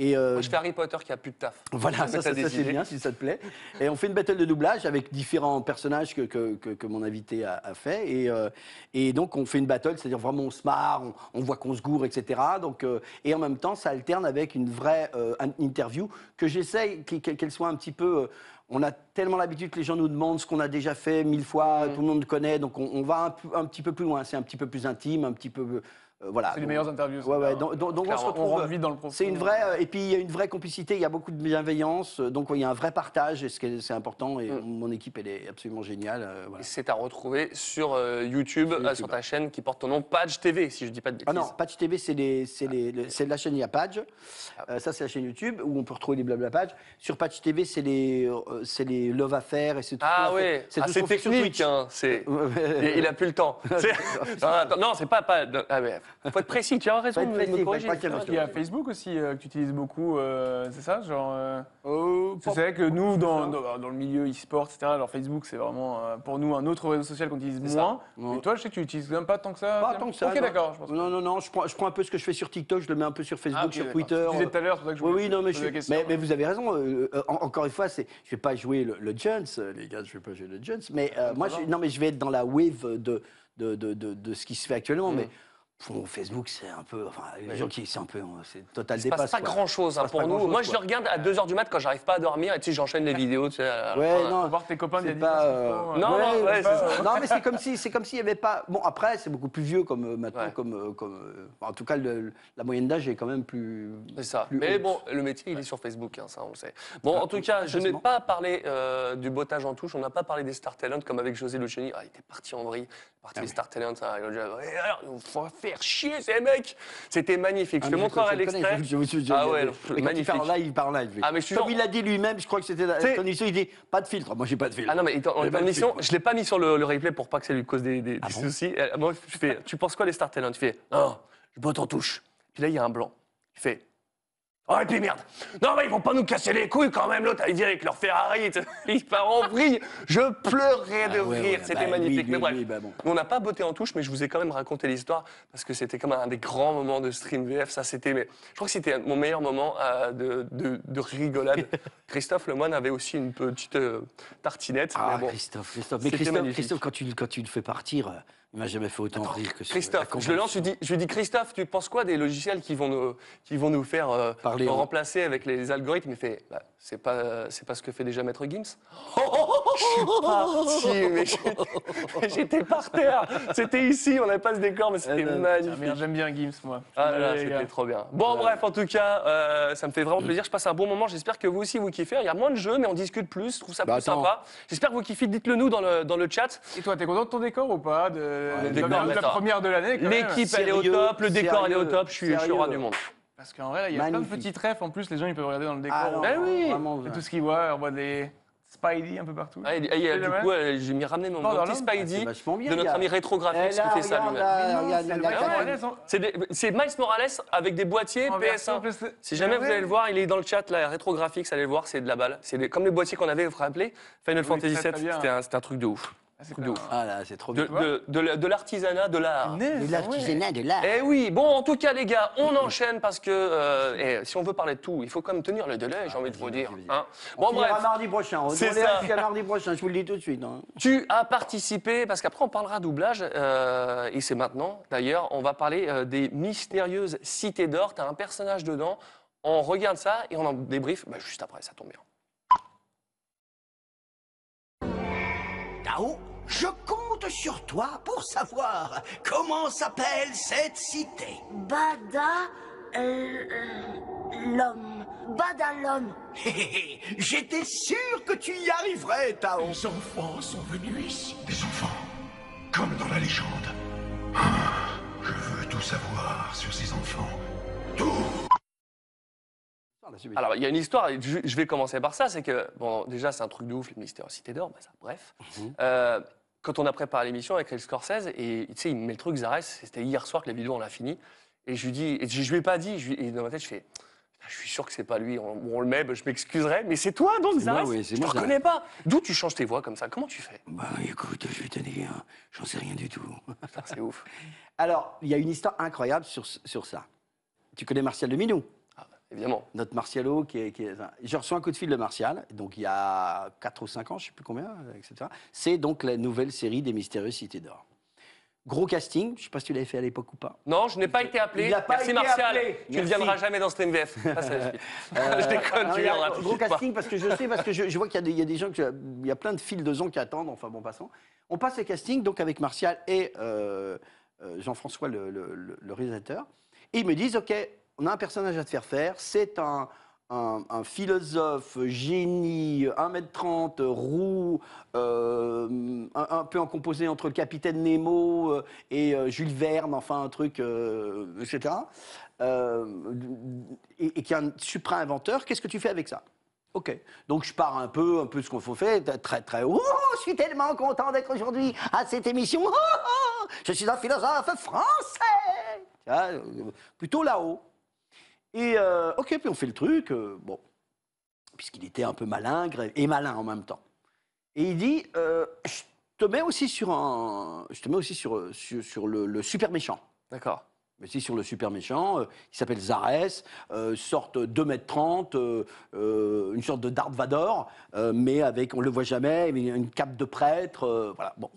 Et euh, Moi, je fais Harry Potter qui a plus de taf. voilà, Ça, c'est bien, si ça te plaît. Et on fait une battle de doublage avec différents personnages que, que, que- que mon invité a, a fait. Et, euh, et donc, on fait une battle, c'est-à-dire vraiment on se marre, on, on voit qu'on se gourre, etc. Donc, euh, et en même temps, ça alterne avec une vraie euh, interview que j'essaye qu'elle soit un petit peu. on a tellement l'habitude que les gens nous demandent ce qu'on a déjà fait mille fois, Mm. tout le monde connaît, donc on, on va un, un petit peu plus loin. C'est un petit peu plus intime, un petit peu. Euh, voilà. C'est les meilleures interviews. Ouais, ouais, donc, donc- donc on se on retrouve. vite dans le profond. C'est une vraie. euh, Et puis il y a une vraie complicité, il y a beaucoup de bienveillance, euh, donc ouais, il y a un vrai partage, et c'est important. Et Mm. mon équipe, elle est absolument géniale. euh, voilà. Et c'est à retrouver sur euh, YouTube, Sur euh, YouTube. sur ta chaîne qui porte ton nom, Page TV, si je dis pas de bêtises. Ah non, Patch TV, c'est les- c'est la chaîne Il y a Patch. Euh, ça, c'est la chaîne YouTube où on peut retrouver les blabla pages. Sur Patch TV, c'est les, euh, c'est les Love Affaires et c'est tout. Ah ouais, c'est Ah, technique, hein. Il, il a plus le temps. Non, c'est pas... pas... Ah, mais faut être précis, tu as raison de me corriger. Il y a Facebook aussi euh, que tu utilises beaucoup, euh, c'est ça genre, euh, C'est vrai que nous, dans, dans, dans le milieu e-sport, etc., alors Facebook, c'est vraiment euh, pour nous un autre réseau social qu'on utilise moins. Et toi, je sais que tu utilises même pas tant que ça. Pas tant que ça. Ok, non. d'accord. je pense. Non, non, non, je prends, je prends un peu ce que je fais sur TikTok, je le mets un peu sur Facebook, Ah, sur. Twitter. Tu disais tout à l'heure, c'est pour ça que je Oui, voulais oui, non, mais, je la suis- question. mais, mais vous avez raison. euh, euh, en- encore une fois, c'est, je vais pas jouer le, le Jones, euh, les gars, je vais pas jouer le Jones. Mais euh, moi, je, non, mais je vais être dans la wave de, de, de, de, de ce qui se fait actuellement. Mm. Mais Facebook, c'est un peu, enfin, les gens qui, c'est un peu, c'est total Il se passe dépasse. pas quoi. grand chose Il se passe pour nous. Moi, je le regarde à 2h du mat quand j'arrive pas à dormir et tu sais, j'enchaîne les vidéos. Tu sais, à la Ouais, fin. non. Voir tes copains d'il y a C'est 10 ans, pas. euh, euh. Non, non, ouais, c'est ça. non, mais c'est comme si, c'est comme s'il y avait pas. Bon, après, c'est beaucoup plus vieux comme euh, maintenant, Ouais. comme, euh, comme. euh, en tout cas, le- la moyenne d'âge est quand même plus. C'est ça. plus Mais haute. bon, le métier, il est sur Facebook, hein, ça, on le sait. Bon, en tout cas, je n'ai pas parlé euh, du bottage en touche, on n'a pas parlé des Star Talent comme avec José Luciani. Ah, il était parti en vrille. Parti des Star Talent. hein, il a dit, Faire chier ces mecs. C'était magnifique. Ah, je te montrerai l'extrait. Ah ouais, magnifique. parle en live, il parle en live. Ah, mais Comme il l'a dit lui-même, je crois que c'était son émission, il dit pas de filtre. Moi, j'ai pas de filtre. Ah non, mais en- émission, je l'ai pas mis sur le, replay pour pas que ça lui cause des, Ah soucis. Euh, Moi, je fais, tu penses quoi les Star Talent Tu fais, non, je botte en touche. Puis là, il y a un blanc. Il fait, oh, et puis merde. Non, mais ils vont pas nous casser les couilles quand même. L'autre, il vient avec leur Ferrari. Il part en vrille. Je pleurais de Ah ouais, rire. ouais, C'était bah, magnifique. lui, mais bref. lui, bah bon. On n'a pas botté en touche, mais je vous ai quand même raconté l'histoire parce que c'était comme un des grands moments de stream VF. Ça, c'était, mais je crois que c'était mon meilleur moment euh, de, de- de rigolade. Christophe Lemoine avait aussi une petite euh, tartinette. Ah, mais bon. Christophe, Christophe. Mais. Christophe, quand tu, quand tu le fais partir, euh, il m'a jamais fait autant rire que Christophe, je le lance, je lui dis, je lui dis Christophe, tu penses quoi des logiciels qui vont nous, qui vont nous faire euh, Parler, nous ouais. remplacer avec les algorithmes? Il fait, bah, c'est pas, c'est pas ce que fait déjà Maître Gims. Je suis parti, mais j'étais- j'étais par terre. C'était ici, on n'avait pas ce décor, mais c'était Euh, Ah, magnifique. J'aime bien Gims, moi. Ah là là, c'était trop bien. Bon, bref, en tout cas, euh, ça me fait vraiment plaisir. Je passe un bon moment. J'espère que vous aussi vous kiffez. Il y a moins de jeux, mais on discute plus. Je trouve ça Bah, plus attends. sympa. J'espère que vous kiffez. Dites-le nous dans le, dans le chat. Et toi, t'es content de ton décor ou pas de, le de décor, la, première de l'année L'équipe, elle est au top. Le décor, elle est au top. Je suis, je suis le roi du monde. Parce qu'en vrai, il y a plein de petits trèfles. En plus, les gens, ils peuvent regarder dans le décor. Ah non, Ben oui. vraiment, tout ce qu'ils voient, on voit des Spidey un peu partout. Ah, et- et- et- du coup, euh, j'ai mis ramené mon, petit. Ah, Spidey bien, de notre ami rétrographique Eh qui fait ça lui-même. c'est Miles Morales avec des boîtiers en version PS1. PS- Si jamais Ah vous allez le voir, il est dans le chat, là, rétrographique, vous allez le voir, c'est de la balle. C'est comme les boîtiers qu'on avait, vous vous rappelez Final Fantasy VII, c'était un truc de ouf. Ah, c'est de ouf. Ah là, c'est trop bien. de, de la- de l'artisanat, de l'art. De l'artisanat de l'art. Eh oui, bon, en tout cas, les gars, on enchaîne parce que euh, eh, si on veut parler de tout, il faut quand même tenir le délai, j'ai envie de vous dire. hein. On Bon, finira bref, mardi prochain. On C'est est ça. jusqu'à mardi prochain, je vous le dis tout de suite. hein. tu as participé, parce qu'après, on parlera doublage, euh, et c'est maintenant, d'ailleurs, on va parler euh, des mystérieuses cités d'or. Tu as un personnage dedans, on regarde ça et on en débrief bah, juste après, ça tombe bien. Tao, je compte sur toi pour savoir comment s'appelle cette cité. Bada euh, l'homme, Badalhomme. J'étais sûr que tu y arriverais, Tao. Les enfants sont venus ici. Des enfants Comme dans la légende. Ah, je veux tout savoir sur ces enfants. Tout Alors, il y a une histoire, et je vais commencer par ça, c'est que, bon, déjà, c'est un truc de ouf, le Mystère Cité d'Or, bah, ça, bref. Euh, quand on a préparé l'émission avec El Scorsese, et tu sais, il me met le truc, Zares, c'était hier soir que la vidéo, on l'a fini, et je lui dis, et je, je lui ai pas dit, je et dans ma tête, je fais, Putain, je suis sûr que c'est pas lui, on, on le met, bah, je m'excuserai, mais c'est toi, donc, Zares Je te reconnais pas. D'où tu changes tes voix comme ça Comment tu fais? Bah écoute, je vais te dire, j'en sais rien du tout. C'est ouf. Alors, il y a une histoire incroyable sur, sur ça. Tu connais Martial Leminou Évidemment. Notre Martialo, qui est, qui est- Je reçois un coup de fil de Martial, donc il y a 4 ou 5 ans, je ne sais plus combien, etc. C'est donc la nouvelle série des Mystérieuses Cités d'Or. Gros casting, je ne sais pas si tu l'avais fait à l'époque ou pas. Non, je n'ai pas été appelé. Il n'a pas Merci été Martial. appelé. Tu ne viendras jamais dans cette MVF. Ça, c'est la suite. Euh, je déconne, non, tu a viendras. Gros pas. casting parce que je sais, parce que je, je vois qu'il y, a des- il y a des gens, que- il y a plein de files de gens qui attendent, enfin bon, passons. On passe les castings donc avec Martial et euh, euh, Jean-François, le, le- le- le réalisateur. Et ils me disent, OK, on a un personnage à te faire faire, c'est un, un- philosophe, génie, 1m30, roux, euh, un, peu en composé entre le capitaine Nemo euh, et euh, Jules Verne, enfin un truc, etc. Et, qui est un suprême inventeur. Qu'est-ce que tu fais avec ça? Ok. Donc je pars un peu, un peu ce qu'on faut faire, très très. Oh, je suis tellement content d'être aujourd'hui à cette émission. Oh, oh, je suis un philosophe français. Plutôt là-haut. Et euh, ok, puis on fait le truc. euh, bon, puisqu'il était un peu malingre et malin en même temps. Et il dit, euh, je te mets aussi sur un, je te mets aussi sur sur, sur le, le super méchant. D'accord. Mais si sur le super méchant, il s'appelle Zarès, euh, sorte 2 m 30, euh, euh, une sorte de Darth Vader, euh, mais avec, on le voit jamais, mais une cape de prêtre, voilà, bon.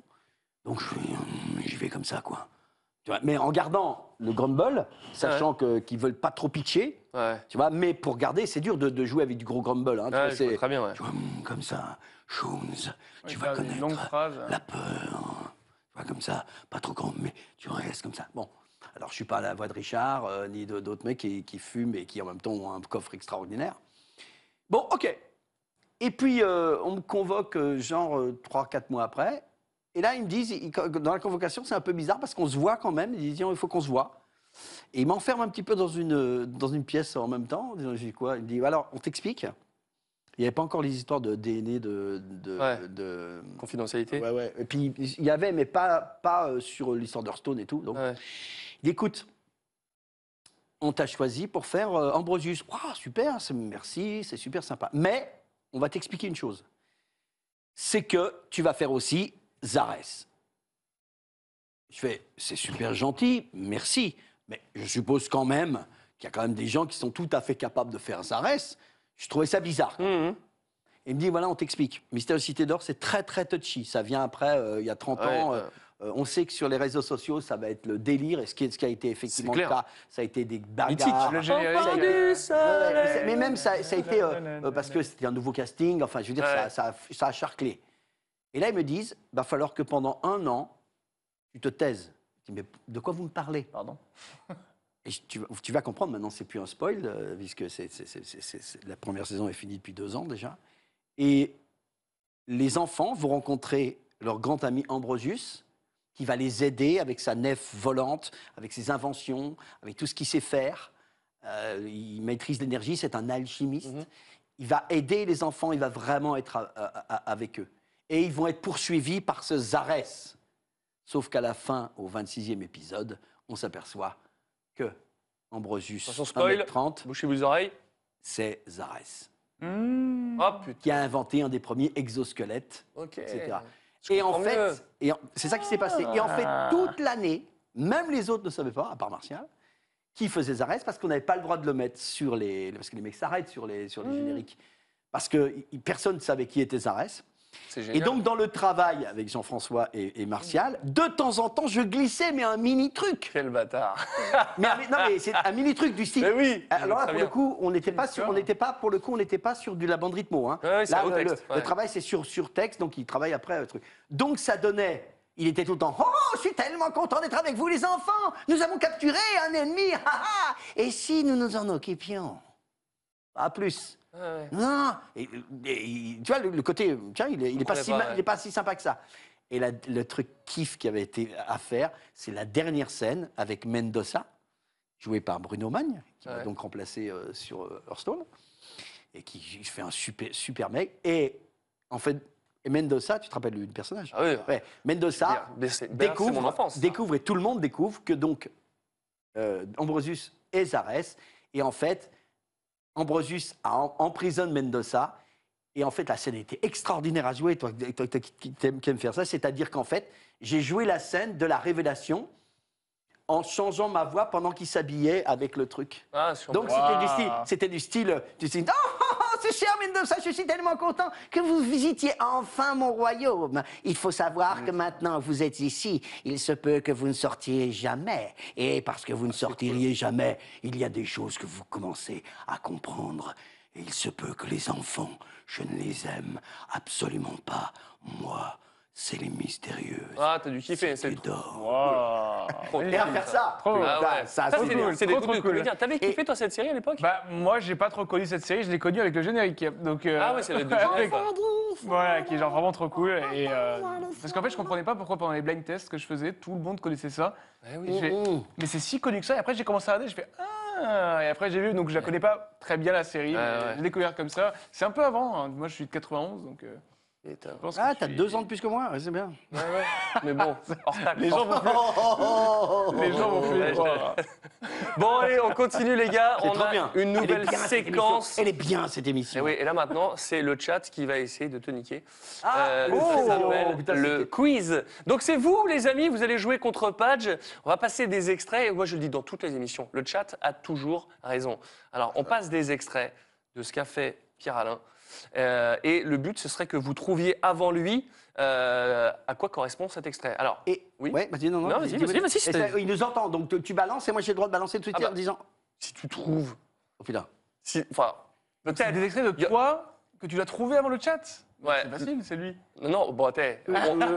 Donc j'y vais comme ça, quoi. Tu vois, mais en gardant le bol, sachant que qu'ils veulent pas trop pitcher, tu vois, mais pour garder, c'est dur de, de jouer avec du gros grumble. Hein, tu Ouais, vois très bien, ouais. tu vois, hum, comme ça, Jones, tu vas connaître phrases. la peur, tu vois, comme ça, pas trop grand, mais tu restes comme ça. Bon, alors je suis pas à la voix de Richard, euh, ni d'autres mecs qui, qui fument et qui en même temps ont un coffre extraordinaire. Bon, ok. Et puis, euh, on me convoque, euh, genre, 3-4 mois après. Et là, ils me disent, ils- dans la convocation, c'est un peu bizarre parce qu'on se voit quand même. Ils disent, il faut qu'on se voit. Et ils m'enferment un petit peu dans une, dans une pièce en même temps. Je dis quoi? Il me dit, alors, on t'explique. Il n'y avait pas encore les histoires de DNA, de, de, de- Confidentialité. Ouais, ouais. Et puis, il y avait, mais pas, pas euh, sur l'histoire d'Hearthstone et tout. Donc, il dit, écoute, on t'a choisi pour faire euh, Ambrosius. Ah, super, merci, c'est super sympa. Mais on va t'expliquer une chose. C'est que tu vas faire aussi Zarès. Je fais, c'est super gentil, merci. Mais je suppose quand même qu'il y a quand même des gens qui sont tout à fait capables de faire Zarès. Je trouvais ça bizarre. Mmh, Il me dit, voilà, on t'explique. Mystère Cité d'Or, c'est très, très touchy. Ça vient après, euh, il y a 30 Ouais, ans. euh, euh, on sait que sur les réseaux sociaux, ça va être le délire. Et ce qui, est- ce qui a été effectivement le cas, ça a été des bagarres. Mythique, le générique. Ça mais même ça, ça a été euh, euh, parce que c'était un nouveau casting. Enfin, je veux dire, Ouais. ça, ça, a- ça a charclé. Et là, ils me disent, va falloir que pendant un an, tu te taises. Je dis, mais de quoi vous me parlez? Pardon? Et tu, vas- tu vas comprendre, maintenant, c'est plus un spoil, euh, puisque c'est- la première saison est finie depuis deux ans déjà. Et les enfants vont rencontrer leur grand ami Ambrosius, qui va les aider avec sa nef volante, avec ses inventions, avec tout ce qu'il sait faire. Euh, il maîtrise l'énergie, c'est un alchimiste. Il va aider les enfants, il va vraiment être à- à- à- avec eux. Et ils vont être poursuivis par ce Zarès. Sauf qu'à la fin, au 26e épisode, on s'aperçoit que Ambrosius, spoil. 1m30, Bouchez vos oreilles. c'est Zarès, Oh putain. qui a inventé un des premiers exosquelettes, etc. Je Et en fait, c'est ça qui s'est passé. Et en fait, Ah. toute l'année, même les autres ne savaient pas, à part Martial, qui faisait Zarès parce qu'on n'avait pas le droit de le mettre sur les. Parce que les mecs s'arrêtent sur les, sur les Mmh. génériques. Parce que personne ne savait qui était Zarès. Et donc, dans le travail avec Jean-François et, et Martial, de temps en temps, je glissais, mais un mini truc. Quel bâtard. Mais, non, mais c'est un mini truc du style. Mais oui, Alors là, pour bien. le coup, on n'était pas sur, on n'était pas pour le coup, on n'était pas sur du la bande rythmo. Hein. Ouais, Là, le, texte, le- ouais. le travail, c'est sur, sur texte, donc il travaille après le truc. Donc ça donnait Il était tout le temps Oh, je suis tellement content d'être avec vous, les enfants Nous avons capturé un ennemi. Et si nous nous en occupions? Pas plus. Non, et- et- tu vois, le, le côté, tiens, il est, il est pas si, pas, ouais. pas si sympa que ça. Et la- le truc kiff qui avait été à faire, c'est la dernière scène avec Mendoza, joué par Bruno Magne, qui va Ouais. donc remplacer euh, sur euh, Hearthstone, et qui fait un super, super mec. Et en fait, et Mendoza, tu te rappelles du personnage? Ah oui. Ouais, Mendoza Bien, c'est- bien, c'est découvre, enfance, découvre, et tout le monde découvre que donc euh, Ambrosius est Zarès, et en fait, Ambrosius emprisonne Mendoza, et en fait, la scène était extraordinaire à jouer, toi, toi, toi qui, aimes, qui aimes faire ça, c'est-à-dire qu'en fait, j'ai joué la scène de la révélation en changeant ma voix pendant qu'il s'habillait avec le truc. Ah, sur- Donc c'était du style, c'était du style, du style, oh, c'est cher Mendoza, je suis tellement content que vous visitiez enfin mon royaume. Il faut savoir que maintenant vous êtes ici, il se peut que vous ne sortiez jamais. Et parce que vous ne sortiriez jamais, il y a des choses que vous commencez à comprendre. Et il se peut que les enfants, je ne les aime absolument pas. Moi, c'est les mystérieux. Ah, t'as dû kiffer. C'est trop Et à faire ça, Trop Ah ça, ouais. ça, Ça, c'est c'est cool. des, c'est des Trop, trucs de trop cool. comédien. T'avais kiffé, toi, cette série à l'époque? Bah, moi, j'ai pas trop connu cette série, je l'ai connue avec le générique. Donc, euh, Ah ouais, c'est le génériques, Voilà, qui est genre vraiment trop cool. Et, euh, parce qu'en fait, je comprenais pas pourquoi pendant les blind tests que je faisais, tout le monde connaissait ça. Eh Et j'ai- Mais c'est si connu que ça. Et après, j'ai commencé à regarder, je fais Ah Et après, j'ai vu, donc je la connais pas très bien la série. Ouais, mais ouais. J'ai découvert comme ça. C'est un peu avant. hein. Moi, je suis de 91, donc. euh, Ah, t'as suis- deux ans de plus que moi, ouais, c'est bien. Ouais, ouais. Mais bon, hors tacle. Les gens vont plus, les gens vont plus. Bon, allez, on continue, les gars. C'est On trop a bien. une Elle nouvelle bien, séquence. Elle est bien cette Et émission. oui, et là maintenant, c'est le chat qui va essayer de te niquer. Ah, Euh, oh, ça s'appelle putain, le quiz. Donc c'est vous, les amis, vous allez jouer contre Page. On va passer des extraits. Et moi, je le dis dans toutes les émissions. Le chat a toujours raison. Alors, on passe des extraits de ce qu'a fait Pierre-Alain. Euh, et le but, ce serait que vous trouviez avant lui euh, à quoi correspond cet extrait. Alors, Et, Oui. ouais, vas-y, non, non. Non, vas-y, vas-y, vas-y, ça, Il nous entend, donc tu- tu balances et moi j'ai le droit de balancer tout de suite Ah bah. en disant. si tu trouves, Oh putain. si, enfin, C'est peut-être. des extraits de toi que tu l'as trouvé avant le chat? Ouais. C'est facile, c'est lui. Non, non, bon, t'es. on-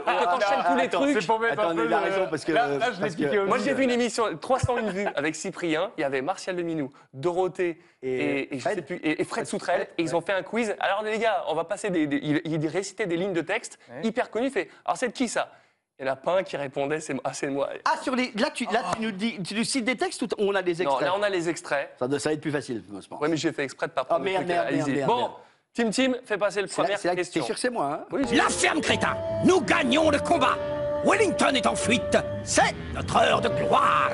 ah, t'enchaînes ah, tous les attends, trucs. C'est pour mettre Attends, un peu il a le- raison, parce que- Là, là, je l'ai que- Moi, j'ai vu une émission 301 vues avec Cyprien. Il y avait Martial Leminou, Dorothée et, Et et je Fred. sais plus, et, et Fred Fred Soutrel. Et ils ont fait un quiz. Alors, les gars, on va passer des. des- il, il récitait des lignes de texte Ouais. hyper connues. Il fait Alors, c'est de qui ça? Il n'y en a pas un qui répondait C'est ah, c'est moi. Ah, sur les. Là, tu, là, tu nous dis. Tu nous cites des textes ou on a des Non, extraits? là, on a les extraits. ça, doit- ça va être plus facile, je pense. Ouais, mais j'ai fait exprès de pas prendre Oh, le merde, truc, merde, allez-y. merde, Bon, merde. Tim Tim, fais passer le là, première c'est question. sûr c'est moi, hein Oui, La ferme Crétin, nous gagnons le combat. Wellington est en fuite. C'est notre heure de gloire.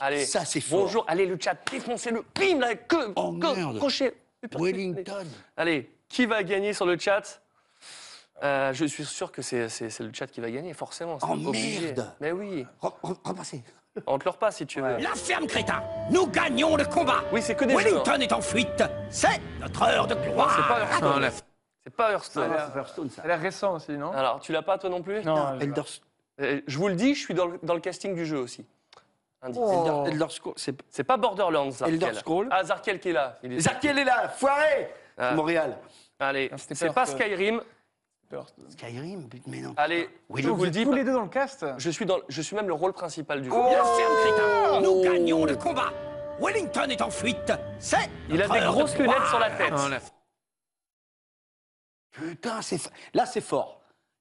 Allez, Ça, c'est fort. bonjour. Allez, le chat, défoncez-le. Bim, là, que, Oh, que- merde. crochet. Wellington. Allez, qui va gagner sur le chat? Euh, Je suis sûr que c'est le chat qui va gagner, forcément. Oh, obligé. merde. Mais oui, Re- re- Repassez. On te le repasse si tu veux. La ferme Crétin, nous gagnons le combat. Oui, c'est que des jeux. hein. Wellington est en fuite. C'est notre heure de gloire. C'est pas Hearthstone. C'est pas Hearthstone. Ah, c'est Hearthstone, ça. Ça a l'air récent aussi, non? Alors, tu l'as pas toi non plus? Non, Elder, Euh, Je vous le dis, je suis dans le, dans le casting du jeu aussi. Indice. Elder, Elder Scrolls, c'est. Pas Borderlands, Zarkiel. Elder Scroll. Ah, Zarkiel qui est là. Il est- Zarkiel est là, foiré Ah. Montréal. Allez, Ah, c'est pas pas Skyrim. Mais non. Allez, Oui, je vous vous le dis. Tous les deux dans le cast Je suis, dans, je suis même le rôle principal du jeu. La ferme Crétin, nous gagnons le combat. Wellington est en fuite. C'est Il a des grosses lunettes sur la tête. Putain, c'est là, c'est fort.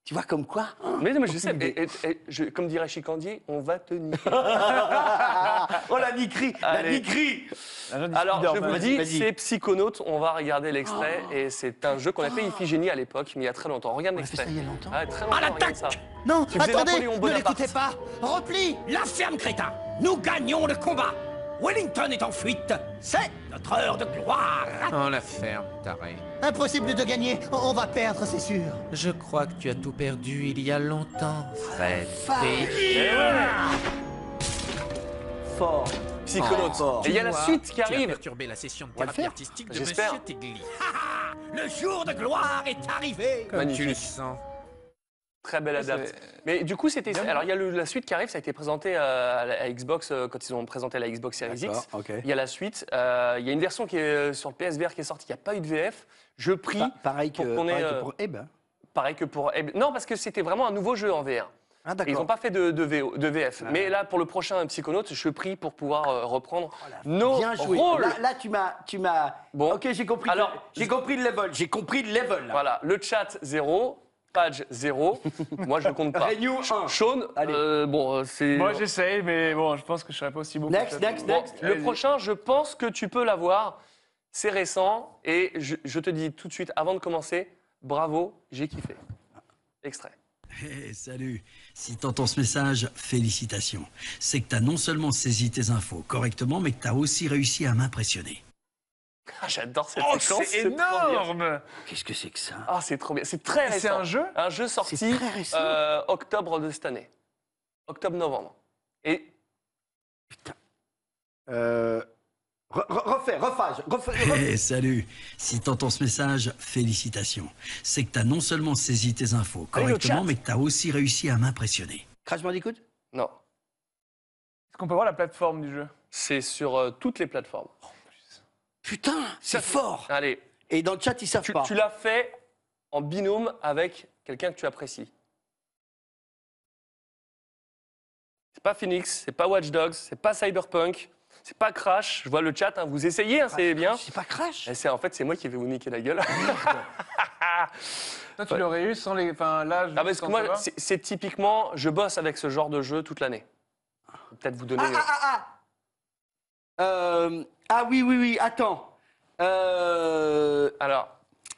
Tu vois comme quoi hein Mais, non, mais je sais, Aucune idée. et- et- et je- comme dirait Chicandier, on va te niquer. Oh la niquerie, la Allez. niquerie. Alors, je vous dis, c'est Psychonautes, on va regarder l'extrait, et c'est un jeu qu'on appelait Iphigénie à l'époque, mais il y a très longtemps. Regarde On a fait l'extrait. ça il y a longtemps. Ah, très longtemps, l'attaque ça. Non, attendez, ne l'écoutez pas. Repli, la ferme Crétin, nous gagnons le combat. Wellington est en fuite. C'est notre heure de gloire. Oh la ferme, taré. Impossible de gagner, on va perdre, c'est sûr. Je crois que tu as tout perdu il y a longtemps, Fred. Eh Fort. Psychonautes. Fort. Et il y a la suite qui Tu as arrive. perturbé la session de On thérapie faire. artistique de. Monsieur Tegli. Le jour de gloire est arrivé. Comme tu le sens. Très belle adapte. Mais du coup, c'était. Alors, il y a le- la suite qui arrive, ça a été présenté euh, à la à Xbox euh, quand ils ont présenté la Xbox Series X. ok. Il y a la suite. euh, il y a une version qui est euh, sur le PSVR qui est sortie, qui n'a pas eu de VF. Je prie. Pa- pareil que, pour ait, pareil que euh, pour hein. pareil que pour. eh, Non, parce que c'était vraiment un nouveau jeu en VR. Ah, ils n'ont pas fait de, de, VO de VF. Ah. Mais là, pour le prochain Psychonaut, je pris pour pouvoir reprendre nos Bien joué. rôles. Là, là, tu m'as, tu m'as. Bon. Ok, j'ai compris. Alors, j'ai compris le level. J'ai compris le level. là. Voilà, le chat 0, page 0. Moi, je ne compte pas. Renew 1. Sean, euh, bon, euh, c'est. Moi, j'essaye, mais bon, je pense que je serai pas aussi bon. Next, next, Bon, next. le prochain, je pense que tu peux l'avoir. C'est récent et je, je te dis tout de suite, avant de commencer, bravo, j'ai kiffé. Extrait. Hé, salut. Si t'entends ce message, félicitations. C'est que t'as non seulement saisi tes infos correctement, mais que t'as aussi réussi à m'impressionner. Ah, J'adore cette Oh, séquence. c'est trop bien. énorme Qu'est-ce que c'est que ça Ah, c'est trop bien. C'est très récent. c'est un jeu Un jeu sorti euh, octobre de cette année. Octobre-novembre. Et Euh, re- re- refais, refais, refais. Hé, salut. Si t'entends ce message, félicitations. C'est que t'as non seulement saisi tes infos correctement, mais que t'as aussi réussi à m'impressionner. Crash Bandicoot? Non, Est-ce qu'on peut voir la plateforme du jeu? C'est sur euh, toutes les plateformes. Putain, c'est fort. Allez, Et dans le chat, ils savent tu, pas. tu l'as fait en binôme avec quelqu'un que tu apprécies. C'est pas Phoenix, c'est pas Watch Dogs, c'est pas Cyberpunk, c'est pas Crash. Je vois le chat, hein, vous essayez, hein, c'est bien. C'est pas Crash Et c'est en fait c'est moi qui vais vous niquer la gueule. Toi, tu l'aurais eu sans les. Enfin, là, Ah, parce que moi, c'est typiquement, je bosse avec ce genre de jeu toute l'année. Peut-être vous donner. Ah, ah, ah, ah. Euh, ah oui, oui, oui, attends. Euh, Alors,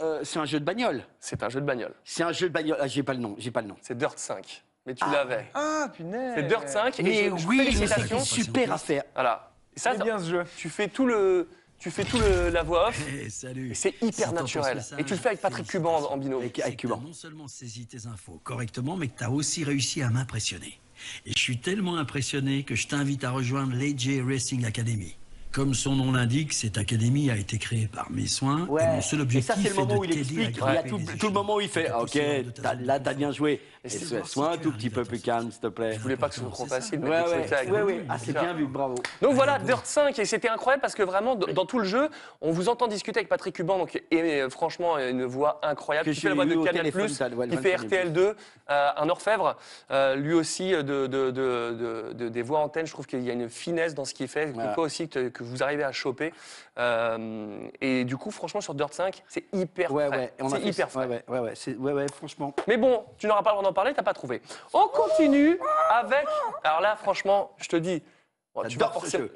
euh, c'est un jeu de bagnole. c'est un jeu de bagnole. C'est un jeu de bagnole. Ah, j'ai pas le nom, j'ai pas le nom. C'est Dirt 5. Mais tu Ah, l'avais. Ah, punaise C'est Dirt 5. et Mais je- je- oui, mais félicitations. c'est super à faire. Voilà. Et ça, C'est bien ce jeu. tu fais tout le, tu fais tout le, la voix off. Hé, salut. Et c'est Si hyper t'entends naturel. ce Et tu le fais avec Patrick Cuban en, en binôme. Avec, C'est avec que t'as Cuban. non seulement saisi tes infos correctement, mais que t'as aussi réussi à m'impressionner. Et je suis tellement impressionné que je t'invite à rejoindre l'AJ Racing Academy. Comme son nom l'indique, cette académie a été créée par mes soins. et Ouais. mon seul Et objectif ça, c'est le moment est où de il t'aider explique. à Il y a grimper tout, le moment où il fait Ah, Ok, zone là, t'as bien joué. Et Et sois un tout petit peu plus calme, s'il te plaît. Je voulais pas que ce soit trop facile. Ouais, ouais, ouais. Ah, c'est bien vu, bravo. Donc voilà, Dirt 5, et c'était incroyable parce que vraiment, dans tout le jeu, on vous entend discuter avec Patrick Cuban, donc, et, franchement, une voix incroyable. Que qui fait la voix de Canal+, le qui fait 25e. RTL2, euh, un orfèvre, lui aussi, euh, de, de- de- de- de- des voix antennes, je trouve qu'il y a une finesse dans ce qu'il fait, aussi, que, que vous arrivez à choper. Euh, et du coup, franchement, sur Dirt 5, c'est hyper Ouais, frais. ouais. on C'est hyper frais. Ouais, ouais, ouais, ouais, c'est- ouais, ouais, franchement. Mais bon, tu n'auras pas le droit d'en parler, t'as pas trouvé. On continue avec. Alors là, franchement, je te dis. bon, tu, vas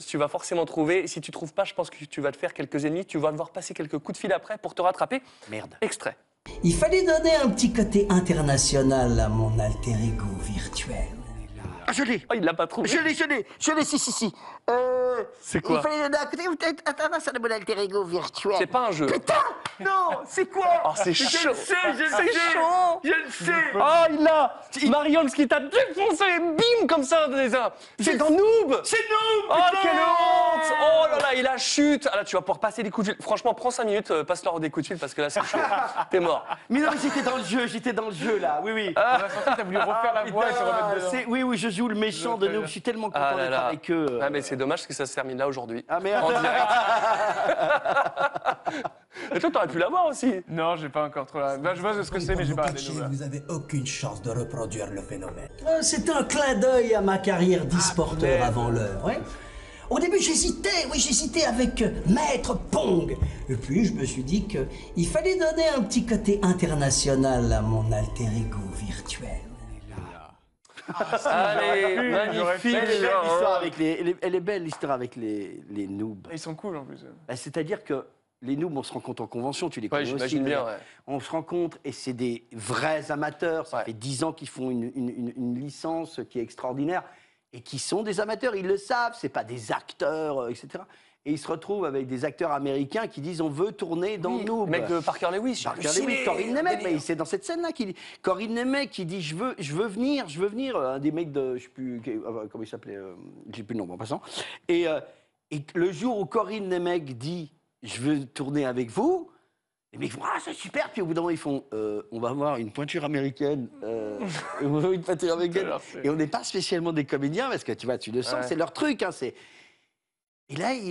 tu vas forcément trouver. Si tu trouves pas, je pense que tu vas te faire quelques ennemis. Tu vas devoir passer quelques coups de fil après pour te rattraper. Merde. Extrait. Il fallait donner un petit côté international à mon alter ego virtuel. Ah, je l'ai Oh, il l'a pas trouvé. Je l'ai, je l'ai, je l'ai, si, si, si. Euh, C'est quoi Il fallait donner à côté, peut-être, attends, ça, le mon alter ego virtuel. C'est pas un jeu. Putain Non, c'est quoi Oh, c'est Je chaud. le sais, je le C'est sais chaud. Je le sais Oh, il l'a Marion, ce qui t'a défoncé, bim, comme ça, déjà. C'est dans Noob C'est nous Oh, quelle honte Oh là là, il a chute Ah là, tu vas pouvoir passer des coups de fil. Franchement, prends 5 minutes, euh, passe-leur des coups de fil parce que là, c'est chaud. T'es mort. Mais non, mais j'étais dans le jeu, j'étais dans le jeu, là, oui, oui. On a senti que t'as voulu refaire la voix et se remettre dedans. Oui, oui, je joue le méchant de nous, je suis tellement content Ah d'être avec eux. Ah, mais c'est dommage que ça se termine là aujourd'hui. Ah, merde En direct. Mais toi, t'aurais pu l'avoir aussi. Non, j'ai pas encore trop la. Bah, je vois ce que c'est, mais j'ai pas regardé. Vous avez aucune chance de reproduire le phénomène. Euh, C'est un clin d'œil à ma carrière d'e-sporteur merde. avant l'heure. ouais. Au début, j'hésitais, oui, j'hésitais avec euh, Maître Pong. Et puis, je me suis dit qu'il fallait donner un petit côté international à mon alter ego virtuel. Allez, magnifique. Elle est belle l'histoire avec les, elle est- elle est belle l'histoire avec les, les noobs. Ils sont cool en plus. Bah, C'est-à-dire que les noobs, on se rencontre en convention, tu les Ouais, connais aussi. j'imagine bien, ouais. On se rencontre et c'est des vrais amateurs. Ça Ouais. fait 10 ans qu'ils font une, une- une- une licence qui est extraordinaire et qui sont des amateurs. Ils le savent, c'est pas des acteurs, euh, etc. Et ils se retrouvent avec des acteurs américains qui disent on veut tourner dans Oui, Noob. le mec de Parker Lewis. Parker Lewis, Corinne Nemec, c'est dans cette scène-là qu'il Corinne Nemec qui dit je veux, je veux venir, je veux venir. Un des mecs de, je sais plus euh, comment il s'appelait, euh, j'ai plus le nom en passant. Et, euh, et le jour où Corinne Nemec dit je veux tourner avec vous, les mecs font ah c'est super. Puis au bout d'un moment ils font euh, on va avoir une pointure américaine, euh, une pointure américaine. Et on n'est pas spécialement des comédiens parce que tu vois tu le sens, Ouais. c'est leur truc. Hein, c'est et là, ils,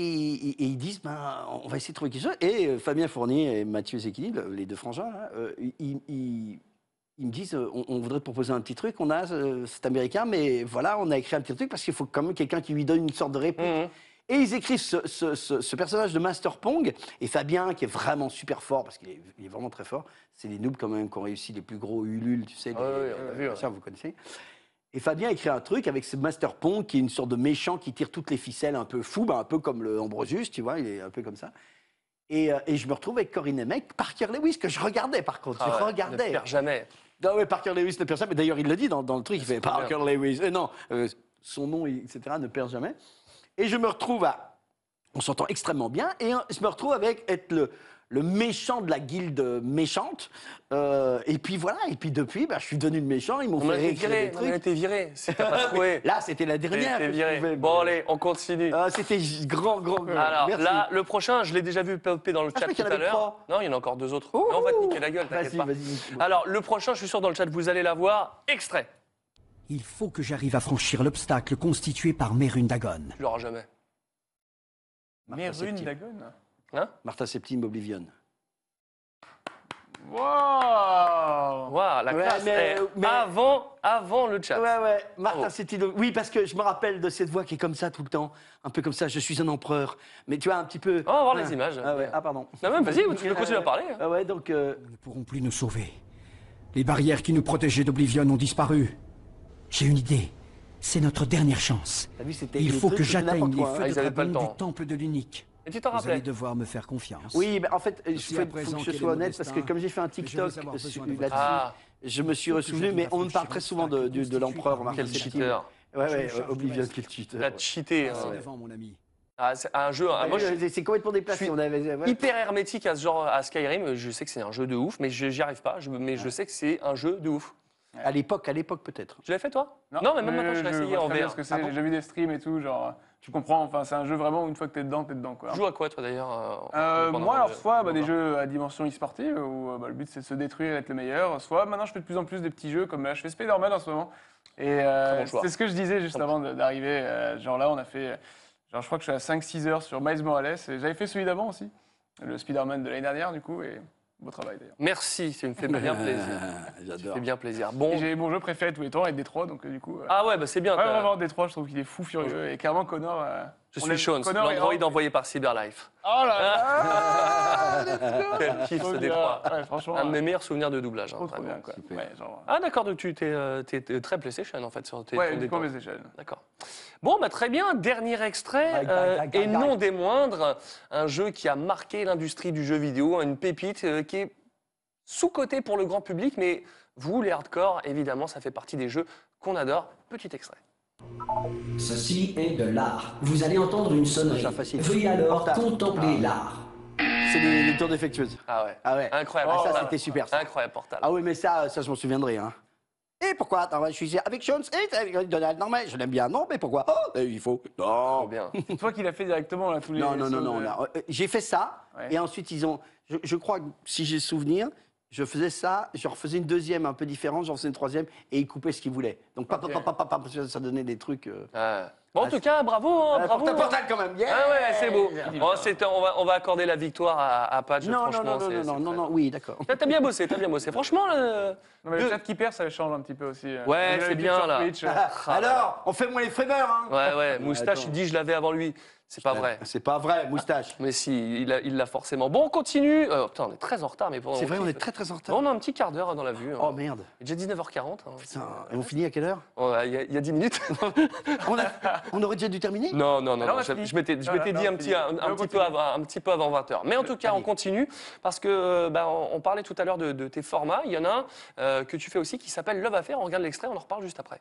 ils- ils disent, ben, on va essayer de trouver quelque chose. Et euh, Fabien Fournier et Mathieu le- les deux frangins, là, euh, ils, ils- ils me disent, euh, on, on voudrait te proposer un petit truc, on a euh, cet américain, mais voilà, on a écrit un petit truc parce qu'il faut quand même quelqu'un qui lui donne une sorte de réplique. Mhm. Et ils écrivent ce, ce- ce- ce personnage de Master Pong, et Fabien, qui est vraiment super fort, parce qu'il est, vraiment très fort, c'est les noobs quand même qui ont réussi les plus gros Ulule, tu sais, les- Ouais, ouais, on a vu, ouais. ça, vous connaissez. Et Fabien écrit un truc avec ce Master Pong, qui est une sorte de méchant qui tire toutes les ficelles un peu fou, bah, un peu comme le Ambrosius, tu vois, il est un peu comme ça. Et, euh, et je me retrouve avec Corinne Nemec, Parker Lewis, que je regardais par contre, Ah je ouais, regardais. Ne perds jamais. Non, ouais, Parker Lewis ne perd jamais. Mais D'ailleurs, il le dit dans, dans le truc, il fait trop Parker bien. Lewis. Euh, non, euh, son nom, etc., ne perd jamais. Et je me retrouve à. On s'entend extrêmement bien. Et je me retrouve avec être le, le méchant de la guilde méchante. Euh, et puis voilà. Et puis depuis, bah, je suis devenu le méchant. Ils m'ont On fait réécrire viré, des on a trucs. été viré. Si t'as pas trouvé. Là, c'était la dernière. je viré. pouvais- Bon, allez, on continue. Ah, c'était grand, grand, grand. Alors Merci. là, le prochain, je l'ai déjà vu popper dans le Ah, je chat tout à l'heure. Non, il y en a encore deux autres. Mais on va te niquer la gueule, t'inquiète pas. Alors, le prochain, je suis sûr dans le chat, vous allez la voir. Extrait. Il faut que j'arrive à franchir l'obstacle constitué par Merundagon. Tu l'auras jamais. Martha Merune Septime. Dagon Hein Martha Septime, Oblivion. Wow Waouh, la Ouais, classe. mais- Eh, mais- Avant, avant le chat. Ouais, ouais. Martha. Septime. Oui, parce que je me rappelle de cette voix qui est comme ça tout le temps. Un peu comme ça, je suis un empereur. Mais tu vois, un petit peu. On va voir Ah. les images. Ah, ouais. ah pardon. Non, même, vas-y, tu peux continuer à parler. hein. Ah ouais, donc. euh, Nous ne pourrons plus nous sauver. Les barrières qui nous protégeaient d'Oblivion ont disparu. J'ai une idée. C'est notre dernière chance. Vu, Il faut que j'atteigne les quoi, hein. feux Ah, de dragon temps. du temple de l'unique. Et tu t'en Vous allez devoir me faire confiance. Oui, mais en fait, il faut, faut que je sois honnête, parce que comme j'ai fait un TikTok avoir euh, besoin sur- de votre là-dessus, Ah, je me suis ressouvenu, mais on me parle très souvent de, l'obstacle de- de l'empereur quel cheater. Ouais, ouais, Oblivion, quel cheater. La cheaté. Passe hein. devant, mon ami. Ah, c'est un jeu. ah, moi, je c'est- complètement déplacé. je suis On avait, ouais. hyper hermétique à ce genre à Skyrim. Je sais que c'est un jeu de ouf, mais j'y arrive pas. Je- mais je sais que c'est un jeu de ouf. À l'époque, à l'époque peut-être. Tu l'as fait toi? Mais même maintenant, je l'ai essayé en VR. ce que Ah bon J'ai vu des streams et tout, genre, tu comprends. Enfin, c'est un jeu vraiment, une fois que t'es dedans, t'es dedans, quoi. Tu joues à quoi toi d'ailleurs euh, Euh, moi, alors, soit bah, des jeux à dimension e-sportive, où euh, bah, le but c'est de se détruire et d'être le meilleur, soit maintenant je fais de plus en plus des petits jeux, comme là je fais Spider-Man en ce moment. Et euh, bon c'est ce que je disais juste avant d'arriver. euh, genre là, on a fait, genre je crois que je suis à 5-6 heures sur Miles Morales, et j'avais fait celui d'avant aussi, le Spider-Man de l'année dernière, du coup, et beau travail d'ailleurs. Merci, ça me fait bien plaisir. Ça J'adore. fait bien plaisir. Bon. j'ai mon jeu préféré tous les temps, avec Détroit, donc euh, du coup. euh, Ah ouais, bah c'est bien. ouais, vraiment, Détroit, je trouve qu'il est fou furieux, et clairement, Connor. euh, Je suis Sean, l'android envoyé par Cyberlife. Oh là Ah. là Quel kiff ce détroit. Ouais, franchement, Un de mes meilleurs souvenirs de doublage. hein, Trop, trop vraiment. bien, quoi. Ouais, genre, Ah d'accord, donc tu t'es euh, t'es- très PlayStation en fait sur tes Ouais. PlayStation. D'accord. Bon, bah très bien. Dernier extrait, euh, et non des moindres, un jeu qui a marqué l'industrie du jeu vidéo, une pépite euh, qui est sous-cotée pour le grand public, mais vous, les hardcore, évidemment, ça fait partie des jeux qu'on adore. Petit extrait. Ceci est de l'art. Vous allez entendre une sonnerie. Veuillez alors Portable. contempler l'art. C'est les, tours défectueuses. Ah ouais. Ah ouais. Incroyable. Ah, ça, c'était super. ça. Incroyable, Portal. Ah oui, mais ça, ça je m'en souviendrai. Hein. Et pourquoi? Attends, je suis ici avec Jones et avec Donald. Non, mais je l'aime bien. Non, mais pourquoi? Oh, il faut. Non. Trop bien. C'est toi qui l'as fait directement, là, tous les. Non, non, non, non. Euh, J'ai fait ça, Ouais. et ensuite ils ont. Je, je crois que si j'ai souvenir, je faisais ça, je refaisais une deuxième un peu différente, j'en faisais une troisième, et ils coupaient ce qu'ils voulaient. Donc, pap, Ok. pap, pap, pap, pap, ça- ça donnait des trucs. euh, Ouais. Bon, en Ah, tout cas, bravo, hein, euh, bravo. Portal, hein. Portal quand même. Yeah Ah ouais, c'est beau. Bon, on, va, on va accorder la victoire à, à Patch. Non, non, franchement, non, non, non, non, non, non, oui, d'accord. T'as bien bossé, t'as bien bossé. Franchement, le- Non, mais le chat qui perd, ça change un petit peu aussi. euh. Ouais, c'est bien, là. Twitch, euh. Ah, Alors, on fait moins les frémeurs, hein Ouais, ouais, Moustache, il dit je l'avais avant lui. C'est pas vrai. C'est pas vrai, moustache. Mais si, il l'a forcément. Bon, on continue. Euh, putain, on est très en retard, mais bon. C'est vrai, on est très très en retard. On a un petit quart d'heure dans la vue. hein. Oh merde. Il est déjà 19h40. hein. Putain, et on finit à quelle heure? Il y, a- il y a 10 minutes. on, a- on aurait déjà dû terminer? Non, non, non, je, m'étais, dit un petit, finit. un, un On petit peu continue. avant, un petit peu avant 20h. Mais en tout cas, on continue parce que euh, bah, on, on parlait tout à l'heure de, de tes formats. Il y en a un euh, que tu fais aussi qui s'appelle Love Affair. On regarde l'extrait, on en reparle juste après.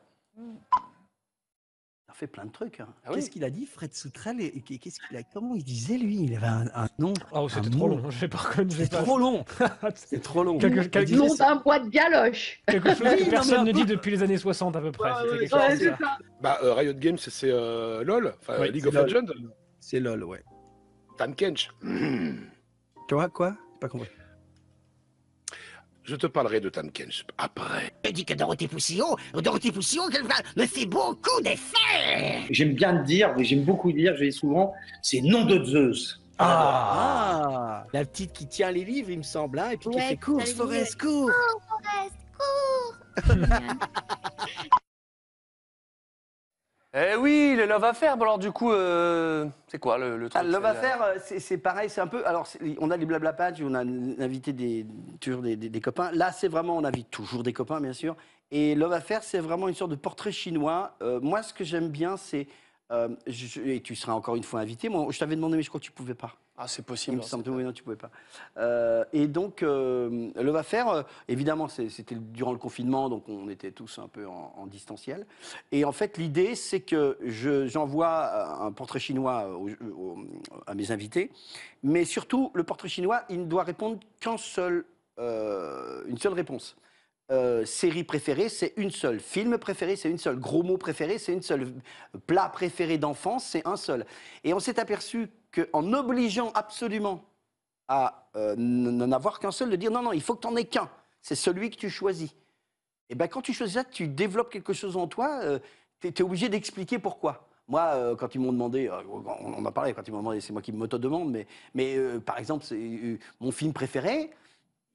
On fait plein de trucs. hein. Ah oui. Qu'est-ce qu'il a dit, Fred Soutrel et- et Qu'est-ce qu'il a Comment il disait lui? Il avait un, un nom. Oh, c'était un trop long. Je vais pas C'est trop long. C'est trop long. Quelque, quelque- Nom d'un bois de galoche. quelque chose que personne ne dit depuis les années 60 à peu près. C'était quelque Ouais, chose. Bah, euh, Riot Games, c'est euh, LOL, enfin League c'est of LOL. Legends, C'est lol, ouais. Tam Kench. Toi, quoi? Pas compris. Je te parlerai de Tam Kench après. Je dis que Dorothée Poussillon, Dorothée Poussillon, me fait beaucoup d'effets. J'aime bien dire, et j'aime beaucoup dire, je dis souvent, c'est nom de Zeus. Ah, La petite qui tient les livres, il me semble, hein, et puis qui Ouais, fait qui course, tient les Forest, livres. cours Cours, Forest, cours Eh oui, le Love Affair. Bon, alors, du coup, euh, c'est quoi le, le truc Ah, Love c'est la- Affair, euh, c'est pareil, c'est un peu. Alors, on a les blabla pages, on a invité des, toujours des, des- des copains. Là, c'est vraiment, on invite toujours des copains, bien sûr. Et Love Affair, c'est vraiment une sorte de portrait chinois. Euh, moi, ce que j'aime bien, c'est. euh, et tu seras encore une fois invité. Moi, je t'avais demandé, mais je crois que tu pouvais pas. Ah, c'est Il possible. me semble, oui, non, tu pouvais pas. Euh, et donc, euh, Love Affair, euh, évidemment, c'était durant le confinement, donc on était tous un peu en, en distanciel. Et en fait, l'idée, c'est que je- j'envoie euh, un portrait chinois aux- à mes invités, mais surtout, le portrait chinois, il ne doit répondre qu'en seul, une seule réponse. Euh, série préférée, c'est une seule. Film préféré, c'est une seule. Gros mot préféré, c'est une seule. Plat préféré d'enfance, c'est un seul. Et on s'est aperçu qu'en obligeant absolument à euh, n'en avoir qu'un seul, de dire non, non, il faut que tu n'en aies qu'un. C'est celui que tu choisis. Et ben quand tu choisis ça, tu développes quelque chose en toi, tu es, obligé d'expliquer pourquoi. Moi, euh, quand ils m'ont demandé, euh, on en a parlé, quand ils m'ont demandé, c'est moi qui m'auto-demande, mais, mais euh, par exemple, euh, mon film préféré,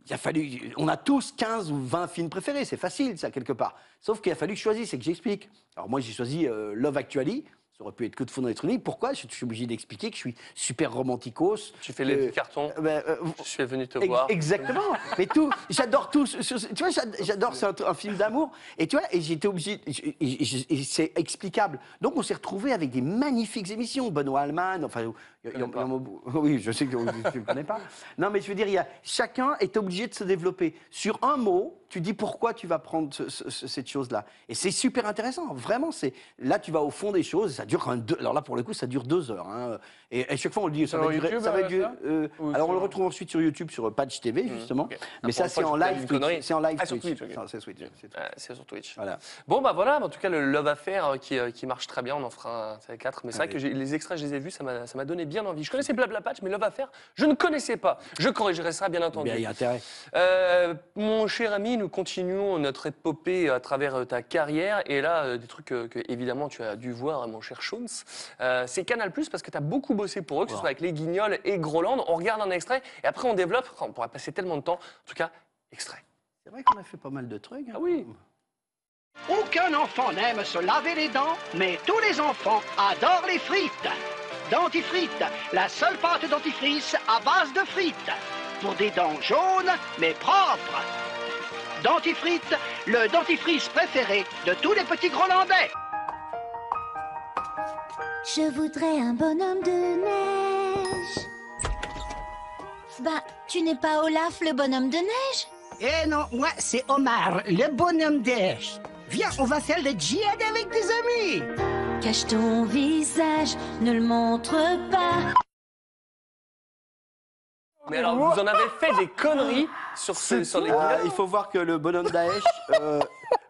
il a fallu, on a tous 15 ou 20 films préférés, c'est facile ça quelque part. Sauf qu'il a fallu que je choisisse et que j'explique. Alors moi j'ai choisi euh, Love Actually, ça aurait pu être que de fond électronique. Pourquoi? Je suis obligé d'expliquer que je suis super romanticos. Tu fais les que- petits cartons. Ben, euh, Je suis venu te Ex- voir. Exactement. Mais tout, j'adore tout. ce- ce- Tu vois, j'ad- j'adore, c'est un, un film d'amour. Et tu vois, et j'étais obligé, c'est explicable. Donc on s'est retrouvé avec des magnifiques émissions. Benoît Alman, enfin, y y y oui, je sais que tu ne connais pas. Non, mais je veux dire, il y a, chacun est obligé de se développer. Sur un mot, tu dis pourquoi tu vas prendre ce- ce- ce- cette chose-là. Et c'est super intéressant. Vraiment, c'est là, tu vas au fond des choses. Ça dure deux. Alors là, pour le coup, ça dure deux heures. hein. Et à chaque fois, on le dit, ça va durer. YouTube, ça va euh, durer- euh, alors on le retrouve ensuite sur YouTube, sur Patch TV, justement. ok. Mais Ah, ça, c'est en live. Twitch. C'est en live Ah, sur Twitch. Twitch, C'est sur Twitch. Voilà. Bon, bah voilà, en tout cas, le Love Affair euh, qui, euh, qui marche très bien, on en fera un, c'est quatre. Mais c'est vrai que les extraits, je les ai vus, ça m'a donné bien envie. Je connaissais Blabla Patch, mais Love Affair, je ne connaissais pas. Je corrigerai ça, bien entendu. Bien, il y a intérêt. Euh, mon cher ami, nous continuons notre épopée à travers euh, ta carrière. Et là, euh, des trucs euh, que, évidemment, tu as dû voir, mon cher Shones. Euh, c'est Canal parce que tu as beaucoup bossé pour eux, que ce soit avec les Guignols et Groland. On regarde un extrait et après on développe. On pourrait passer tellement de temps. En tout cas, extrait. C'est vrai qu'on a fait pas mal de trucs. hein. Ah oui. Aucun enfant n'aime se laver les dents, mais tous les enfants adorent les frites. Dentifrice, la seule pâte dentifrice à base de frites. Pour des dents jaunes, mais propres. Dentifrice, le dentifrice préféré de tous les petits Grolandais. Je voudrais un bonhomme de neige. Bah, tu n'es pas Olaf le bonhomme de neige? Eh non, moi c'est Omar, le bonhomme d'Esch. Viens, on va faire le djihad avec des amis. Cache ton visage, ne le montre pas. Mais alors, vous en avez fait des conneries sur, ce, sur les Ah, il faut voir que le bonhomme Daesh, euh,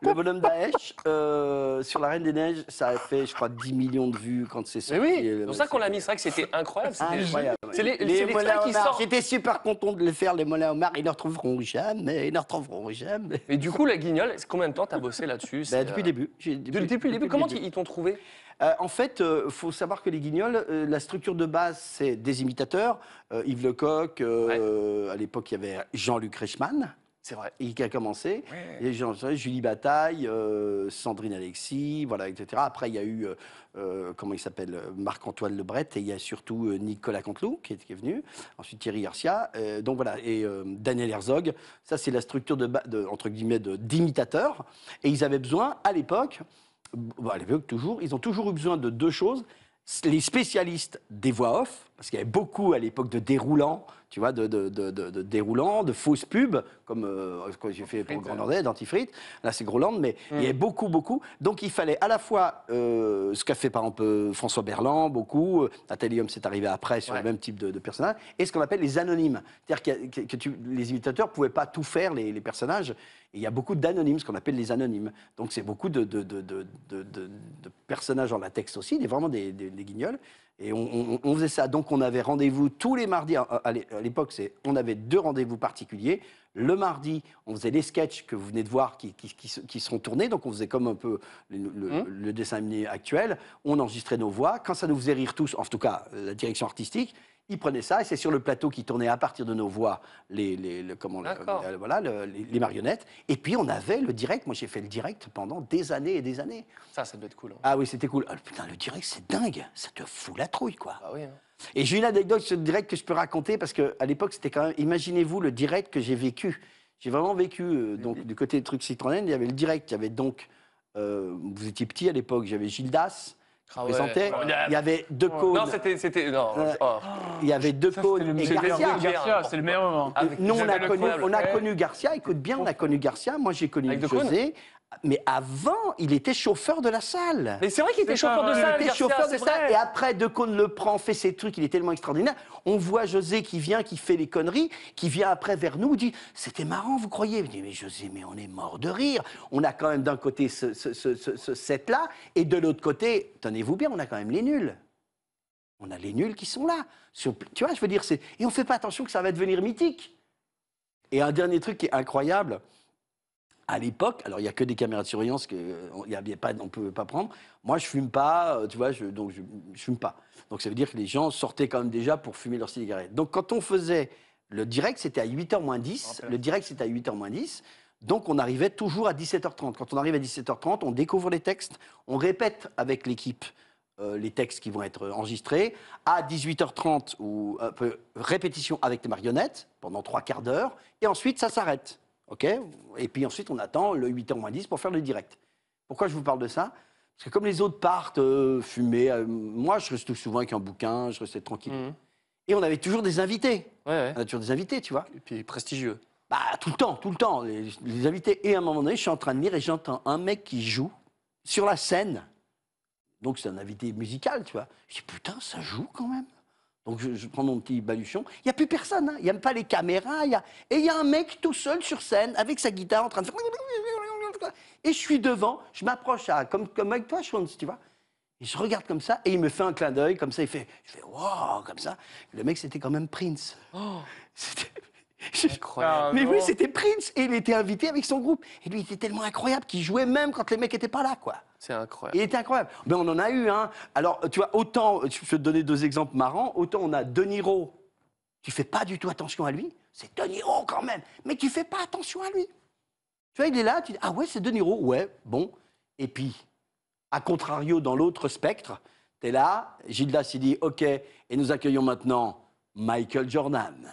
le bonhomme Daesh euh, sur la Reine des Neiges, ça a fait, je crois, 10 millions de vues quand c'est Mais sorti. oui, Euh, c'est pour ça qu'on l'a mis. C'est vrai que c'était incroyable. Incroyable. C'est les- Les l'extrait qui homards, sort. J'étais super content de le faire, les mollets homards. Ils ne retrouveront jamais, ils ne retrouveront jamais. Mais du coup, les Guignols, combien de temps t'as bossé là-dessus? Bah, depuis euh, le début. Depuis, depuis le début, comment ils t'ont trouvé? Euh, en fait, il faut savoir que les guignols, euh, la structure de base, c'est des imitateurs. Yves Lecoq, euh, à l'époque, il y avait Jean-Luc Reichmann. C'est vrai. qui a commencé. Et Jean, Julie Bataille, euh, Sandrine Alexis, voilà, etc. Après, il y a eu, euh, euh, comment il s'appelle, Marc-Antoine Lebret, et il y a surtout Nicolas Canteloup qui est, qui est venu. Ensuite, Thierry Garcia. Euh, donc voilà, et Daniel Herzog. Ça, c'est la structure de, entre guillemets, d'imitateurs. Et ils avaient besoin, à l'époque, à l'époque toujours, ils ont toujours eu besoin de deux choses. Les spécialistes des voix off, parce qu'il y avait beaucoup à l'époque de déroulants, tu vois, de, de, de, de- de déroulants, de fausses pubs, comme euh, ce que j'ai fait pour Grolandais, d'Antifrites. Là, c'est Groland, mais il y avait beaucoup, beaucoup. Donc, il fallait à la fois euh, ce qu'a fait par exemple euh, François Berland, beaucoup. Atelium, c'est arrivé après sur le même type de, personnage. Et ce qu'on appelle les anonymes. C'est-à-dire que, que tu- les imitateurs ne pouvaient pas tout faire, les, les personnages. Et il y a beaucoup d'anonymes, ce qu'on appelle les anonymes. Donc, c'est beaucoup de personnages en latex aussi, des, vraiment des, des, des guignols. Et on, on- on faisait ça. Donc, on avait rendez-vous tous les mardis. À, à l'é- à l'époque, c'est- on avait deux rendez-vous particuliers. Le mardi, on faisait les sketchs que vous venez de voir qui, qui, qui, se- qui seront tournés. Donc, on faisait comme un peu le, le- le dessin animé actuel. On enregistrait nos voix. Quand ça nous faisait rire tous, en tout cas, la direction artistique, Il prenait ça et c'est sur le plateau qui tournait à partir de nos voix les, les, le- comment, le- euh, voilà, le- les, les marionnettes. Et puis on avait le direct. Moi j'ai fait le direct pendant des années et des années. Ça, ça devait être cool. hein. Ah oui, c'était cool. Ah, putain, le direct c'est dingue. Ça te fout la trouille quoi. Ah oui. hein. Et j'ai une anecdote sur le direct que je peux raconter parce qu'à l'époque, c'était quand même. Imaginez-vous le direct que j'ai vécu. J'ai vraiment vécu, euh, donc, du côté de truc Citroën, il y avait le direct, il y avait donc. euh, vous étiez petit à l'époque, j'avais Gildas. Ah ouais. Il y avait deux cônes. Non, c'était. c'était non, oh. Il y avait deux cônes et c'était Garcia. Garcia, c'est le meilleur moment. Avec Nous, on a, connu, on a connu Garcia, écoute bien, on a connu Garcia. Moi, j'ai connu Avec José. Mais avant, il était chauffeur de la salle. Mais c'est vrai qu'il était chauffeur de salle. Il était Garcia, chauffeur de salle. Et après, De Caunes le prend, fait ses trucs, il est tellement extraordinaire. On voit José qui vient, qui fait les conneries, qui vient après vers nous, dit C'était marrant, vous croyez? Je dis Mais José, mais on est mort de rire. On a quand même d'un côté ce, ce, ce- ce- ce set-là, et de l'autre côté, tenez-vous bien, on a quand même les nuls. On a les nuls qui sont là. Sur- tu vois, je veux dire. Et on fait pas attention que ça va devenir mythique. Et un dernier truc qui est incroyable, à l'époque, alors il n'y a que des caméras de surveillance que euh, il y avait pas, on ne pouvait pas prendre. Moi, je fume pas, euh, tu vois, je, donc je, je fume pas. Donc ça veut dire que les gens sortaient quand même déjà pour fumer leurs cigarettes. Donc quand on faisait le direct, c'était à 8h moins 10. Le direct, c'était à 8h moins 10. Donc on arrivait toujours à 17h30. Quand on arrive à 17h30, on découvre les textes, on répète avec l'équipe euh, les textes qui vont être enregistrés. À 18h30, ou peu répétition avec les marionnettes pendant trois quarts d'heure. Et ensuite, ça s'arrête. OK Et puis ensuite, on attend le 8h moins 10 pour faire le direct. Pourquoi je vous parle de ça? Parce que comme les autres partent euh, fumer, euh, moi, je reste souvent avec un bouquin, je restais tranquille. Et on avait toujours des invités. Ouais, ouais. On a toujours des invités, tu vois. Et puis prestigieux. Bah, tout le temps, tout le temps, les, les invités. Et à un moment donné, je suis en train de lire et j'entends un mec qui joue sur la scène. Donc, c'est un invité musical, tu vois. Je dis, putain, ça joue quand même. Donc, je, je prends mon petit baluchon. Il n'y a plus personne, hein. il n'y a même pas les caméras. il Y a... Et il y a un mec tout seul sur scène avec sa guitare en train de faire. Et je suis devant, je m'approche à, comme, comme avec toi, Sean, tu vois. Et je regarde comme ça, et il me fait un clin d'œil, comme ça, il fait, je fais, wow, comme ça. Le mec, c'était quand même Prince. C'était- Incroyable. Mais oui, c'était Prince, et il était invité avec son groupe. Et lui, il était tellement incroyable qu'il jouait même quand les mecs n'étaient pas là, quoi. C'est incroyable. Il était incroyable. Mais on en a eu, hein. Alors, tu vois, autant, je vais te donner deux exemples marrants, autant on a De Niro, tu fais pas du tout attention à lui, c'est De Niro quand même, mais tu fais pas attention à lui. Tu vois, il est là, tu dis, ah ouais, c'est De Niro, ouais, bon. Et puis, à contrario, dans l'autre spectre, tu es là, Gildas, il dit, OK, et nous accueillons maintenant Michael Jordan.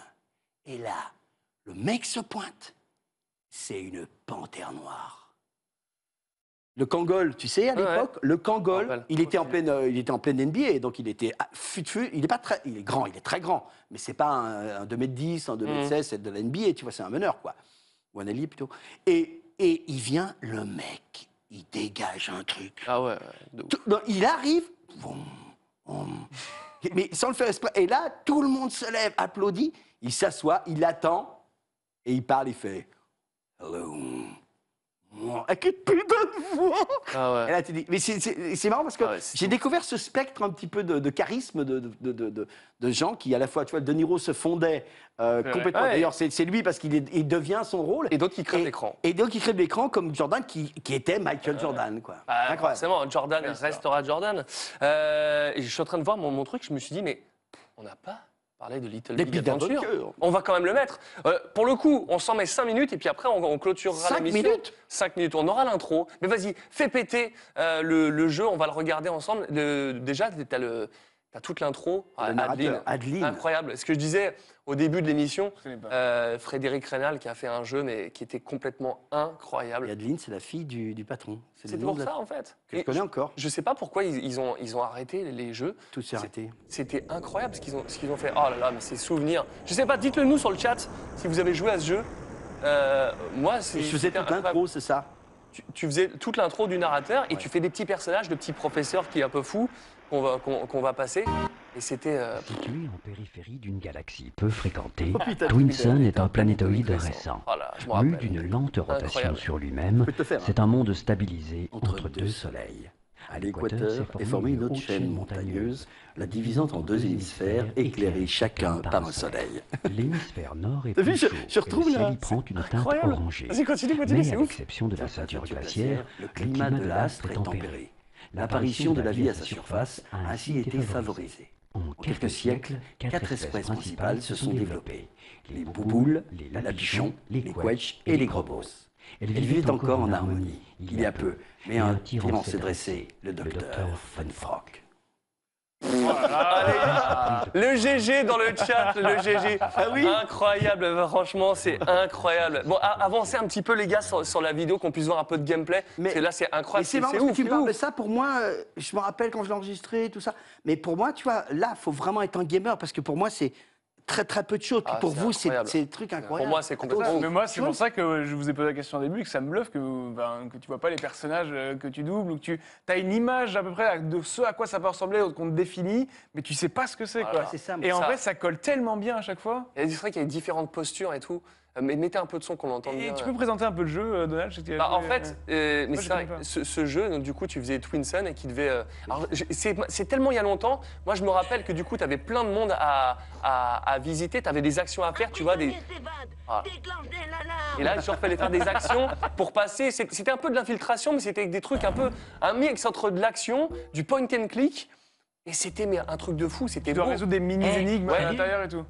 Et là, le mec se pointe. C'est une panthère noire. Le Kangol, tu sais, à ouais. l'époque, le Kangol, il était en pleine, euh, il était en pleine NBA, donc il était ah, fut, fut, il est pas très, il est grand, il est très grand, mais c'est pas un, un 2m10, un 2m16, c'est de la NBA, tu vois, c'est un meneur, quoi. Ou un allié plutôt. Et, et il vient, le mec, il dégage un truc. Ah ouais, ouais, de ouf. Tout- non, il arrive, boum, boum, mais sans le faire exprès. Et là, tout le monde se lève, applaudit, il s'assoit, il attend, et il parle, il fait Hello. Avec une putain de voix. Ah ouais. Et là, tu dis, mais c'est- marrant parce que Ah ouais, j'ai découvert ce spectre un petit peu de, de charisme de, de, de- gens qui, à la fois, tu vois, De Niro se fondait euh, complètement. Ouais. D'ailleurs, c'est c'est lui parce qu'il devient son rôle. Et d'autres qui crèvent Et- l'écran. Et d'autres qui crèvent l'écran, comme Jordan, qui, qui était Michael Jordan, quoi. Ah, Incroyable. forcément, Jordan restera Jordan. Euh, je suis en train de voir mon, mon truc, je me suis dit, mais on n'a pas parlé de Little Big Big Adventure. Adventure. On va quand même le mettre. Euh, pour le coup, on s'en met 5 minutes et puis après, on, on clôturera Cinq l'émission. minutes 5 minutes. On aura l'intro. Mais vas-y, fais péter euh, le, le jeu, on va le regarder ensemble. Le- déjà, le, t'as toute l'intro. Narrateur, Adeline. Incroyable. Ce que je disais au début de l'émission, euh, Frédéric Rénal qui a fait un jeu, mais qui était complètement incroyable. Et Adeline, c'est la fille du, du patron. C'est pour la- ça, en fait. Que je connais encore. Je sais pas pourquoi ils, ils ont, ils ont arrêté les- jeux. Tout s'est arrêté. C'était incroyable ce qu'ils ont, ce qu'ils ont fait. Oh là là, mais ces souvenirs. Je sais pas, dites-le nous sur le chat si vous avez joué à ce jeu. Euh, moi, c'est. Je faisais toute l'intro, c'est ça Tu, tu faisais toute l'intro du narrateur et tu fais des petits personnages de petits professeurs qui est un peu fou qu'on va, qu'on, qu'on va passer. Et c'était. euh, Situé en périphérie d'une galaxie peu fréquentée, Oh, putain, Twinson est un planétoïde récent. Voilà, je Mu d'une lente rotation Incroyable. sur lui-même, faire, hein. c'est un monde stabilisé Entre entre, deux deux soleils. À l'équateur est formée une haute chaîne montagneuse, la divisant en deux hémisphères, éclairés chacun par un soleil. L'hémisphère nord est plus je- chaud je et retrouve le ciel prend une teinte incroyable. orangée. Continue, continue, Mais c'est à l'exception de la ceinture glaciaire, le climat de l'astre est tempéré. L'apparition de la vie à sa surface a ainsi été favorisée. En quelques siècles, quatre espèces principales se sont développées. Les bouboules, les lapichons, les quetchs et les grobos. Elles vivaient encore en harmonie, il y a peu, mais un tyran s'est dressé, le docteur Funfrock. Le GG dans le chat, le GG. Ah oui Incroyable, franchement, c'est incroyable. Bon, avancez un petit peu, les gars, sur, sur la vidéo, qu'on puisse voir un peu de gameplay. Mais- C'est là, c'est incroyable. c'est marrant parce que tu me parles de ça, pour moi, euh, je me rappelle quand je l'ai enregistré, tout ça. Mais pour moi, tu vois, là, il faut vraiment être un gamer parce que pour moi, c'est très très peu de choses. Puis Ah, pour vous, c'est des trucs incroyables. Pour moi, c'est complètement Mais moi, c'est pour ça que je vous ai posé la question au début, que ça me bluffe que, ben, que tu vois pas les personnages euh, que tu doubles, ou que tu as une image à peu près de ce à quoi ça peut ressembler, qu'on te définit, mais tu sais pas ce que c'est. Voilà. quoi. C'est ça, et en ça. vrai, ça colle tellement bien à chaque fois. Et c'est vrai qu'il y a différentes postures et tout. Euh, Mais mettez un peu de son qu'on l'entende Et bien. tu peux présenter un peu le jeu, euh, Donald Bah, en fait, euh, mais moi, vrai, ce, ce jeu, donc, du coup, tu faisais Twinson et qui devait. euh, c'est tellement il y a longtemps. Moi, je me rappelle que du coup, tu avais plein de monde à, à, à visiter. Tu avais des actions à faire, tu vois. Des... Voilà. Et là, genre, fallait faire des actions pour passer. C'était un peu de l'infiltration, mais c'était des trucs un peu. Un mix entre de l'action, du point and click. Et c'était un truc de fou. C'était Tu dois beau. résoudre des mini-énigmes Ouais. à l'intérieur et tout.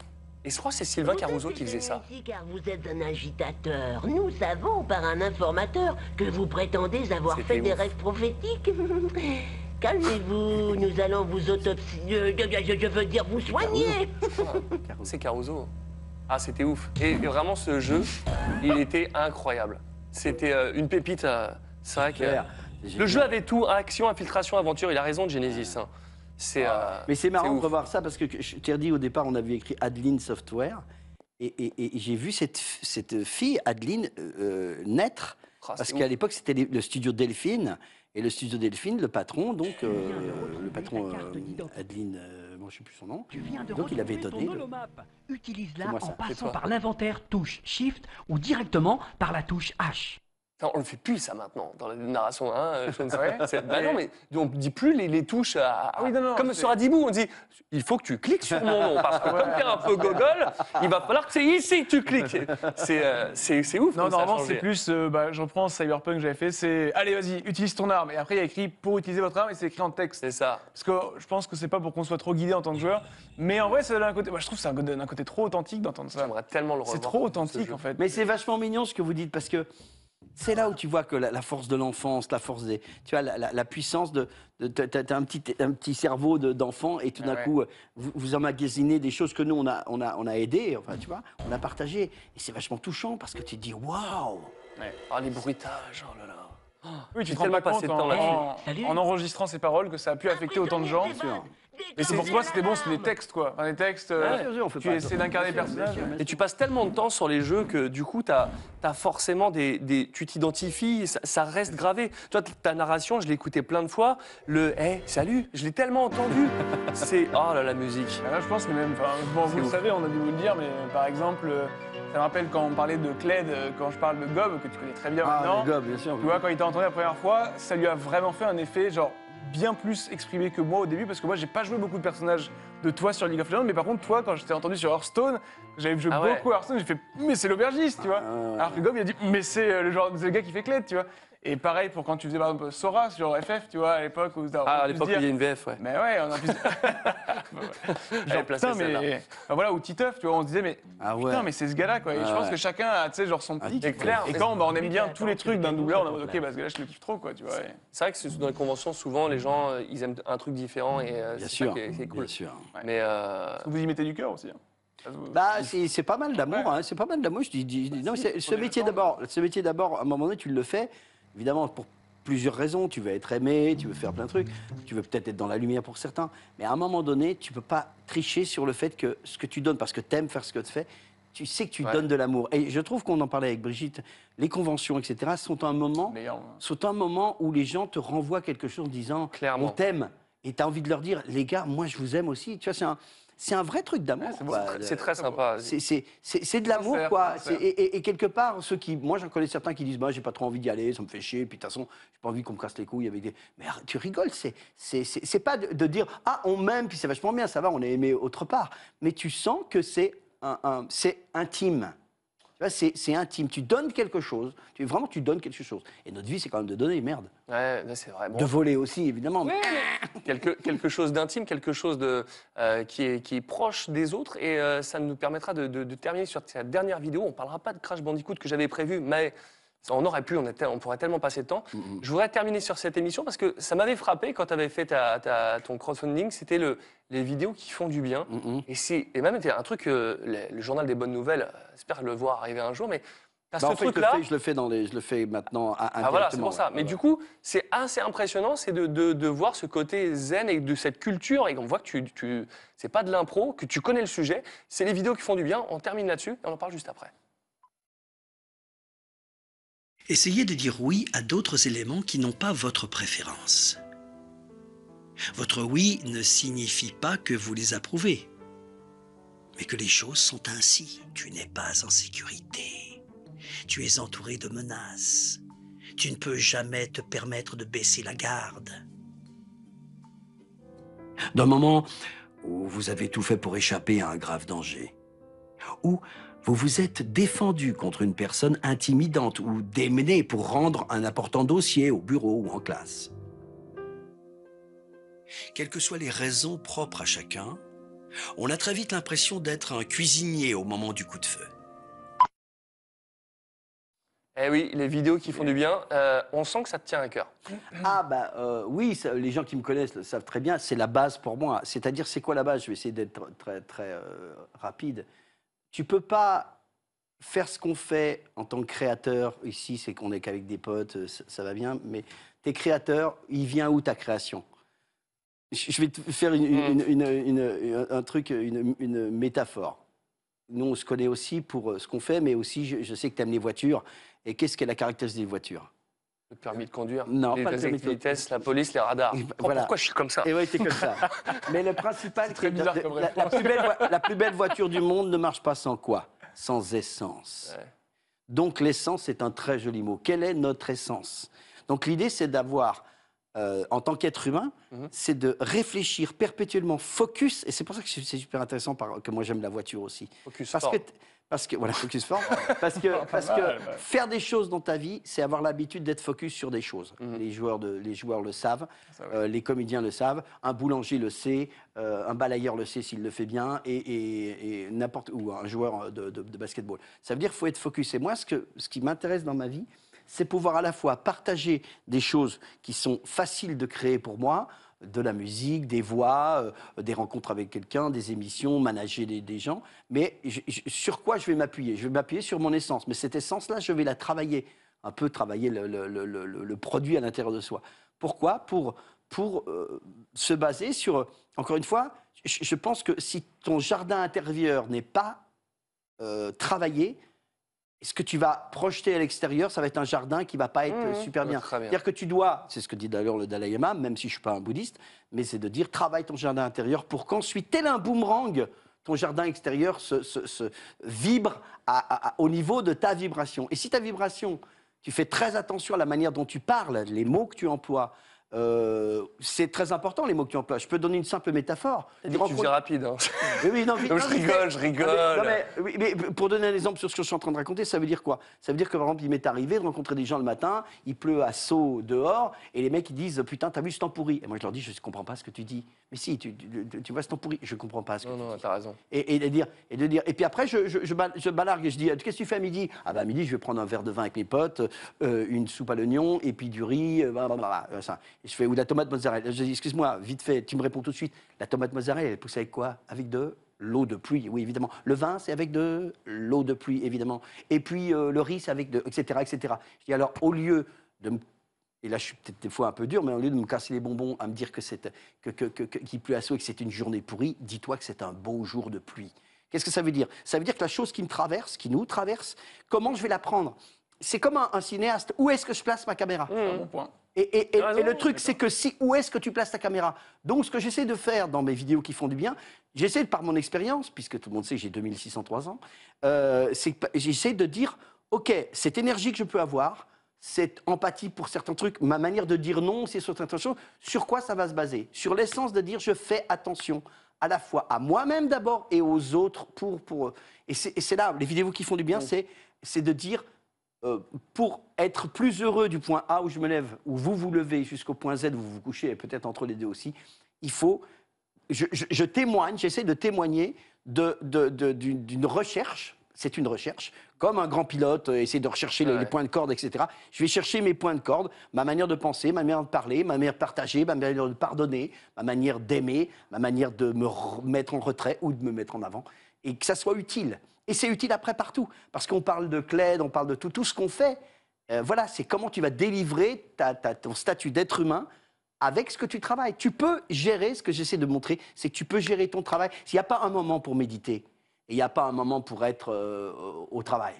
Et je crois que c'est Sylvain Caruso qui faisait ça. Car vous êtes un agitateur. Nous savons par un informateur que vous prétendez avoir fait des ouf. rêves prophétiques. Calmez-vous, nous allons vous autopsier. Je, je- veux dire vous soigner. C'est Caruso. Ah, c'était ouf. Et vraiment, ce jeu, il était incroyable. C'était euh, une pépite. euh, c'est vrai que. Le jeu avait tout action, infiltration, aventure. Il a raison de Genesis. hein. C'est. euh, Mais c'est marrant de revoir ça parce que je t'ai dit au départ, on avait écrit Adeline Software. Et, et- et j'ai vu cette, cette fille, Adeline, euh, euh, naître. Ah, parce qu'à l'époque, c'était le studio Delphine. Et le studio Delphine, le patron, donc, euh, le patron euh, Adeline, euh, bon, je ne sais plus son nom. Donc il avait donné. le- Utilise-la en ça. Passant par l'inventaire touche Shift ou directement par la touche H. Putain, on le fait plus ça maintenant dans la narration. Hein, euh, c'est- Ouais. c'est- bah non, mais on ne dit plus les, les touches. à- à- Ah oui, non, non, comme sur Adibou, on dit il faut que tu cliques sur mon nom parce que comme t'es un peu gogol, il va falloir que c'est ici que tu cliques. C'est euh, c'est c'est ouf. Non, normalement, c'est plus. euh, bah, je reprends Cyberpunk que j'avais fait, c'est. Allez, vas-y, utilise ton arme. Et après, il y a écrit pour utiliser votre arme et c'est écrit en texte. C'est ça. Parce que je pense que c'est pas pour qu'on soit trop guidé en tant que joueur. Mais en vrai, ça donne un côté. Moi, je trouve que ça donne un côté trop authentique d'entendre ça. J'aimerais tellement le revoir. C'est trop authentique en fait. Mais c'est vachement mignon ce que vous dites parce que c'est là où tu vois que la, la force de l'enfance, la force des, tu vois, la, la- la puissance de, de t'as- un petit, un petit cerveau de- d'enfant et tout d'un Ah ouais. coup euh, vous, vous emmagasinez des choses que nous on a, on a, on a aidé, enfin tu vois, on a partagé et c'est vachement touchant parce que tu te dis waouh. Ah, les bruitages, oh là là. Oui, tu te rends pas compte de temps en, là-dessus. en- en enregistrant ces paroles que ça a pu affecter autant de gens. Mais c'est pour toi, c'était bon, c'était des textes quoi. Enfin, des textes. euh, Ouais. tu essaies d'incarner le personnage. Et tu passes tellement de temps sur les jeux que du coup, as, as forcément des, des- tu t'identifies, ça, ça reste gravé. Toi, t- ta narration, je l'ai écoutée plein de fois. Le hey, salut, je l'ai tellement entendu. C'est oh là la musique. Là, je pense que même, enfin, bon, vous C'est le ouf. savez, on a dû vous le dire, mais euh, par exemple, euh, ça me rappelle quand on parlait de Cled, euh, quand je parle de Gob, que tu connais très bien Ah, maintenant. le gobe, bien sûr. Tu vois, quand il t'a entendu la première fois, ça lui a vraiment fait un effet, genre, bien plus exprimé que moi au début, parce que moi, j'ai pas joué beaucoup de personnages de toi sur League of Legends, mais par contre, toi, quand je t'ai entendu sur Hearthstone, j'avais joué Ah ouais. beaucoup à Hearthstone, j'ai fait, mais c'est l'aubergiste, tu vois. ouais. Alors que Gob, il a dit, mais c'est euh, le genre, c'est le gars qui fait Cled, tu vois. Et pareil pour quand tu faisais par exemple Sora sur FF, tu vois, à l'époque où Ah, à l'époque, dire- il y a une VF, ouais. mais ouais, on a pu. J'avais placé putain, mais. Voilà, ou Titeuf, tu vois, on se disait, mais. Ah ouais. Putain, mais c'est ce gars-là, quoi. Et Ah je pense ouais. que chacun a, tu sais, genre son pic. c'est clair. Et quand bah, on aime bien tous les trucs d'un doubleur, on en mode, ok, bah ce gars-là, je le kiffe trop, quoi, tu vois. C'est vrai que dans les conventions, souvent, les gens, euh, ils aiment un truc différent et euh, Bien c'est cool. bien sûr. Mais euh, Vous y mettez du cœur aussi. hein. Bah, c'est pas mal d'amour, hein, c'est pas mal d'amour. Je dis, dis- non, si, ce métier d'abord, ce métier d'abord, à un moment donné, tu le fais, évidemment pour plusieurs raisons. Tu veux être aimé, tu veux faire plein de trucs, tu veux peut-être être dans la lumière pour certains, mais à un moment donné, tu peux pas tricher sur le fait que ce que tu donnes, parce que t'aimes faire ce que tu fais, tu sais que tu Ouais. donnes de l'amour. Et je trouve qu'on en parlait avec Brigitte, les conventions, etc., sont un moment, Meilleur. sont un moment où les gens te renvoient quelque chose en disant, Clairement. on t'aime, et tu as envie de leur dire, les gars, moi je vous aime aussi. Tu vois, c'est un, c'est un vrai truc d'amour. c'est très sympa. C'est- de l'amour, quoi. Et, et- et quelque part, ceux qui. Moi, j'en connais certains qui disent bah, j'ai pas trop envie d'y aller, ça me fait chier, puis de toute façon, j'ai pas envie qu'on me casse les couilles avec des. Mais tu rigoles, c'est pas de, de dire ah, on m'aime, puis c'est vachement bien, ça va, on est aimé autre part. Mais tu sens que c'est un, un- c'est intime. Tu vois, c'est c'est intime. Tu donnes quelque chose. Tu, vraiment, tu donnes quelque chose. Et notre vie, c'est quand même de donner, merde. Ouais, c'est vrai. Bon. De voler aussi, évidemment. Mais quelque, quelque chose d'intime, quelque chose de, euh, qui, est, qui est proche des autres. Et euh, ça nous permettra de, de- de terminer sur cette dernière vidéo. On ne parlera pas de Crash Bandicoot que j'avais prévu, mais on aurait pu, on, était, on pourrait tellement passer de temps. Je voudrais terminer sur cette émission parce que ça m'avait frappé quand tu avais fait ta, ta- ton crowdfunding. C'était le, les vidéos qui font du bien. Et, c'est, et même, c'était un truc, euh, le, le journal des bonnes nouvelles, euh, j'espère le voir arriver un jour, mais t'as Bah, ce je, truc-là. fais, je le fais dans les, je le fais maintenant Ah voilà, c'est pour ça. ouais. Mais du coup, c'est assez impressionnant, c'est de, de- de voir ce côté zen et de cette culture. Et on voit que tu, tu c'est pas de l'impro, que tu connais le sujet. C'est les vidéos qui font du bien. On termine là-dessus et on en parle juste après. Essayez de dire oui à d'autres éléments qui n'ont pas votre préférence. Votre oui ne signifie pas que vous les approuvez, mais que les choses sont ainsi. Tu n'es pas en sécurité. Tu es entouré de menaces. Tu ne peux jamais te permettre de baisser la garde. D'un moment où vous avez tout fait pour échapper à un grave danger, où vous vous êtes défendu contre une personne intimidante ou démené pour rendre un important dossier au bureau ou en classe. Quelles que soient les raisons propres à chacun, on a très vite l'impression d'être un cuisinier au moment du coup de feu. Eh oui, les vidéos qui font du bien, euh, on sent que ça te tient à cœur. Ah bah euh, oui, ça, les gens qui me connaissent le savent très bien, c'est la base pour moi. C'est-à-dire, c'est quoi la base? Je vais essayer d'être très, très euh, rapide. Tu peux pas faire ce qu'on fait en tant que créateur. Ici, c'est qu'on est qu'avec des potes, euh, ça, ça va bien, mais t'es créateur, il vient où ta création? Je vais te faire une- une- une- une- une- un truc, une, métaphore. Nous, on se connaît aussi pour euh, ce qu'on fait, mais aussi, je, je sais que tu aimes les voitures. Et qu'est-ce qu'est la caractéristique des voitures? Le permis de conduire, Non, les pas le permis de les vitesses, la police, les radars. Oh, voilà. Pourquoi je suis comme ça Et ouais, t'es comme ça. Mais le principal, c'est que la, la- plus belle, la plus belle voiture du monde ne marche pas sans quoi? Sans essence. Donc l'essence est un très joli mot. Quelle est notre essence? Donc l'idée, c'est d'avoir, euh, en tant qu'être humain, Mhm. c'est de réfléchir perpétuellement, focus. Et c'est pour ça que c'est super intéressant, par- que moi j'aime la voiture aussi. Focus parce fort. que t- parce que voilà, focus fort. parce que, mal, ouais. faire des choses dans ta vie, c'est avoir l'habitude d'être focus sur des choses. Mhm. Les, joueurs de, les joueurs le savent, euh, les comédiens le savent, un boulanger le sait, euh, un balayeur le sait s'il le fait bien, et, et- et n'importe ou un joueur de, de- de basketball. Ça veut dire qu'il faut être focus. Et moi, ce, que, ce qui m'intéresse dans ma vie, c'est pouvoir à la fois partager des choses qui sont faciles de créer pour moi, de la musique, des voix, euh, des rencontres avec quelqu'un, des émissions, manager des, gens. Mais sur quoi je vais m'appuyer? Je vais m'appuyer sur mon essence. Mais cette essence-là, je vais la travailler, un peu travailler le, produit à l'intérieur de soi. Pourquoi? Pour, pour euh, se baser sur, encore une fois, je, je pense que si ton jardin intérieur n'est pas euh, travaillé, ce que tu vas projeter à l'extérieur, ça va être un jardin qui va pas être Mmh, super bien. C'est-à-dire que tu dois, c'est ce que dit d'ailleurs le Dalai Lama, même si je suis pas un bouddhiste, mais c'est de dire travaille ton jardin intérieur pour qu'ensuite, tel un boomerang, ton jardin extérieur se, se- se vibre à- à- à- au niveau de ta vibration. Et si ta vibration, tu fais très attention à la manière dont tu parles, les mots que tu emploies, euh, c'est très important les mots que tu emploies. Je peux donner une simple métaphore. Tu faisais rapide. hein. Oui, non, non, je rigole, je rigole. non, mais, oui, mais pour donner un exemple sur ce que je suis en train de raconter, ça veut dire quoi? Ça veut dire que, par exemple, il m'est arrivé de rencontrer des gens le matin, il pleut à saut dehors, et les mecs, ils disent Putain, t'as vu ce temps pourri? Et moi, je leur dis Je ne comprends pas ce que tu dis. Mais si, tu, tu- tu vois ce temps pourri Je ne comprends pas ce que Non, tu non, dis. t'as raison. Et, et de dire, et de dire. Et puis après, je, je, je, bal- je balargue et je dis Qu'est-ce que tu fais à midi? Ah, bah, à midi, je vais prendre un verre de vin avec mes potes, euh, une soupe à l'oignon, et puis du riz, euh, blablabla, ça. Je fais Ou la tomate mozzarella. Je dis Excuse-moi, vite fait, tu me réponds tout de suite La tomate mozzarella, elle pousse avec quoi? Avec de l'eau de pluie, oui, évidemment. Le vin, c'est avec de l'eau de pluie, évidemment. Et puis euh, le riz, c'est avec de. etc., etc. Je dis alors, au lieu de me et là, je suis peut-être des fois un peu dur, mais au lieu de me casser les bonbons à me dire que c'est que, qu'il pleut à saut et que c'est une journée pourrie, dis-toi que c'est un beau jour de pluie. Qu'est-ce que ça veut dire? Ça veut dire que la chose qui me traverse, qui nous traverse, comment je vais la prendre? C'est comme un, un cinéaste. Où est-ce que je place ma caméra? Bon point. Et, et- et- T'as et le truc, c'est que si, où est-ce que tu places ta caméra? Donc, ce que j'essaie de faire dans mes vidéos qui font du bien, j'essaie, par mon expérience, puisque tout le monde sait que j'ai 2603 ans, euh, j'essaie de dire, OK, cette énergie que je peux avoir, cette empathie pour certains trucs, ma manière de dire non, c'est sur certaines choses, sur quoi ça va se baser? Sur l'essence de dire, je fais attention à la fois à moi-même d'abord et aux autres pour... pour et c'est là, les vidéos qui font du bien, c'est de dire, euh, pour être plus heureux du point A où je me lève, où vous vous levez, jusqu'au point Z où vous vous couchez, et peut-être entre les deux aussi, il faut... Je, je- je témoigne, j'essaie de témoigner de- de- de- d'une d'une recherche, c'est une recherche, comme un grand pilote euh, essaie de rechercher les, les points de corde, etc. Je vais chercher mes points de corde, ma manière de penser, ma manière de parler, ma manière de partager, ma manière de pardonner, ma manière d'aimer, ma manière de me mettre en retrait ou de me mettre en avant, et que ça soit utile. Et c'est utile après partout, parce qu'on parle de Cled, on parle de tout, tout ce qu'on fait. euh, voilà, c'est comment tu vas délivrer ta- ton statut d'être humain avec ce que tu travailles. Tu peux gérer, ce que j'essaie de montrer, c'est que tu peux gérer ton travail. S'il n'y a pas un moment pour méditer, il n'y a pas un moment pour être euh, au travail,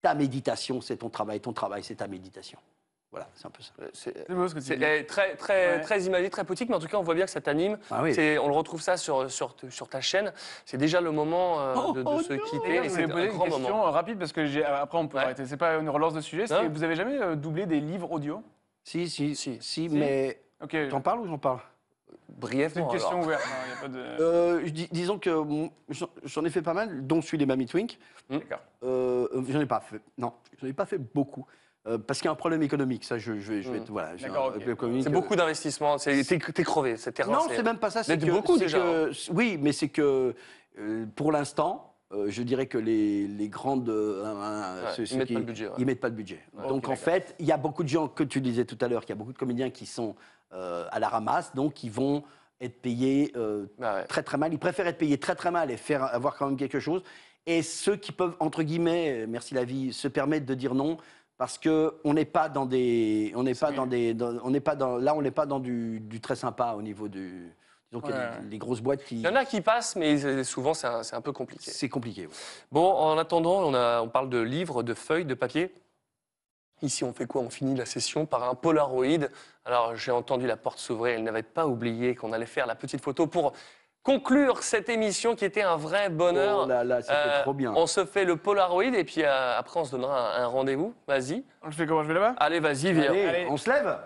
ta méditation, c'est ton travail, ton travail, c'est ta méditation. Voilà, c'est un peu ça. C'est beau ce que tu dis. eh, très, très, Ouais. très imagé, très poétique, mais en tout cas, on voit bien que ça t'anime. Ah oui. C'est- On le retrouve ça sur, sur, sur ta chaîne. C'est déjà le moment euh, Oh, de, de se quitter. Et je c'est voulais poser un une grand question moment. euh, rapide parce que j'ai- après on peut arrêter. C'est pas une relance de sujet. c'est- Non. Vous avez jamais euh, doublé des livres audio? Si, si, si, mais. Ok. T'en parles ou j'en parle? C'est Brièvement. une question alors. ouverte. non, il y a pas de. Euh, je dis- disons que j'en j'en ai fait pas mal, dont celui des Mamie Twink. D'accord. Euh, euh, j'en ai pas fait. Non, j'en ai pas fait beaucoup. Euh, parce qu'il y a un problème économique, ça, je, je vais, je être- voilà. C'est beaucoup d'investissements. C'est- T'es crevé, c'est terrain. Non, c'est même pas ça. C'est beaucoup déjà. que- oui, mais c'est que euh, pour l'instant, euh, je dirais que les, les grandes, euh, Ouais, ceux- ils ceux mettent pas le budget, ouais. Ils mettent pas le budget. Ouais, donc en fait, il y a beaucoup de gens que tu disais tout à l'heure, qu'il y a beaucoup de comédiens qui sont euh, à la ramasse, donc ils vont être payés Bah très très mal. Ils préfèrent être payés très très mal et faire avoir quand même quelque chose. Et ceux qui peuvent entre guillemets, merci la vie, se permettre de dire non. Parce que on n'est pas dans des, on n'est pas dans des, dans- on n'est pas dans, là on n'est pas dans du, du très sympa au niveau du, a Ouais. des, des grosses boîtes qui, Il y en a qui passent, mais euh, souvent c'est un, peu compliqué. c'est compliqué. ouais. Bon, en attendant, on, a, on parle de livres, de feuilles, de papier. Ici, on fait quoi? On finit la session par un Polaroid. Alors, j'ai entendu la porte s'ouvrir. Elle n'avait pas oublié qu'on allait faire la petite photo pour conclure cette émission qui était un vrai bonheur. Oh là là, c'était Euh, trop bien. On se fait le Polaroid et puis euh, après, on se donnera un, un rendez-vous. Vas-y. Je fais comment? Je vais là-bas? Allez, vas-y, viens. Allez, on se lève?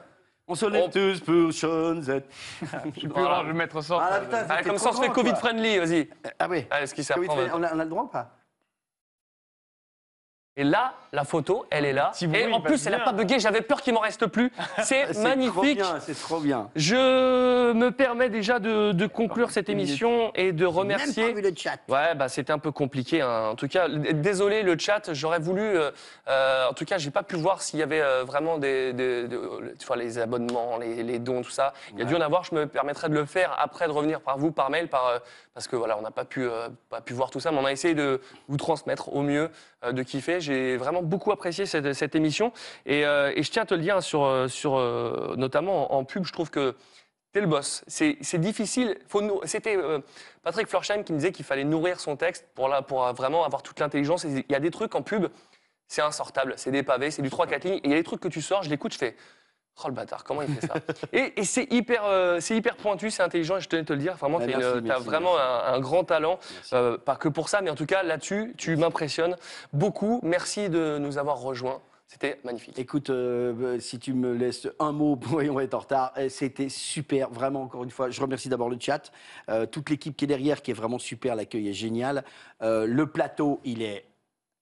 On se lève tous pour Sean Z. Je suis plus grand, je vais me mettre centre. Ah, putain, t'es comme ça, on se fait. Covid-friendly, vas-y. Ah oui. Allez, ce qui s'apprend. on, on a le droit ou pas? Et là, la photo, elle est là. Et en il plus, passe elle n'a bien. pas bugué. J'avais peur qu'il m'en reste plus. C'est C'est trop magnifique. bien, c'est trop bien. Je me permets déjà de, de conclure cette émission et de Même remercier. pas vu le chat. Ouais, bah c'était un peu compliqué. hein. En tout cas, d- désolé le chat. J'aurais voulu. euh, euh, en tout cas, j'ai pas pu voir s'il y avait euh, vraiment des, des- de- tu vois, les abonnements, les, les dons, tout ça. Il y a dû en avoir. Je me permettrai de le faire après, de revenir par vous, par mail, par euh, parce que voilà, on n'a pas pu euh, pas pu voir tout ça, mais on a essayé de vous transmettre au mieux, de kiffer. J'ai vraiment beaucoup apprécié cette, émission et, euh, et je tiens à te le dire hein, sur euh, sur euh, notamment en, pub. Je trouve que T'es le boss. C'est difficile. C'était euh, Patrick Florsheim qui me disait qu'il fallait nourrir son texte pour, là, pour euh, vraiment avoir toute l'intelligence. Il y a des trucs en pub, c'est insortable. C'est des pavés, c'est du 3-4 lignes. Il y a des trucs que tu sors, je l'écoute, je fais Oh le bâtard, comment il fait ça Et, et c'est hyper, euh, c'est hyper pointu, c'est intelligent. Et je tenais à te le dire. Vraiment, merci, une- t'as merci, vraiment un, un grand talent. Euh, pas que pour ça, mais en tout cas, là-dessus, tu m'impressionnes beaucoup. Merci de nous avoir rejoints. C'était magnifique. Écoute, euh, si tu me laisses un mot, on va être en retard. C'était super, vraiment, encore une fois. Je remercie d'abord le chat, euh, toute l'équipe qui est derrière, qui est vraiment super. L'accueil est génial. Euh, le plateau, il est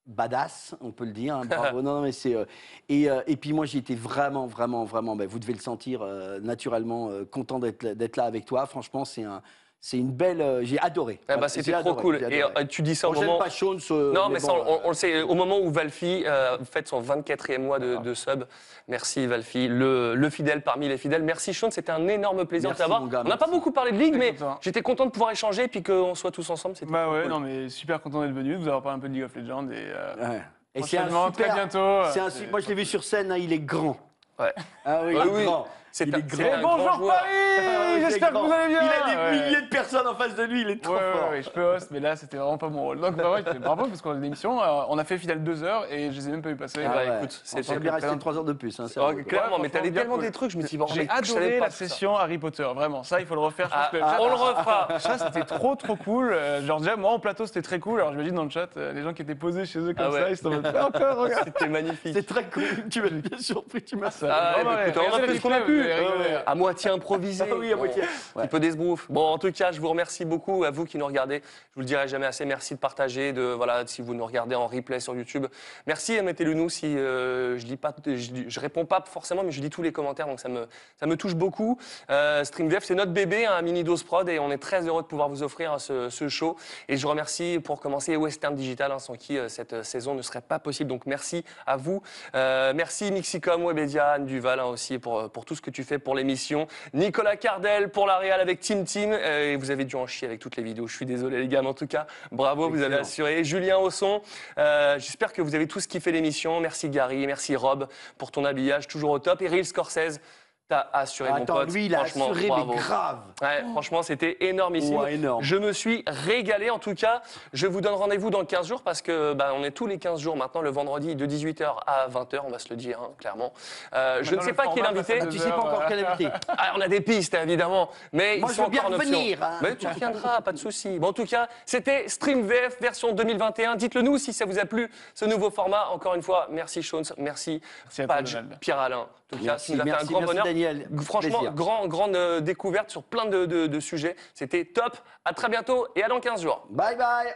badass, on peut le dire. hein, bravo. non, non, mais c'est. euh, et, euh, et puis moi, été vraiment, vraiment, vraiment. ben, vous devez le sentir euh, naturellement, content d'être là avec toi. Franchement, c'est un. C'est une belle. euh, j'ai adoré. Ah bah, Voilà, C'était trop adoré, cool. Et euh, tu dis ça au Bon, moment. pas Sean, ce- non, mais mais ça, bon, on, on le sait. Au moment où Valfi euh, fête son 24e mois de, de sub, merci Valfi, le, le fidèle parmi les fidèles. Merci Sean, c'était un énorme plaisir Merci, de t'avoir. On n'a pas beaucoup parlé de ligue, mais content. j'étais content de pouvoir échanger et puis qu'on soit tous ensemble. C'était Bah ouais, cool. non mais super content d'être venu, de vous avoir parlé un peu de League of Legends et. euh, Ouais. Et c'est un super- très bientôt. c'est un euh, moi, je l'ai vu sur scène, hein, il est grand. Ouais. Ah oui, Ouais, il est oui. grand. C'est il un- est c'est grand. Bonjour joueur. Paris Ah, J'espère que vous allez bien Il a des Ouais. milliers de personnes en face de lui, il est trop Ouais, fort. ouais, je peux host, mais là c'était vraiment pas mon rôle. Donc bah ouais, bravo parce qu'on a une émission, euh, on a fait final deux heures et je les ai même pas eu passer. Ah bah, écoute, c'était bien resté 3 heures de plus. Hein, c'est Oh, vrai. clairement, mais t'avais bien tellement des trucs, je me suis dit, J'ai je adoré la session Harry Potter, vraiment. Ça, il faut le refaire. Je Ah, ah, on le refera. Ça, c'était trop, trop cool. Euh, Genre, déjà, moi, en plateau, c'était très cool. Alors, j'imagine dans le chat, euh, les gens qui étaient posés chez eux comme ça, ils se sont encore, regarde. C'était magnifique. C'est très cool, tu m'as bien surpris, tu m'as Ça, vraiment, ouais. écoute, on a Regardez fait les ce qu'on a replays, pu. Rigolé. à moitié improvisé. Ah oui, à Bon, moitié. Un petit peu d'esbrouf. Bon, en tout cas, je vous remercie beaucoup à vous qui nous regardez. Je vous le dirai jamais assez. Merci de partager, de voilà, si vous nous regardez en replay sur YouTube. Merci, mettez-le nous si euh, je lis pas, je, je réponds pas forcément, mais je lis tous les commentaires, donc ça me, ça me touche beaucoup. Euh, StreamDev, c'est notre bébé, un mini dose prod, et on est très heureux de pouvoir vous offrir ce, ce show. Et je remercie pour commencer Western Digital, hein, sans qui euh, cette saison ne serait pas possible. Donc merci à vous. Euh, merci Mixicom, Webedia, Anne Duval hein, aussi pour, pour tout ce que tu fais pour l'émission. Nicolas Cardel pour la Real avec Team Team. Euh, et vous avez dû en chier avec toutes les vidéos. Je suis désolé les gars, mais en tout cas, bravo, vous avez assuré. Julien Ausson, euh, j'espère que vous avez tous kiffé l'émission. Merci Gary, merci Rob pour ton habillage toujours au top. Et Real Scorsese. T'as assuré mon Attends, pote. lui, il a Franchement, assuré, mais grave. Ouais, franchement, c'était énormissime. Ouais, énorme. Je me suis régalé. En tout cas, je vous donne rendez-vous dans 15 jours parce que bah, on est tous les 15 jours maintenant, le vendredi de 18h à 20h, on va se le dire hein, clairement. Euh, je ne sais pas qui est l'invité. Tu sais pas encore quel invité. Ah, on a des pistes, évidemment. Mais Moi, ils je sont veux bien encore en option. revenir, hein. Mais tu reviendras, pas de souci. Bon, en tout cas, c'était Stream VF version 2021. Dites-le nous si ça vous a plu, ce nouveau format. Encore une fois, merci Shones, merci, Merci Padge. Pierre-Alain. En tout cas, Merci, ça nous a fait un grand merci, bonheur. Daniel. Franchement, grand, grande euh, découverte sur plein de, de- de sujets. C'était top. À très bientôt et à dans 15 jours. Bye bye